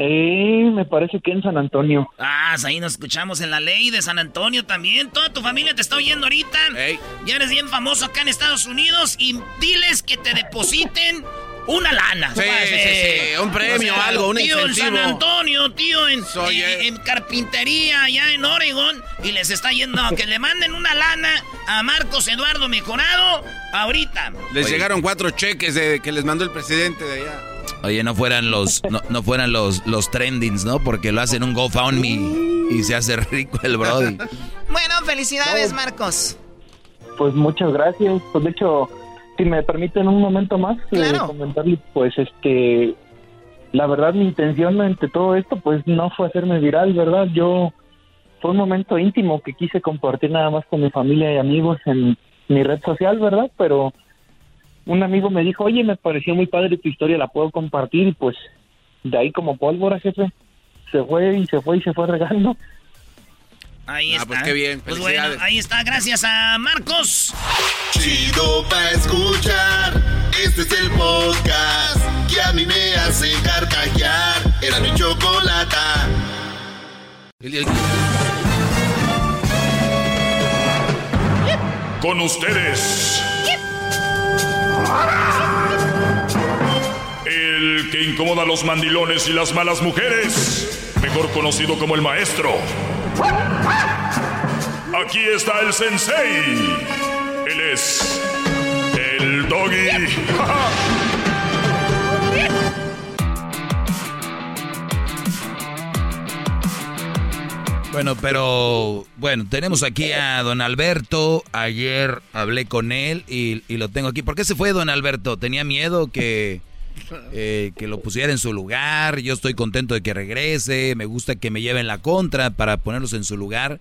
Eh, me parece que en San Antonio. Ah, ahí nos escuchamos en la ley de San Antonio también. Toda tu familia te está oyendo ahorita. Ya eres bien famoso acá en Estados Unidos y diles que te depositen una lana. Sí, sí, sí, un premio, o algo, un tío incentivo. en San Antonio, tío en, Soy, en- eh. en carpintería allá en Oregon y les está yendo a que le manden una lana a Marcos Eduardo Mejorado ahorita. Les Oye. llegaron cuatro cheques de, que les mandó el presidente de allá. Oye, no fueran los, no, no fueran los, los trendings, ¿no? Porque lo hacen un GoFundMe y se hace rico el Brody. Bueno, felicidades, Marcos. Pues muchas gracias. Pues de hecho, si me permiten un momento más eh, comentarle, pues este, la verdad mi intención ante todo esto, pues no fue hacerme viral, ¿verdad? Yo fue un momento íntimo que quise compartir nada más con mi familia y amigos en mi red social, ¿verdad? Pero un amigo me dijo, oye, me pareció muy padre tu historia, la puedo compartir y pues de ahí como pólvora, jefe, se fue y se fue y se fue regando. Ahí está. pues qué bien, Pues bueno, ahí está, gracias a Marcos. Chido pa' escuchar. Este es el podcast que a mí me hace carcajear. Era mi chocolata. Con ustedes. Que incomoda a los mandilones y las malas mujeres. Mejor conocido como el maestro. Aquí está el sensei. Él es el doggy. Bueno, pero bueno, tenemos aquí a don Alberto. Ayer hablé con él y, y lo tengo aquí. ¿Por qué se fue don Alberto? ¿Tenía miedo que, eh, que lo pusiera en su lugar? Yo estoy contento de que regrese. Me gusta que me lleven la contra para ponerlos en su lugar.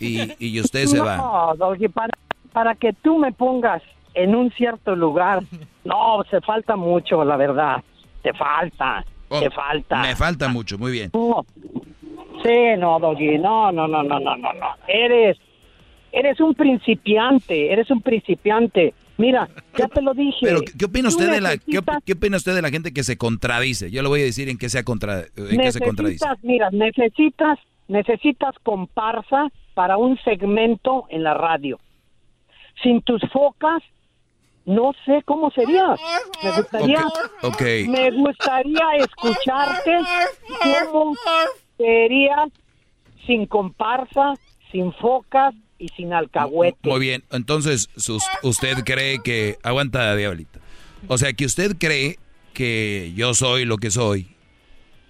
Y, y usted se va. No, Doggy, para, para que tú me pongas en un cierto lugar, no, se falta mucho, la verdad. Te falta, te falta. Me falta mucho, muy bien. No. Sí, no, Doggy, no, no, no, no, no, no, no. Eres, eres un principiante, eres un principiante. Mira, ya te lo dije. Pero, ¿qué opina usted de la qué, op- necesitas- qué opina usted de la gente que se contradice? Yo le voy a decir en qué se, contra, en qué se contradice. mira, necesitas, necesitas comparsa para un segmento en la radio. Sin tus focas, no sé cómo sería. Me gustaría, Ok. me gustaría escucharte cómo sería sin comparsa, sin focas y sin alcahuete. Muy bien, entonces sus- usted cree que aguanta diablito. O sea, que usted cree que yo soy lo que soy.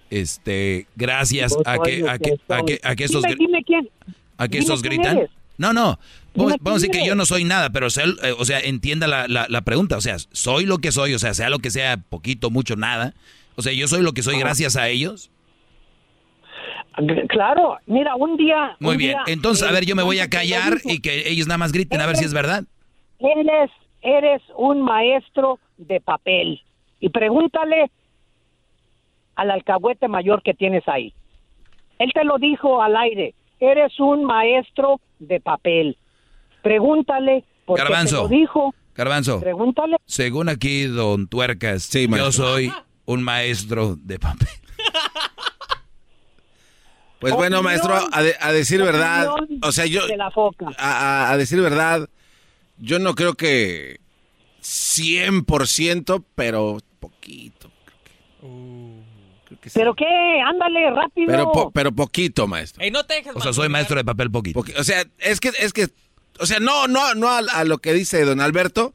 Este, gracias a que a que a que a que estos Dime, dime quién. a que gritan. eres. No, no. Vamos, a decir que yo no soy nada, pero sea, eh, o sea, entienda la, la, la pregunta. O sea, soy lo que soy, o sea, sea lo que sea, poquito, mucho, nada. O sea, yo soy lo que soy gracias a ellos. Claro, mira, un día. Muy un bien. día, Entonces, a ver, yo me voy a callar y que ellos nada más griten a ver si es verdad. Eres, eres un maestro de papel. Y pregúntale al alcahuete mayor que tienes ahí. Él te lo dijo al aire. Eres un maestro de papel. Pregúntale porque Garbanzo. te lo dijo. Garbanzo. Pregúntale. Según aquí, don Tuercas, yo maestro. soy un maestro de papel. Pues bueno, Opinión, maestro, a, de- a decir verdad, o sea, yo, de la foca. a, decir verdad, yo no creo que 100%, pero poquito. ¿Pero qué? Ándale, rápido. Pero, po- pero poquito, maestro. Ey, no te dejes O sea, soy maestro de papel poquito. Poqui- O sea, es que, es que, o sea, no, no, no a, a lo que dice don Alberto,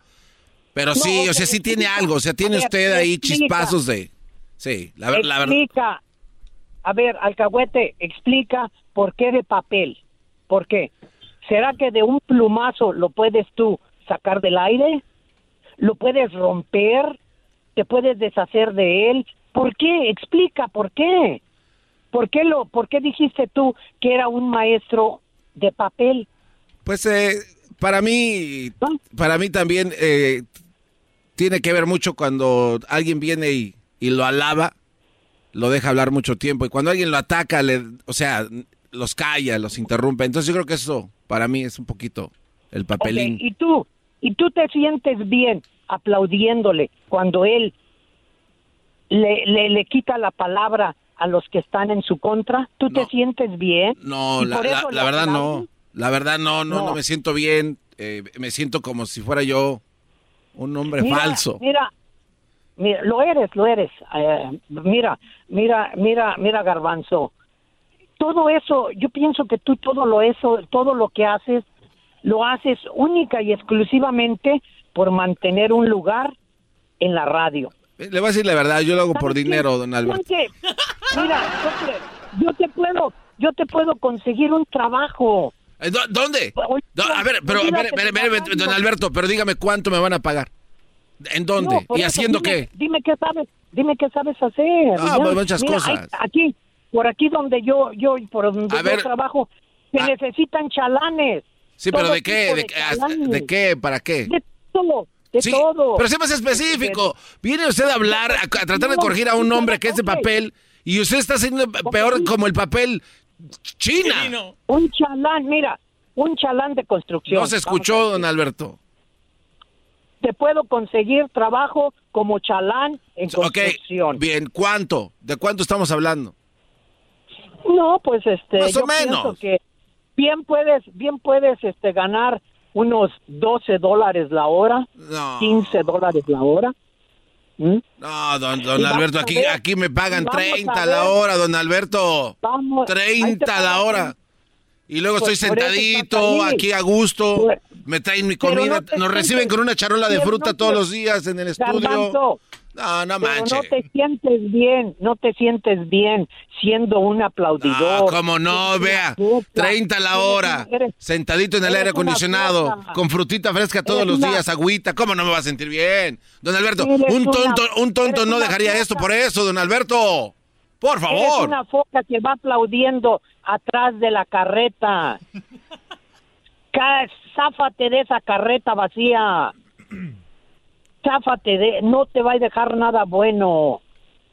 pero No, sí, o sea, sí tiene algo, o sea, tiene usted ahí explica. chispazos de, sí, la, la verdad. A ver, alcahuete, explica por qué de papel. ¿Por qué? ¿Será que de un plumazo lo puedes tú sacar del aire? ¿Lo puedes romper? ¿Te puedes deshacer de él? ¿Por qué? Explica, ¿por qué? ¿Por qué, lo, ¿Por qué dijiste tú que era un maestro de papel? Pues eh, para mí, para mí también eh, tiene que ver mucho cuando alguien viene y, y lo alaba, lo deja hablar mucho tiempo. Y cuando alguien lo ataca, le, o sea, los calla, los interrumpe. Entonces yo creo que eso para mí es un poquito el papelín. Y tú, y tú te sientes bien aplaudiéndole cuando él le, le, le quita la palabra a los que están en su contra? ¿Tú te sientes bien? No, la, verdad no. La verdad no, no, no, me siento bien. Eh, me siento como si fuera yo un hombre falso. Mira, mira, lo eres, lo eres. Eh, mira, mira, mira, mira, Garbanzo. Todo eso, yo pienso que tú todo lo eso, todo lo que haces, lo haces única y exclusivamente por mantener un lugar en la radio. Le voy a decir la verdad, yo lo hago por dinero, don Alberto. Mira, yo te puedo, yo te puedo conseguir un trabajo. Eh, ¿Dónde? A ver, pero, don Alberto, pero dígame cuánto me van a pagar. ¿En dónde? ¿Y haciendo qué? Dime qué sabes, dime qué sabes hacer. Ah, pues muchas cosas. aquí, por aquí donde yo, yo, por donde yo trabajo, se ah. necesitan chalanes. Sí, pero ¿de qué? De, qué? ¿Para qué? De todo. De todo. Pero sea más específico. Viene usted a hablar, a, tratar de corregir a un hombre que es de papel y usted está haciendo peor como el papel China. Un chalán, mira, un chalán de construcción. No se escuchó, don Alberto. Te puedo conseguir trabajo como chalán en construcción. bien, ¿cuánto? ¿De cuánto estamos hablando? No, pues este, más o menos. que bien puedes, bien puedes este ganar unos 12 dólares la hora, 15 dólares la hora. ¿Mm? No, don, don Alberto, aquí, aquí me pagan 30 la hora, don Alberto. 30 la hora. Y luego estoy sentadito, aquí a gusto, me traen mi comida, nos reciben con una charola de fruta todos los días en el estudio. No, no manches. no te sientes bien, no te sientes bien siendo un aplaudidor. No, como no, vea, 30 la hora, sentadito en el aire acondicionado, con frutita fresca todos los días, agüita, ¿cómo no me va a sentir bien? Don Alberto, un tonto, un tonto no dejaría esto por eso, don Alberto. Por favor. Es una foca que va aplaudiendo atrás de la carreta. Záfate de esa carreta vacía. Záfate de, no te va a dejar nada bueno.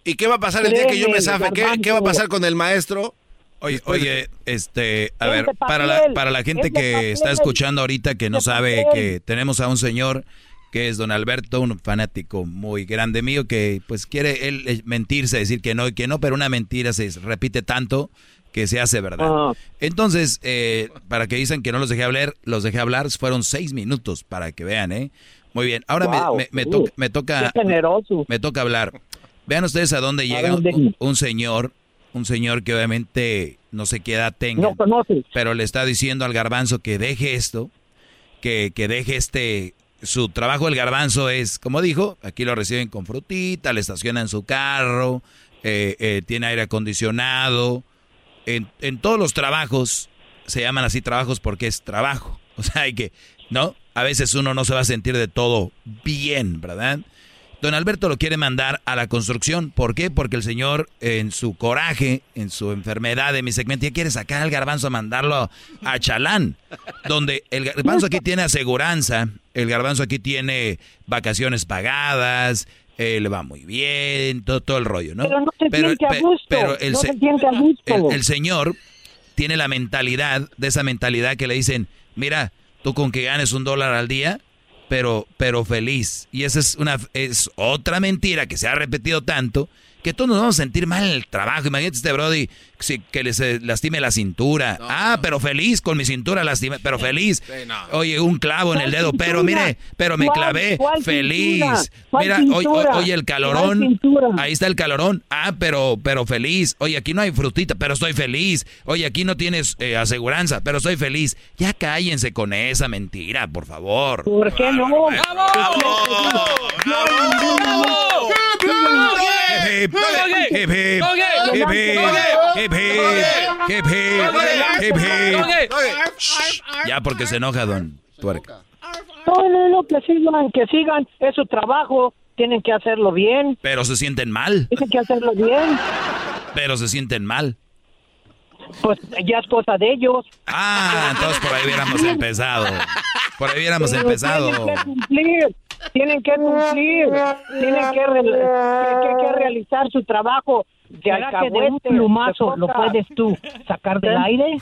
¿Y qué va a pasar el día que yo me zafe? ¿Qué, va a pasar con el maestro? Oye, oye, este, a ver, para la, para la gente que está escuchando ahorita que no sabe que tenemos a un señor que es don Alberto, un fanático muy grande mío que pues quiere él eh, mentirse, decir que no y que no, pero una mentira se repite tanto que se hace verdad. Entonces, eh, para que dicen que no los dejé hablar, los dejé hablar, fueron seis minutos para que vean, ¿eh? Muy bien, ahora me, me, toca, me toca hablar. Vean ustedes a dónde llega un, señor, un señor que obviamente no sé qué edad tenga, pero le está diciendo al garbanzo que deje esto, que, que deje este, su trabajo. El garbanzo es, como dijo, aquí lo reciben con frutita, le estacionan su carro, eh, eh, tiene aire acondicionado, en, en todos los trabajos se llaman así trabajos porque es trabajo, o sea, hay que, ¿no? a veces uno no se va a sentir de todo bien, ¿verdad? Don Alberto lo quiere mandar a la construcción. ¿Por qué? Porque el señor, en su coraje, en su enfermedad de mi segmento, ya quiere sacar al garbanzo a mandarlo a Chalán. Donde el garbanzo aquí tiene aseguranza, el garbanzo aquí tiene vacaciones pagadas, eh, le va muy bien, todo, todo el rollo, ¿no? Pero no se siente a gusto. Pero el, no se siente a gusto. el señor tiene la mentalidad, de esa mentalidad que le dicen, mira, tú con que ganes un dólar al día, pero, pero feliz. Y esa es una es otra mentira que se ha repetido tanto que todos nos vamos a sentir mal en el trabajo. Imagínate este Brody que les lastime la cintura. ah, pero feliz con mi cintura lastima, pero feliz. Oye, un clavo en el dedo, pero mire, pero me clavé feliz. Mira, oye, el calorón. Ahí está el calorón. Ah, pero pero feliz. Oye, aquí no hay frutita, pero estoy feliz. Oye, aquí no tienes eh, aseguranza, pero estoy feliz. Ya cállense con esa mentira, por favor. ¿Por qué no? Ya porque se enoja don Tuerca. No, no, no, que sigan, que sigan, es su trabajo, tienen que hacerlo bien. Pero se sienten mal. Tienen que hacerlo bien. Pero se sienten mal. Pues ya es cosa de ellos. Ah, entonces por ahí hubiéramos empezado. Por ahí hubiéramos empezado. Tienen que cumplir, tienen que cumplir, tienen que, realizar su trabajo. De que de un plumazo lo puedes tú sacar del aire?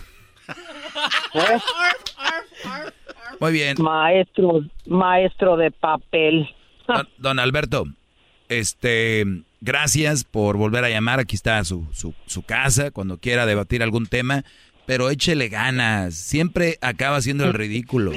Pues, Muy bien. Maestro, maestro de papel. Don, Alberto, este, gracias por volver a llamar. Aquí está su, su, su casa, cuando quiera debatir algún tema. Pero échele ganas. Siempre acaba siendo el ridículo.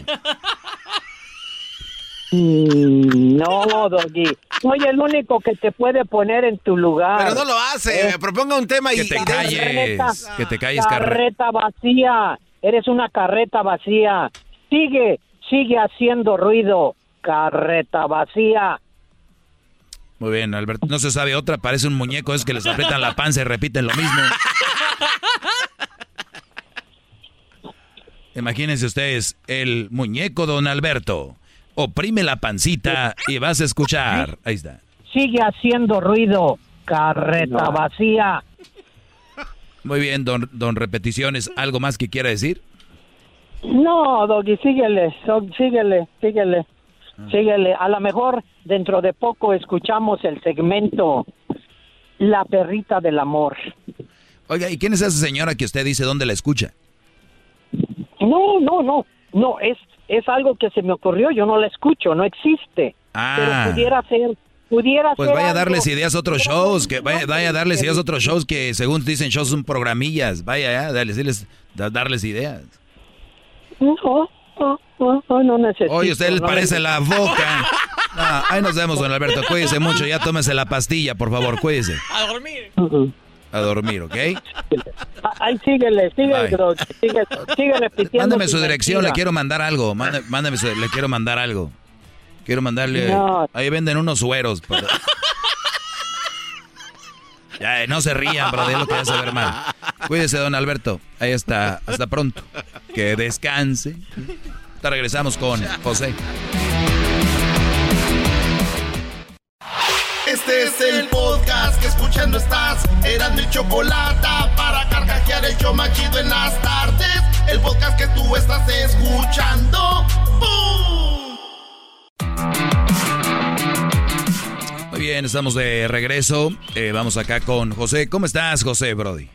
Mm, no, Doggy. Soy el único que te puede poner en tu lugar. Pero no lo hace. Eh, proponga un tema y... Que te calles. Que te calles, Carreta vacía. Eres una carreta vacía. Sigue, sigue haciendo ruido. Carreta vacía. Muy bien, Alberto. No se sabe otra. Parece un muñeco. Es que les aprietan la panza y repiten lo mismo. Imagínense ustedes, el muñeco don Alberto. Oprime la pancita y vas a escuchar. Ahí está. Sigue haciendo ruido, carreta vacía. Muy bien, don, don Repeticiones. ¿Algo más que quiera decir? No, Doggy, síguele, síguele, síguele, ah. síguele. A lo mejor dentro de poco escuchamos el segmento La perrita del amor. Oiga, ¿y quién es esa señora que usted dice dónde la escucha? No, no, no, no, es, es algo que se me ocurrió, yo no la escucho, no existe. Ah. Pero pudiera ser, pudiera pues vaya a darles ideas a otros shows, que vaya, vaya, a darles ideas a otros shows que según dicen shows son programillas, vaya, ya, darles, darles ideas. No, no, no, no necesito. Oye, usted le parece la boca. ahí nos vemos, don Alberto. Cuídese mucho. Ya tómese la pastilla, por favor. Cuídese. A dormir a dormir, ¿ok? Ay, síguele, síguele, síguele, síguele Mándame su dirección, le quiero mandar algo. Mándame, su, le quiero mandar algo. Quiero mandarle. Ahí venden unos sueros. Ya, eh, no se rían, bro, de lo que hace ver mal. Cuídese, don Alberto. Ahí está. Hasta pronto. Que descanse. Ahora regresamos con José. Este es el podcast que escuchando estás. Eran mi chocolate para carcajear el yo machido en las tardes. El podcast que tú estás escuchando. Muy bien, estamos de regreso. Eh, vamos acá con José. ¿Cómo estás, José Brody?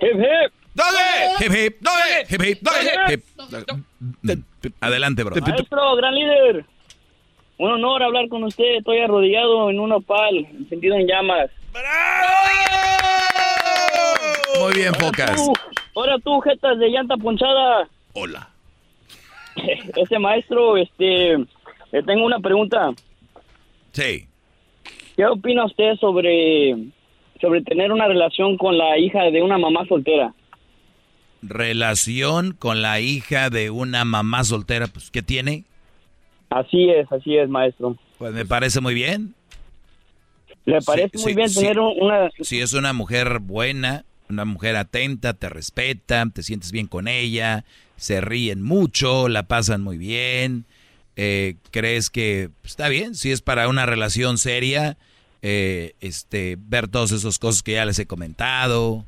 Hip hip. ¡Dale! Hip hip. ¡Dale! Hip hip. ¡Dale! Adelante, bro. Maestro, gran líder. Un honor hablar con usted. Estoy arrodillado en un opal, encendido en llamas. Muy bien, Focas. Ahora tú, jetas de llanta ponchada. Hola. Ese maestro, este, le tengo una pregunta. Sí. ¿Qué opina usted sobre, sobre tener una relación con la hija de una mamá soltera? Relación con la hija de una mamá soltera, pues, ¿qué tiene? Así es, así es, maestro. Pues me parece muy bien. Le parece muy bien tener una... Si es una mujer buena, una mujer atenta, te respeta, te sientes bien con ella, se ríen mucho, la pasan muy bien, eh, crees que está bien, si es para una relación seria, eh, este, ver todas esas cosas que ya les he comentado,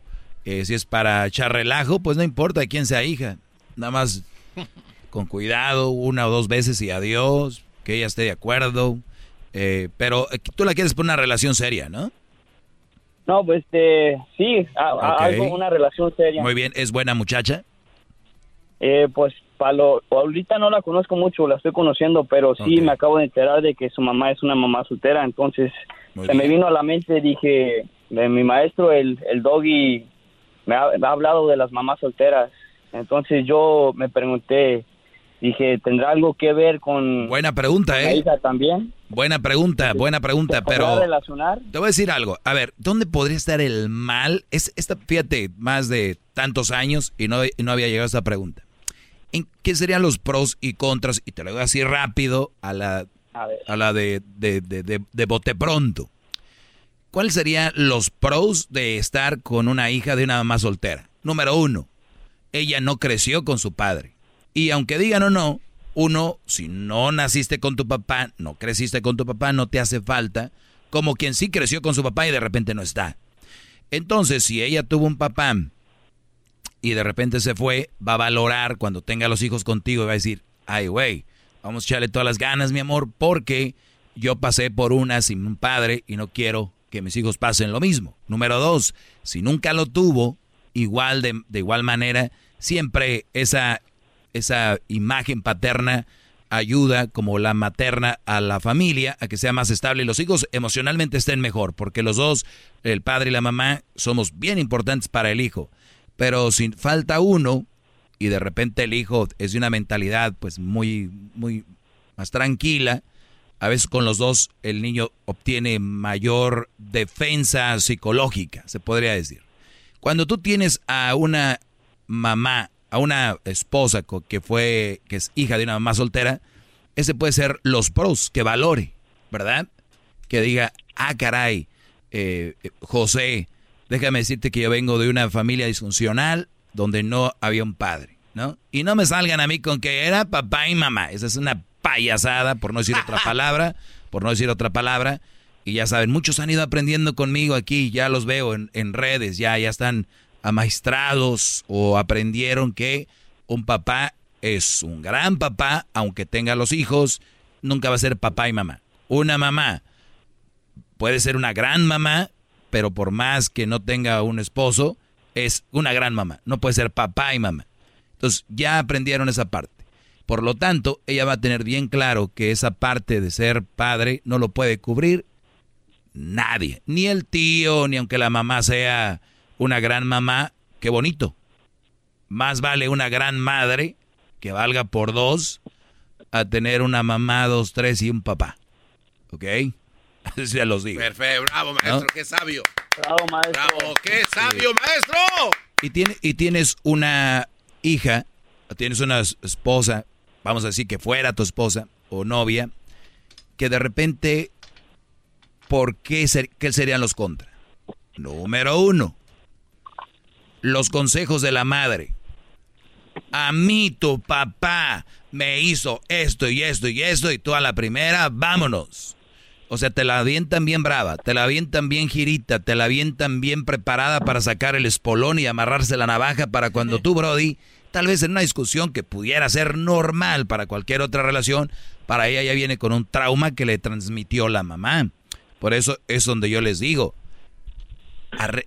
eh, si es para echar relajo, pues no importa quién sea hija, nada más con cuidado, una o dos veces y adiós, que ella esté de acuerdo. Eh, pero eh, tú la quieres por una relación seria, ¿no? No, pues este, sí, algo, una relación seria. Muy bien, ¿es buena muchacha? Eh, pues lo, ahorita no la conozco mucho, la estoy conociendo, pero sí me acabo de enterar de que su mamá es una mamá soltera, entonces se me vino a la mente, dije, de mi maestro, el, el doggy, me ha, me ha hablado de las mamás solteras, entonces yo me pregunté, Dije, ¿tendrá algo que ver con... Buena pregunta, ¿eh? también. Buena pregunta, buena pregunta, pero... relacionar? Te voy a decir algo. A ver, ¿dónde podría estar el mal? Es esta, fíjate, más de tantos años y no, no había llegado a esta pregunta. ¿En qué serían los pros y contras? Y te lo voy a decir rápido a la, a, la de, de, de, de, bote pronto. ¿Cuáles serían los pros de estar con una hija de una mamá soltera? Número uno, ella no creció con su padre. Y aunque digan o no, uno, si no naciste con tu papá, no creciste con tu papá, no te hace falta, como quien sí creció con su papá y de repente no está. Entonces, si ella tuvo un papá y de repente se fue, va a valorar cuando tenga los hijos contigo y va a decir, ay, güey, vamos a echarle todas las ganas, mi amor, porque yo pasé por una sin un padre y no quiero que mis hijos pasen lo mismo. Número dos, si nunca lo tuvo, igual de, de igual manera, siempre esa esa imagen paterna ayuda como la materna a la familia a que sea más estable y los hijos emocionalmente estén mejor, porque los dos, el padre y la mamá, somos bien importantes para el hijo. Pero si falta uno y de repente el hijo es de una mentalidad pues muy, muy más tranquila, a veces con los dos el niño obtiene mayor defensa psicológica, se podría decir. Cuando tú tienes a una mamá, a una esposa que fue, que es hija de una mamá soltera, ese puede ser los pros, que valore, ¿verdad? Que diga, ah, caray, eh, José, déjame decirte que yo vengo de una familia disfuncional donde no había un padre, ¿no? Y no me salgan a mí con que era papá y mamá. Esa es una payasada, por no decir otra palabra, por no decir otra palabra. Y ya saben, muchos han ido aprendiendo conmigo aquí, ya los veo en, en redes, ya, ya están amaestrados o aprendieron que un papá es un gran papá, aunque tenga los hijos, nunca va a ser papá y mamá. Una mamá puede ser una gran mamá, pero por más que no tenga un esposo, es una gran mamá. No puede ser papá y mamá. Entonces ya aprendieron esa parte. Por lo tanto, ella va a tener bien claro que esa parte de ser padre no lo puede cubrir nadie. Ni el tío, ni aunque la mamá sea una gran mamá. Qué bonito. Más vale una gran madre que valga por dos a tener una mamá, dos, tres y un papá. ¿Ok? Así se los digo. Perfecto, bravo maestro, qué sabio. Bravo maestro. Bravo, qué sabio maestro. Y, tiene, y tienes una hija, tienes una esposa, vamos a decir que fuera tu esposa o novia, que de repente, ¿por qué, ser, qué serían los contra? Número uno, los consejos de la madre. A mí tu papá me hizo esto y esto y esto y tú a la primera, vámonos. O sea, te la avientan bien brava, te la avientan bien girita, te la avientan bien preparada para sacar el espolón y amarrarse la navaja para cuando tú, Brody, tal vez en una discusión que pudiera ser normal para cualquier otra relación, para ella ya viene con un trauma que le transmitió la mamá. Por eso es donde yo les digo,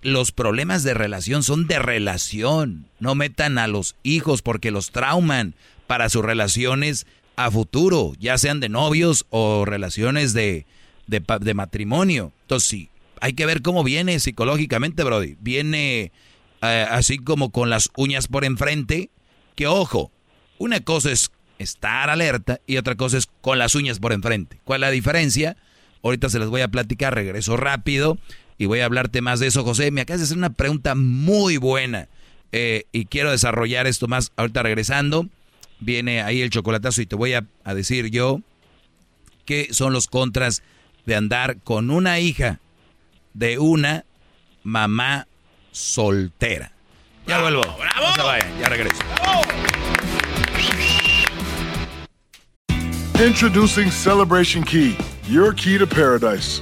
los problemas de relación son de relación. No metan a los hijos porque los trauman para sus relaciones a futuro, ya sean de novios o relaciones de, de, matrimonio. Entonces sí, hay que ver cómo viene psicológicamente, Brody. Viene eh, así como con las uñas por enfrente, que ojo, una cosa es estar alerta y otra cosa es con las uñas por enfrente. ¿Cuál es la diferencia? Ahorita se les voy a platicar, regreso rápido y voy a hablarte más de eso, José. Me acabas de hacer una pregunta muy buena eh, y quiero desarrollar esto más ahorita regresando. Viene ahí el chocolatazo y te voy a, a decir yo qué son los contras de andar con una hija de una mamá soltera. Ya vuelvo. ¡Bravo! No se vayan, ya regreso. Introducing Celebration Key, your key to paradise.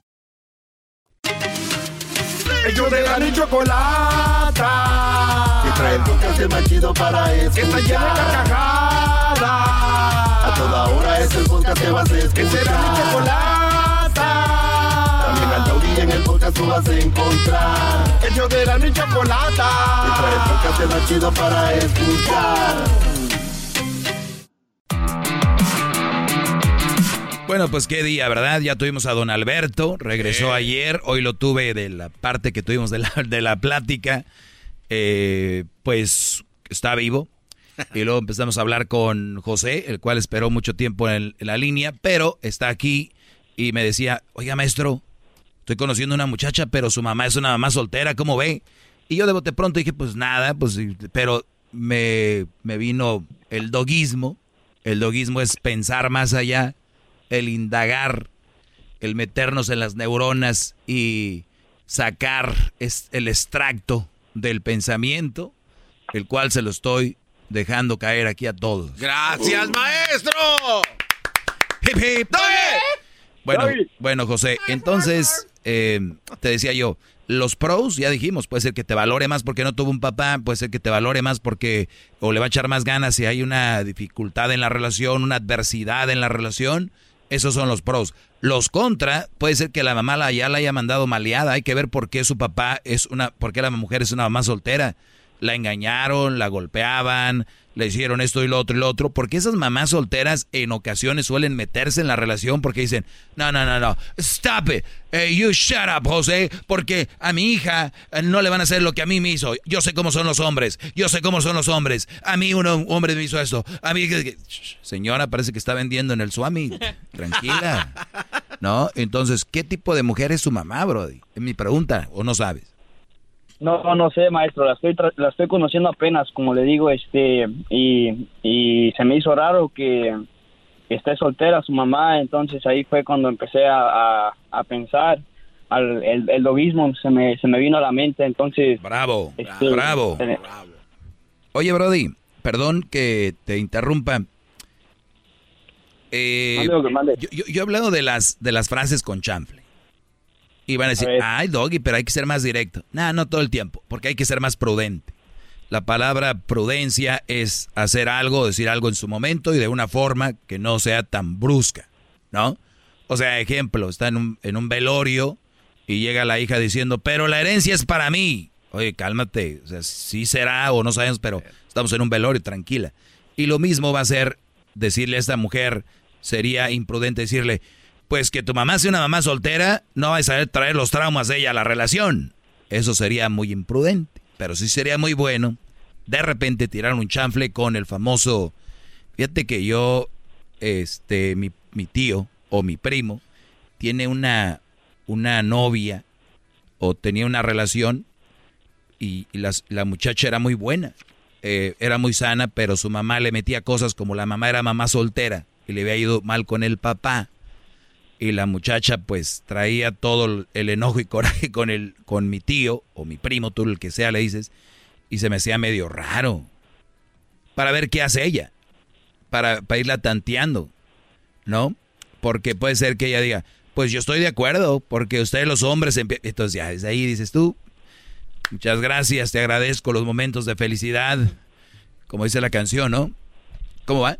Ellos de la ni chocolata. Que trae el podcast más chido para escuchar. Que está llena de carcajadas. A toda hora es el podcast que vas a escuchar. Que será mi chocolata. También al taurí en el podcast tú vas a encontrar. Ellos de la ni chocolata. Que trae el podcast más chido para escuchar. Bueno, pues qué día, ¿verdad? Ya tuvimos a don Alberto, regresó ayer, hoy lo tuve de la parte que tuvimos de la, de la plática, eh, pues está vivo. Y luego empezamos a hablar con José, el cual esperó mucho tiempo en, la línea, pero está aquí y me decía, oiga maestro, estoy conociendo a una muchacha, pero su mamá es una mamá soltera, ¿cómo ve? Y yo de bote pronto dije, pues nada, pues, pero me, me vino el doguismo. El doguismo es pensar más allá el indagar, el meternos en las neuronas y sacar el extracto del pensamiento, el cual se lo estoy dejando caer aquí a todos. Gracias, maestro. Hip, hip. Bueno, bueno, José, entonces eh, te decía yo, los pros, ya dijimos, puede ser que te valore más porque no tuvo un papá, puede ser que te valore más porque o le va a echar más ganas si hay una dificultad en la relación, una adversidad en la relación. Esos son los pros. Los contra, puede ser que la mamá la, ya la haya mandado maleada. Hay que ver por qué su papá es una, por qué la mujer es una mamá soltera. La engañaron, la golpeaban, le hicieron esto y lo otro y lo otro, porque esas mamás solteras en ocasiones suelen meterse en la relación porque dicen, no, no, no, no, stop it, you shut up, José, porque a mi hija eh, no le van a hacer lo que a mí me hizo, yo sé cómo son los hombres, yo sé cómo son los hombres, a mí un hombre me hizo esto, a mí... Señora, parece que está vendiendo en el Swami, tranquila, ¿no? Entonces, ¿qué tipo de mujer es su mamá, Brody? Es mi pregunta, ¿o no sabes? No, no sé, maestro, la estoy, la estoy conociendo apenas, como le digo, este, y, y se me hizo raro que, esté soltera su mamá, entonces ahí fue cuando empecé a, a, pensar, al, el, el logismo se me, se me vino a la mente, entonces... Bravo, este, bravo. Oye, Brody, perdón que te interrumpa. Eh, yo, yo, yo, he hablado de las, de las frases con chanfle. Y van a decir, ay, Doggy, pero hay que ser más directo. No, no todo el tiempo, porque hay que ser más prudente. La palabra prudencia es hacer algo, decir algo en su momento y de una forma que no sea tan brusca, ¿no? O sea, ejemplo, está en un, en un velorio y llega la hija diciendo, pero la herencia es para mí. Oye, cálmate, o sea, sí será o no sabemos, pero estamos en un velorio, tranquila. Y lo mismo va a ser decirle a esta mujer, sería imprudente decirle, pues que tu mamá sea una mamá soltera, no va a saber traer los traumas de ella a la relación. Eso sería muy imprudente, pero sí sería muy bueno de repente tirar un chanfle con el famoso, fíjate que yo, este, mi, mi tío o mi primo tiene una, una novia o tenía una relación y, la muchacha era muy buena, eh, era muy sana, pero su mamá le metía cosas como la mamá era mamá soltera y le había ido mal con el papá y la muchacha pues traía todo el enojo y coraje con el con mi tío o mi primo, tú el que sea le dices, y se me hacía medio raro para ver qué hace ella, para, para irla tanteando, ¿no? Porque puede ser que ella diga, pues yo estoy de acuerdo, porque ustedes los hombres, entonces ya desde ahí dices tú, muchas gracias, te agradezco los momentos de felicidad, como dice la canción, ¿no? ¿Cómo va?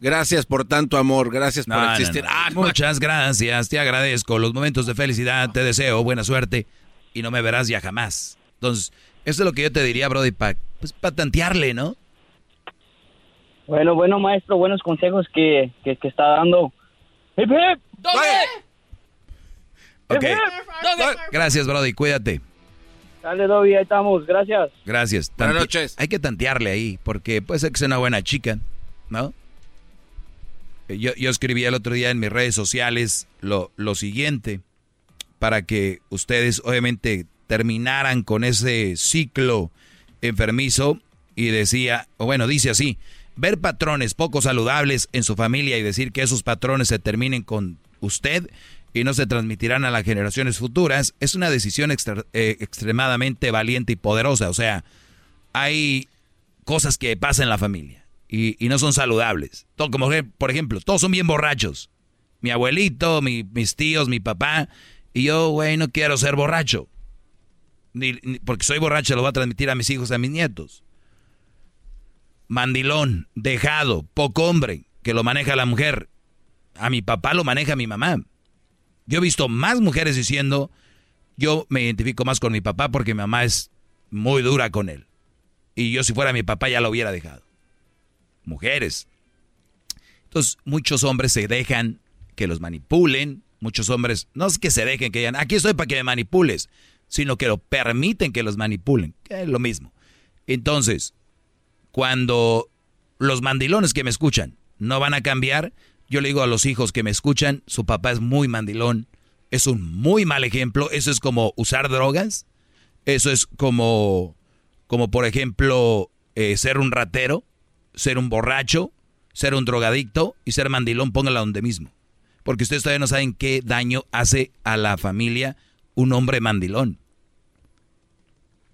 Gracias por tanto amor, gracias por existir. Ah, muchas gracias, te agradezco los momentos de felicidad, te deseo buena suerte y no me verás ya jamás. Entonces, eso es lo que yo te diría, Brody, para pues, tantearle, ¿no? Bueno, bueno, maestro, buenos consejos que, que, está dando. ¡Hip, hip! Ok. Gracias, Brody, cuídate. Dale, Dobby, ahí estamos, gracias. Gracias. Buenas noches. Hay que tantearle ahí, porque puede ser que sea una buena chica, ¿no? Yo, escribí el otro día en mis redes sociales lo, lo siguiente, para que ustedes obviamente terminaran con ese ciclo enfermizo y decía, o bueno, dice así, ver patrones poco saludables en su familia y decir que esos patrones se terminen con usted y no se transmitirán a las generaciones futuras, es una decisión eh, extremadamente valiente y poderosa. O sea, hay cosas que pasan en la familia y, no son saludables. Todo, como por ejemplo, todos son bien borrachos. Mi abuelito, mis tíos, mi papá. Y yo, güey, no quiero ser borracho. Ni, porque soy borracho, lo voy a transmitir a mis hijos, a mis nietos. Mandilón, dejado, poco hombre, que lo maneja la mujer. A mi papá lo maneja mi mamá. Yo he visto más mujeres diciendo, yo me identifico más con mi papá porque mi mamá es muy dura con él. Y yo si fuera mi papá ya lo hubiera dejado mujeres. Entonces, muchos hombres se dejan que los manipulen, muchos hombres, no es que se dejen que digan, aquí estoy para que me manipules, sino que lo permiten que los manipulen, que es lo mismo. Entonces, cuando los mandilones que me escuchan no van a cambiar, yo le digo a los hijos que me escuchan, su papá es muy mandilón, es un muy mal ejemplo, eso es como usar drogas, eso es como, como por ejemplo, eh, ser un ratero, ser un borracho, ser un drogadicto y ser mandilón, póngala donde mismo. Porque ustedes todavía no saben qué daño hace a la familia un hombre mandilón.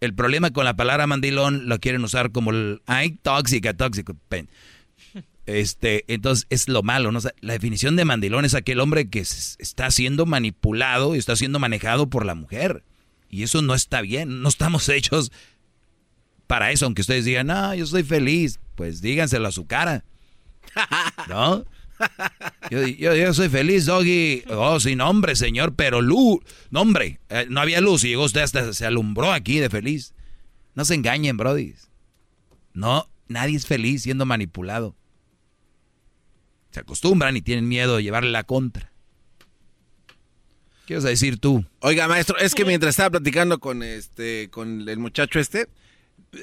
El problema con la palabra mandilón lo quieren usar como el, ay, tóxica, tóxico. Este, entonces es lo malo, ¿no? la definición de mandilón es aquel hombre que está siendo manipulado y está siendo manejado por la mujer. Y eso no está bien, no estamos hechos para eso, aunque ustedes digan, no, yo soy feliz, pues díganselo a su cara. ¿No? Yo, soy feliz, Doggy. Oh, sin nombre, señor, pero luz. No, hombre, eh, no había luz y llegó usted hasta se alumbró aquí de feliz. No se engañen, Brody. No, nadie es feliz siendo manipulado. Se acostumbran y tienen miedo de llevarle la contra. ¿Qué vas a decir tú? Oiga, maestro, es que mientras estaba platicando con este, con el muchacho este,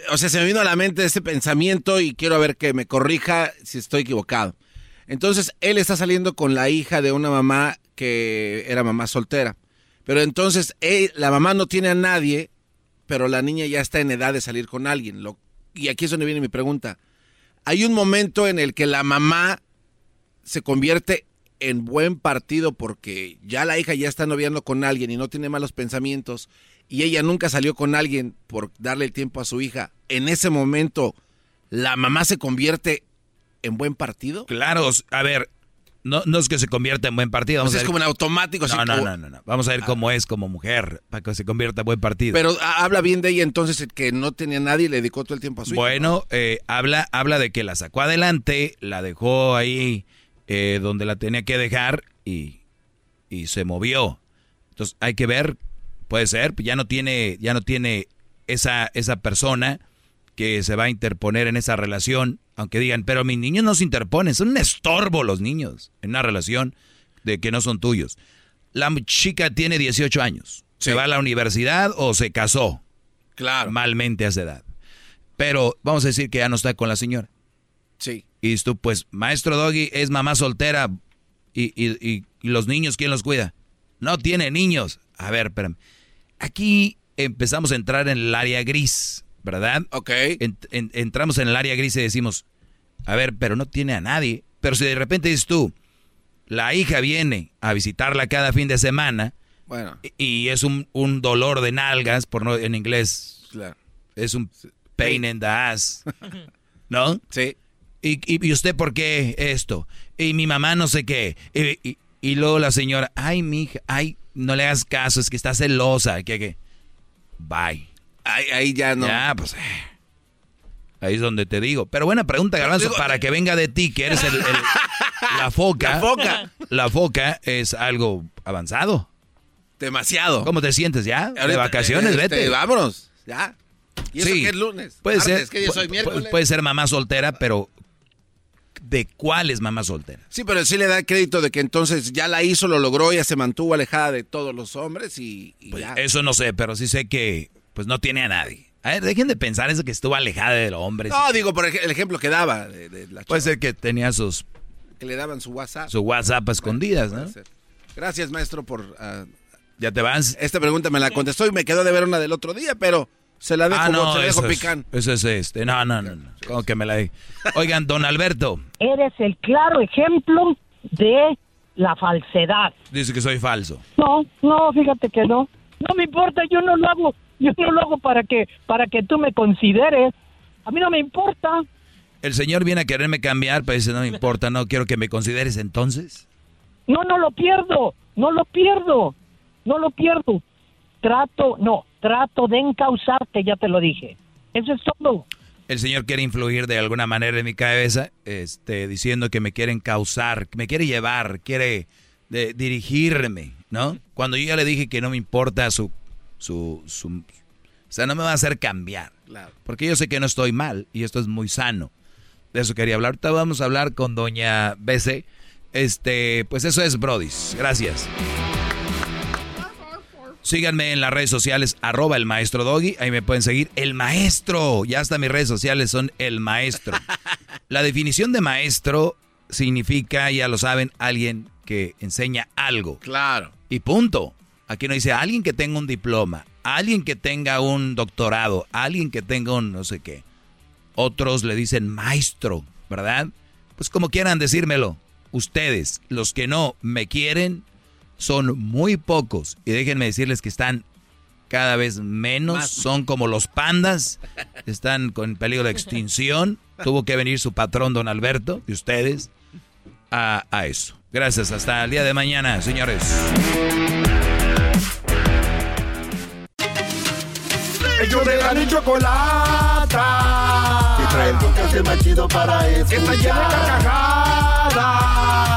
o sea, se me vino a la mente ese pensamiento y quiero ver que me corrija si estoy equivocado. Entonces, él está saliendo con la hija de una mamá que era mamá soltera. Pero entonces, la mamá no tiene a nadie, pero la niña ya está en edad de salir con alguien. y aquí es donde viene mi pregunta. Hay un momento en el que la mamá se convierte en buen partido porque ya la hija ya está noviando con alguien y no tiene malos pensamientos y ella nunca salió con alguien por darle el tiempo a su hija. En ese momento, la mamá se convierte en buen partido? Claro, a ver, no, no es que se convierta en buen partido. Vamos es como en automático. No, no, no, no, Vamos a ver cómo es como mujer para que se convierta en buen partido. Pero habla bien de ella entonces, que no tenía nadie y le dedicó todo el tiempo a su Bueno, eh, habla, habla de que la sacó adelante, la dejó ahí eh, donde la tenía que dejar y, y se movió. Entonces hay que ver, puede ser, ya no tiene, ya no tiene esa, esa persona que se va a interponer en esa relación aunque digan, pero mis niños no se interponen, son un estorbo los niños en una relación de que no son tuyos. La chica tiene 18 años, se va a la universidad o se casó. Claro. Malmente a esa edad. Pero vamos a decir que ya no está con la señora. Sí. Y tú, pues, maestro Doggy es mamá soltera y, y los niños, ¿quién los cuida? No tiene niños. A ver, espérame. Aquí empezamos a entrar en el área gris. ¿verdad? Ok. entramos en el área gris y decimos, a ver, pero no tiene a nadie. Pero si de repente dices tú, la hija viene a visitarla cada fin de semana, bueno. y, es un, dolor de nalgas, por no en inglés, claro. es un pain in the ass, ¿no? Sí. Y, y, usted por qué esto? Y mi mamá no sé qué. Y, y, luego la señora, ay, mi hija, ay, no le hagas caso, es que está celosa. que qué? Bye. Ahí, ya no. Ya, pues. Eh. Ahí es donde te digo. Pero buena pregunta, Garbanzo, para que venga de ti, que eres el, la foca. La foca. La foca es algo avanzado. Demasiado. ¿Cómo te sientes ya? de vacaciones, este, vete. Vámonos, ya. ¿Y eso sí. qué es lunes? Puede ser. Que yo soy miércoles. Puede ser mamá soltera, pero ¿de cuál es mamá soltera? Sí, pero sí le da crédito de que entonces ya la hizo, lo logró, ya se mantuvo alejada de todos los hombres y, pues ya. Eso no sé, pero sí sé que pues no tiene a nadie. A ver, dejen de pensar eso que estuvo alejada de los hombres. No, digo por el ejemplo que daba. De, Puede ser que tenía sus... Que le daban su WhatsApp. Su WhatsApp a escondidas, ¿no? Gracias, maestro, por... Ah, ¿Ya te vas? Esta pregunta me la contestó y me quedó de ver una del otro día, pero se la dejo, ah, no, se la dejo picán. Eso es este. No, no, no. no. Como que me la Oigan, don Alberto. Eres el claro ejemplo de la falsedad. Dice que soy falso. No, no, fíjate que no. No me importa, yo no lo hago yo no lo hago para que, para que tú me consideres. A mí no me importa. El señor viene a quererme cambiar, pero dice, no me importa, no quiero que me consideres entonces. No, no lo pierdo, no lo pierdo, no lo pierdo. Trato, no, trato de encausarte, ya te lo dije. Eso es todo. El señor quiere influir de alguna manera en mi cabeza, este, diciendo que me quiere encauzar, que me quiere llevar, quiere dirigirme, ¿no? Cuando yo ya le dije que no me importa su su, o sea, no me va a hacer cambiar. Porque yo sé que no estoy mal y esto es muy sano. De eso quería hablar. Ahorita vamos a hablar con doña BC. Este, pues eso es Brodis. Gracias. Síganme en las redes sociales, arroba el maestro Doggy. Ahí me pueden seguir. El maestro. Ya hasta mis redes sociales son el maestro. La definición de maestro significa, ya lo saben, alguien que enseña algo. Claro. Y punto. Aquí no dice alguien que tenga un diploma, alguien que tenga un doctorado, alguien que tenga un no sé qué. Otros le dicen maestro, ¿verdad? Pues como quieran decírmelo. Ustedes, los que no me quieren, son muy pocos. Y déjenme decirles que están cada vez menos, son como los pandas, están con peligro de extinción. Tuvo que venir su patrón, don Alberto, y ustedes, a, a eso. Gracias, hasta el día de mañana, señores. Ellos de la chocolata. Y trae el podcast más chido para escuchar. Que está llena de carcajadas.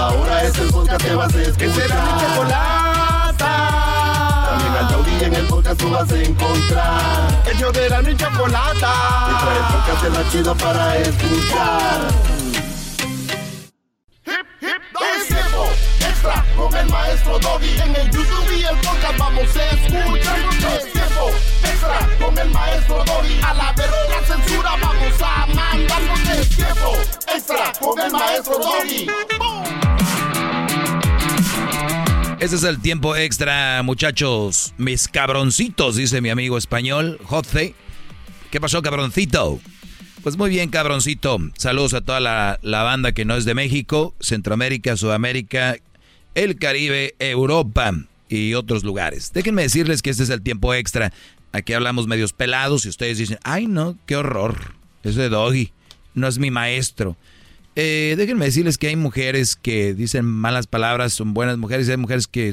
A toda hora es el podcast que vas a escuchar. Que será mi chocolata. También al taurí en el podcast tú vas a encontrar. Ellos de la chocolata. Y trae el podcast más chido para escuchar. Es tiempo extra con el maestro Doggy. En el YouTube y el podcast vamos a escuchar. Es tiempo extra con el maestro Doggy. A la verga censura vamos a mandar. Es tiempo extra con el maestro Doggy. Ese es el tiempo extra, muchachos. Mis cabroncitos, dice mi amigo español, Jose. ¿Qué pasó, cabroncito? Pues muy bien, cabroncito. Saludos a toda la, banda que no es de México, Centroamérica, Sudamérica, el Caribe, Europa y otros lugares. Déjenme decirles que este es el tiempo extra. Aquí hablamos medios pelados y ustedes dicen, ay no, qué horror. Ese doggy no es mi maestro. Eh, déjenme decirles que hay mujeres que dicen malas palabras, son buenas mujeres, y hay mujeres que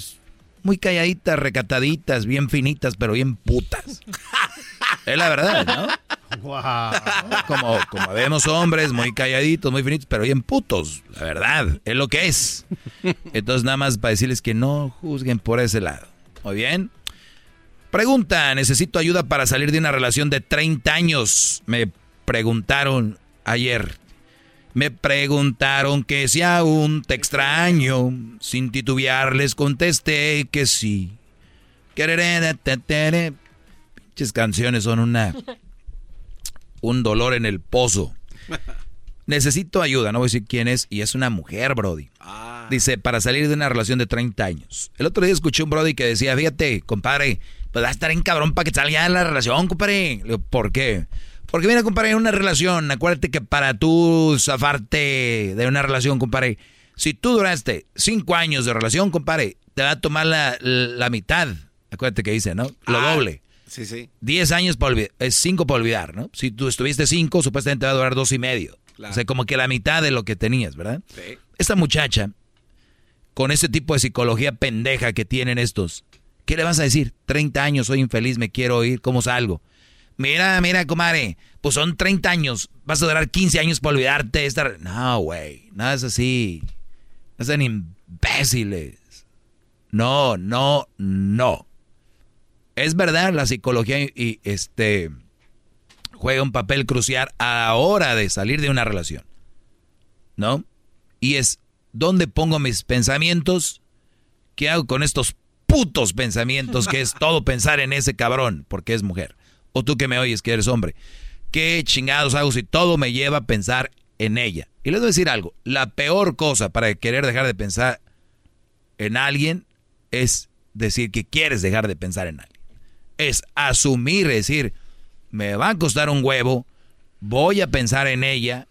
muy calladitas, recataditas, bien finitas, pero bien putas. es la verdad, ¿no? Como, como vemos hombres muy calladitos, muy finitos, pero bien putos. La verdad, es lo que es. Entonces, nada más para decirles que no juzguen por ese lado. Muy bien. Pregunta, necesito ayuda para salir de una relación de 30 años. Me preguntaron ayer. Me preguntaron que si aún te extraño. Sin titubear les contesté que sí. Pinches canciones son una un dolor en el pozo. Necesito ayuda, no voy a decir quién es, y es una mujer, Brody. Ah. Dice, para salir de una relación de 30 años. El otro día escuché un Brody que decía, fíjate, compadre, pues va a estar en cabrón para que salga de la relación, compadre. ¿Por qué? Porque mira, compadre, en una relación, acuérdate que para tú zafarte de una relación, compadre, si tú duraste 5 años de relación, compadre, te va a tomar la, mitad. Acuérdate que dice, ¿no? Lo ah. doble. Sí, sí. 10 años para olvidar, es 5 para olvidar, ¿no? Si tú estuviste 5, supuestamente va a durar dos y medio. O sea, como que la mitad de lo que tenías, ¿verdad? Sí. Esta muchacha, con ese tipo de psicología pendeja que tienen estos, ¿qué le vas a decir? 30 años, soy infeliz, me quiero ir, ¿cómo salgo? Mira, mira, comadre, pues son 30 años, vas a durar 15 años para olvidarte. Estar... No, güey, nada es así. No sean imbéciles. No, no, no es verdad, la psicología y, este juega un papel crucial a la hora de salir de una relación. ¿No? Y es dónde pongo mis pensamientos, qué hago con estos putos pensamientos que es todo pensar en ese cabrón porque es mujer. O tú que me oyes que eres hombre. ¿Qué chingados hago si todo me lleva a pensar en ella? Y les voy a decir algo, la peor cosa para querer dejar de pensar en alguien es decir que quieres dejar de pensar en alguien es asumir, es decir, me va a costar un huevo, voy a pensar en ella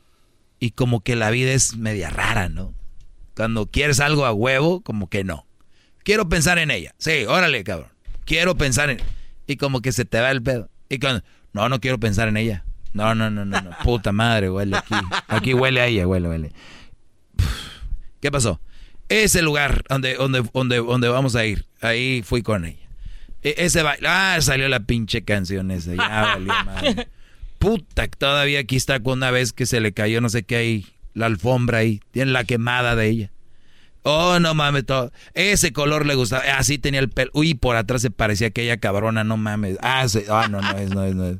y como que la vida es media rara, ¿no? Cuando quieres algo a huevo, como que no. Quiero pensar en ella. Sí, órale, cabrón. Quiero pensar en... Y como que se te va el pedo. Y cuando... No, no quiero pensar en ella. No, no, no, no, no. Puta madre, huele aquí. Aquí huele a ella, huele, huele. ¿Qué pasó? Ese lugar donde, donde, donde, donde vamos a ir. Ahí fui con ella. E, ese baile. Ah, salió la pinche canción esa. Ya valió madre. Puta, todavía aquí está con una vez que se le cayó no sé qué ahí. La alfombra ahí. Tiene la quemada de ella. Oh, no mames, todo. Ese color le gustaba. Así tenía el pelo. Uy, por atrás se parecía aquella cabrona, no mames. Ah, ah no, no es, no es, no es.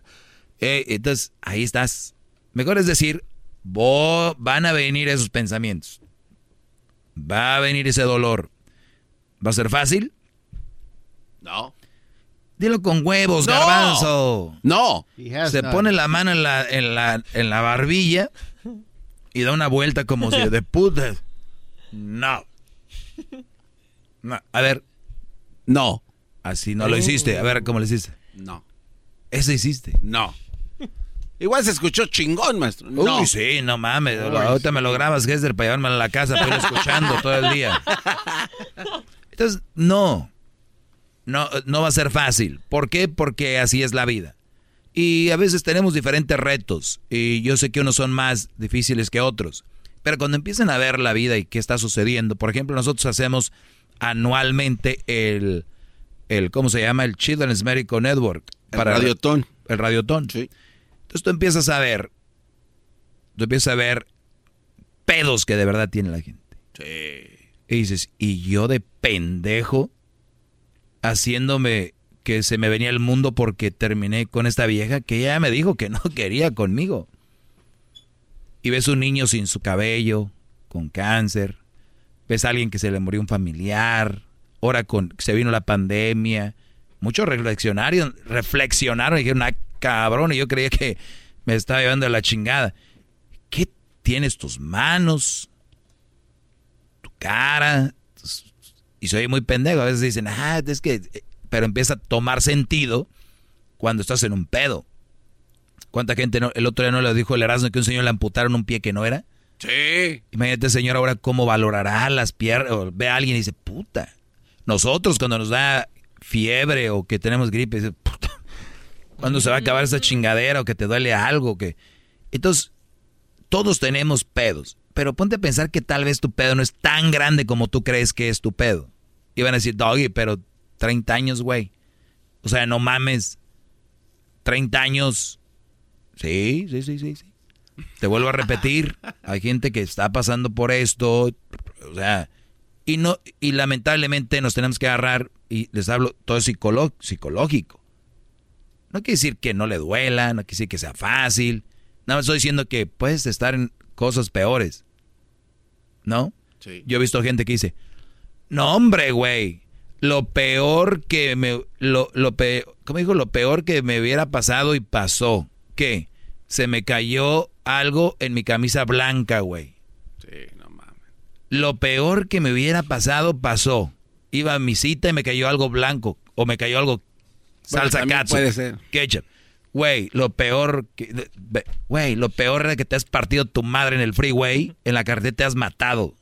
Eh, entonces, ahí estás. Mejor es decir, van a venir esos pensamientos. Va a venir ese dolor. ¿Va a ser fácil? No. Dilo con huevos, garbanzo. No. Se pone la mano en la, en la, en la barbilla y da una vuelta como si de puta. No. A ver. No. Así no lo hiciste. A ver, ¿cómo lo hiciste? No. ¿Eso hiciste? No. Igual se escuchó chingón, maestro. No. Uy, sí, no mames. ahorita me lo grabas, Gester, para llevarme a la casa, pero escuchando todo el día. Entonces, no. no, no va a ser fácil. ¿Por qué? Porque así es la vida. Y a veces tenemos diferentes retos. Y yo sé que unos son más difíciles que otros. Pero cuando empiezan a ver la vida y qué está sucediendo, por ejemplo, nosotros hacemos anualmente el, el ¿cómo se llama? El Children's Medical Network. El radiotón. El radiotón. Sí. Entonces tú empiezas a ver, tú empiezas a ver pedos que de verdad tiene la gente. Sí. Y dices, y yo de pendejo haciéndome que se me venía el mundo porque terminé con esta vieja que ya me dijo que no quería conmigo. Y ves un niño sin su cabello, con cáncer, ves a alguien que se le murió un familiar, ahora con se vino la pandemia. Muchos reflexionaron, reflexionaron y dijeron, ah, cabrón, y yo creía que me estaba llevando a la chingada. ¿Qué tienes tus manos? Tu cara. Y soy muy pendejo. A veces dicen, ah, es que. Pero empieza a tomar sentido cuando estás en un pedo. ¿Cuánta gente no, el otro día no le dijo el Erasmo que un señor le amputaron un pie que no era? Sí. Imagínate, señor, ahora cómo valorará las piernas. Ve a alguien y dice, puta. Nosotros cuando nos da fiebre o que tenemos gripe, dice, puta, ¿cuándo se va a acabar esa chingadera o que te duele algo? que Entonces, todos tenemos pedos. Pero ponte a pensar que tal vez tu pedo no es tan grande como tú crees que es tu pedo. Y van a decir, Doggy, pero 30 años, güey. O sea, no mames. 30 años. Sí, sí, sí, sí, sí. Te vuelvo a repetir, hay gente que está pasando por esto, o sea, y no y lamentablemente nos tenemos que agarrar y les hablo todo psicológico. No quiere decir que no le duela, no quiere decir que sea fácil. Nada más estoy diciendo que puedes estar en cosas peores. ¿No? Sí. Yo he visto gente que dice, "No, hombre, güey, lo peor que me lo lo peor, ¿cómo dijo? Lo peor que me hubiera pasado y pasó. ¿Qué? Se me cayó algo en mi camisa blanca, güey. Sí, no mames. Lo peor que me hubiera pasado pasó. Iba a mi cita y me cayó algo blanco. O me cayó algo salsa bueno, Puede ser. Ketchup. Güey, lo peor que... Güey, lo peor era que te has partido tu madre en el freeway. En la carretera te has matado.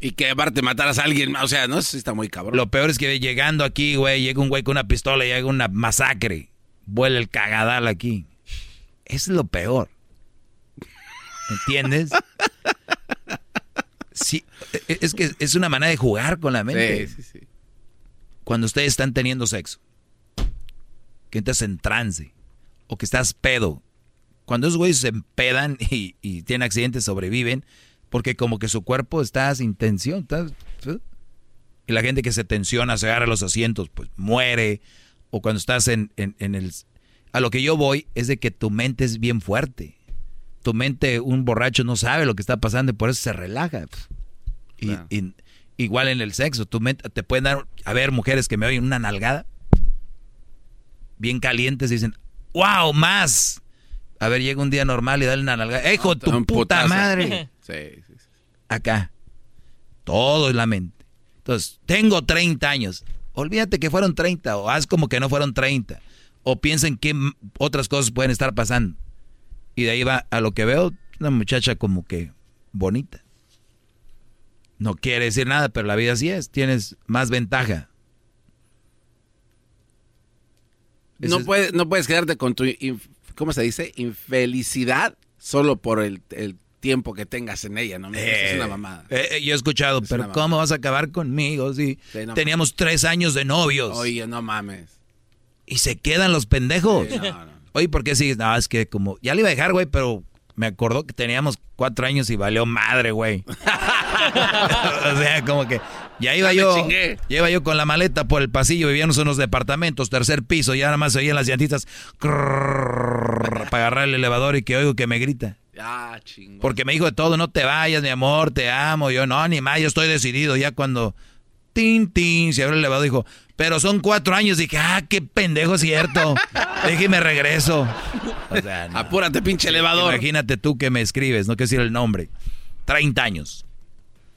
Y que aparte mataras a alguien, o sea, no sé si está muy cabrón. Lo peor es que llegando aquí, güey, llega un güey con una pistola y llega una masacre. Vuela el cagadal aquí. Es lo peor. ¿Entiendes? Sí, e, es que es una manera de jugar con la mente. Sí, sí, sí. Cuando ustedes están teniendo sexo, que estás en trance, o que estás pedo. Cuando esos güeyes se empedan y, y tienen accidentes, sobreviven, porque como que su cuerpo está sin tensión. y la gente que se tensiona, se agarra los asientos, pues muere. O cuando estás en, en el... A lo que yo voy es de que tu mente es bien fuerte tu mente, un borracho no sabe lo que está pasando y por eso se relaja. Y, igual en el sexo, tu mente te pueden dar, a ver, mujeres que me oyen una nalgada, bien calientes, y dicen, wow, más. A ver, llega un día normal y dale una nalgada. ¡Hijo, tu puta madre! Sí, sí, Acá. Todo es la mente. Entonces, tengo 30 años. Olvídate que fueron 30 o haz como que no fueron 30. O piensen que otras cosas pueden estar pasando. Y de ahí va a lo que veo, una muchacha como que bonita. No quiere decir nada, pero la vida así es. Tienes más ventaja. No, puedes, no puedes quedarte con tu, ¿cómo se dice? Infelicidad solo por el, tiempo que tengas en ella, ¿no? es una eh, mamada. Eh, eh, yo he escuchado, pero ¿cómo vas a acabar conmigo si teníamos tres años de novios? Oye, no mames. Y se quedan los pendejos. no, no. Oye, ¿por qué sigues? No, es que como, ya le iba a dejar, güey, pero me acordó que teníamos cuatro años y valió madre, güey. o sea, como que ya iba yo, ya iba yo con la maleta por el pasillo, vivíamos en unos departamentos, tercer piso, ya nada más oían las llantitas para agarrar el elevador y que oigo que me grita. Ah, chingón. Porque me dijo de todo, no te vayas, mi amor, te amo. Yo, no, ni más, yo estoy decidido. Ya cuando, tin, tin, se abrió el elevador, dijo, pero son cuatro años. Dije, ah, qué pendejo cierto. Déjeme regreso. Apúrate, pinche elevador. Imagínate tú que me escribes, no quiero decir el nombre. 30 años.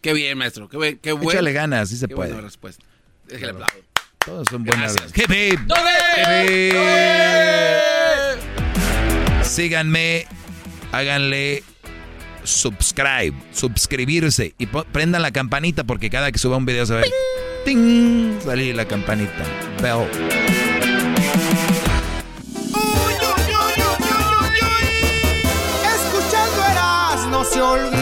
Qué bien, maestro. Qué, buen, qué bueno. Échale ganas, sí se puede. Buena respuesta. Déjale aplauso. Todos son buenas. Hip, Síganme, háganle subscribe, suscribirse y prendan la campanita porque cada que suba un video se ve ting, salí la campanita. Bell. Escuchando eras, no se olvida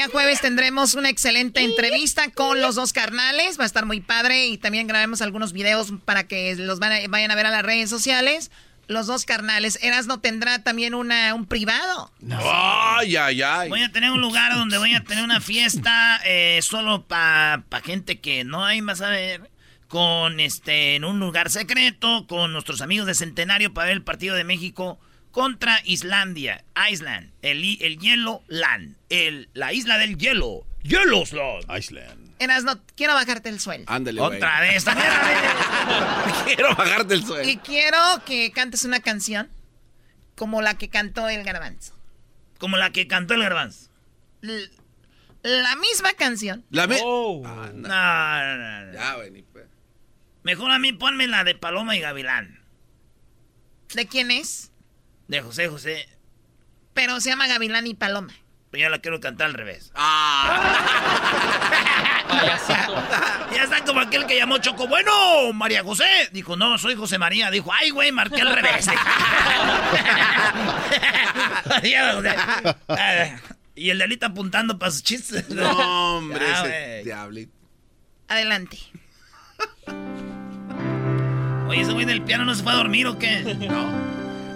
Día jueves tendremos una excelente entrevista con los dos carnales. Va a estar muy padre y también grabemos algunos videos para que los van a- vayan a ver a las redes sociales. Los dos carnales. Erasno tendrá también una, un privado. Ay, ay, ay. Voy a tener un lugar donde voy a tener una fiesta eh, solo para pa gente que no hay más a ver. Con este, en un lugar secreto, con nuestros amigos de Centenario para ver el partido de México contra Islandia. Island, el, el hielo land, el, la isla del hielo. Yellowland. Iceland. Erasno, quiero bajarte el sueldo. Ándale. Otra vez, también. Quiero bajarte el sueldo. Y quiero que cantes una canción como la que cantó el garbanzo. Como la que cantó el garbanzo. L- la misma canción. La me... No, no, no, no. Ya, güey, ni pe- Mejor a mí ponme la de Paloma y Gavilán. ¿De quién es? De José José. Pero se llama Gavilán y Paloma. Pero yo la quiero cantar al revés. Ah. ya está como aquel que llamó Choco. Bueno, María José. Dijo, no, soy José María. Dijo, ay, güey, marqué al revés. Ah, y el delito apuntando para sus chistes. No, hombre, Ya, ese diablito. Adelante. Oye, ese güey del piano no se fue a dormir o qué? No.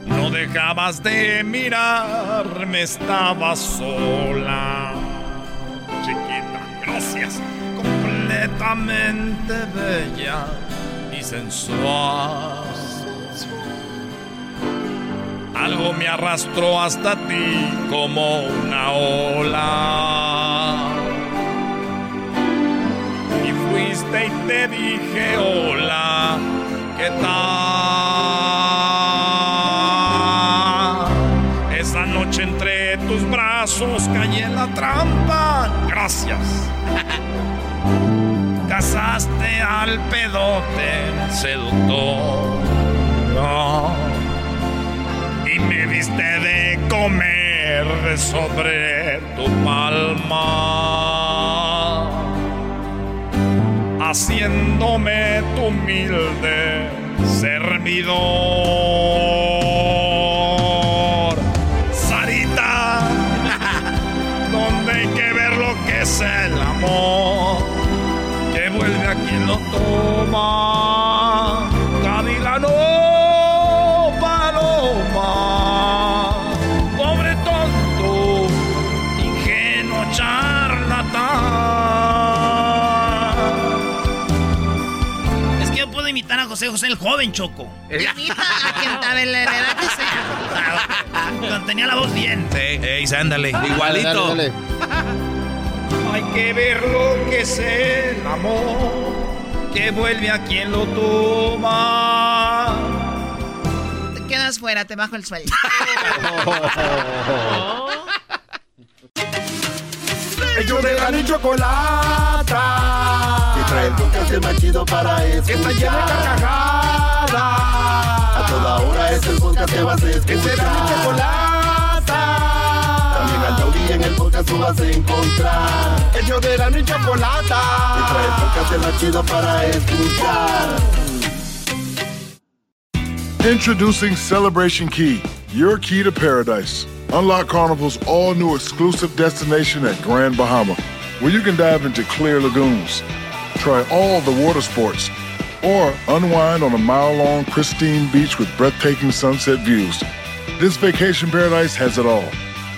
No dejabas de mirarme, estaba sola. Chiquita, gracias. Completamente bella y sensual. Algo me arrastró hasta ti como una ola. Y fuiste y te dije hola, ¿qué tal? Brazos caí en la trampa. Gracias. Casaste al pedote seductor. Y me diste de comer sobre tu palma haciéndome tu humilde servidor. Toma. Gavilano, paloma, pobre tonto, ingenuo charlatán. Es que yo puedo imitar a José José el joven Choco. Imita a quien ver, la edad que sea. Cuando tenía la voz bien. Sí, ey, ándale, igualito. Dale, dale. Hay que ver lo que es el amor, que vuelve a quien lo toma. Te quedas fuera, te bajo el sueldo. Ellos de la ni chocolata. Que trae el podcast más chido para escuchar. Que está llena de carcajadas. A toda hora es el podcast que vas a escuchar. Que será mi chocolata. También al taurí en el podcast tú vas a encontrar. Ellos de la ni chocolata. Que trae el podcast el más chido para escuchar. Introducing Celebration Key, your key to paradise. Unlock Carnival's all new exclusive destination at Grand Bahama, where you can dive into clear lagoons, try all the water sports, or unwind on a mile long pristine beach with breathtaking sunset views. This vacation paradise has it all.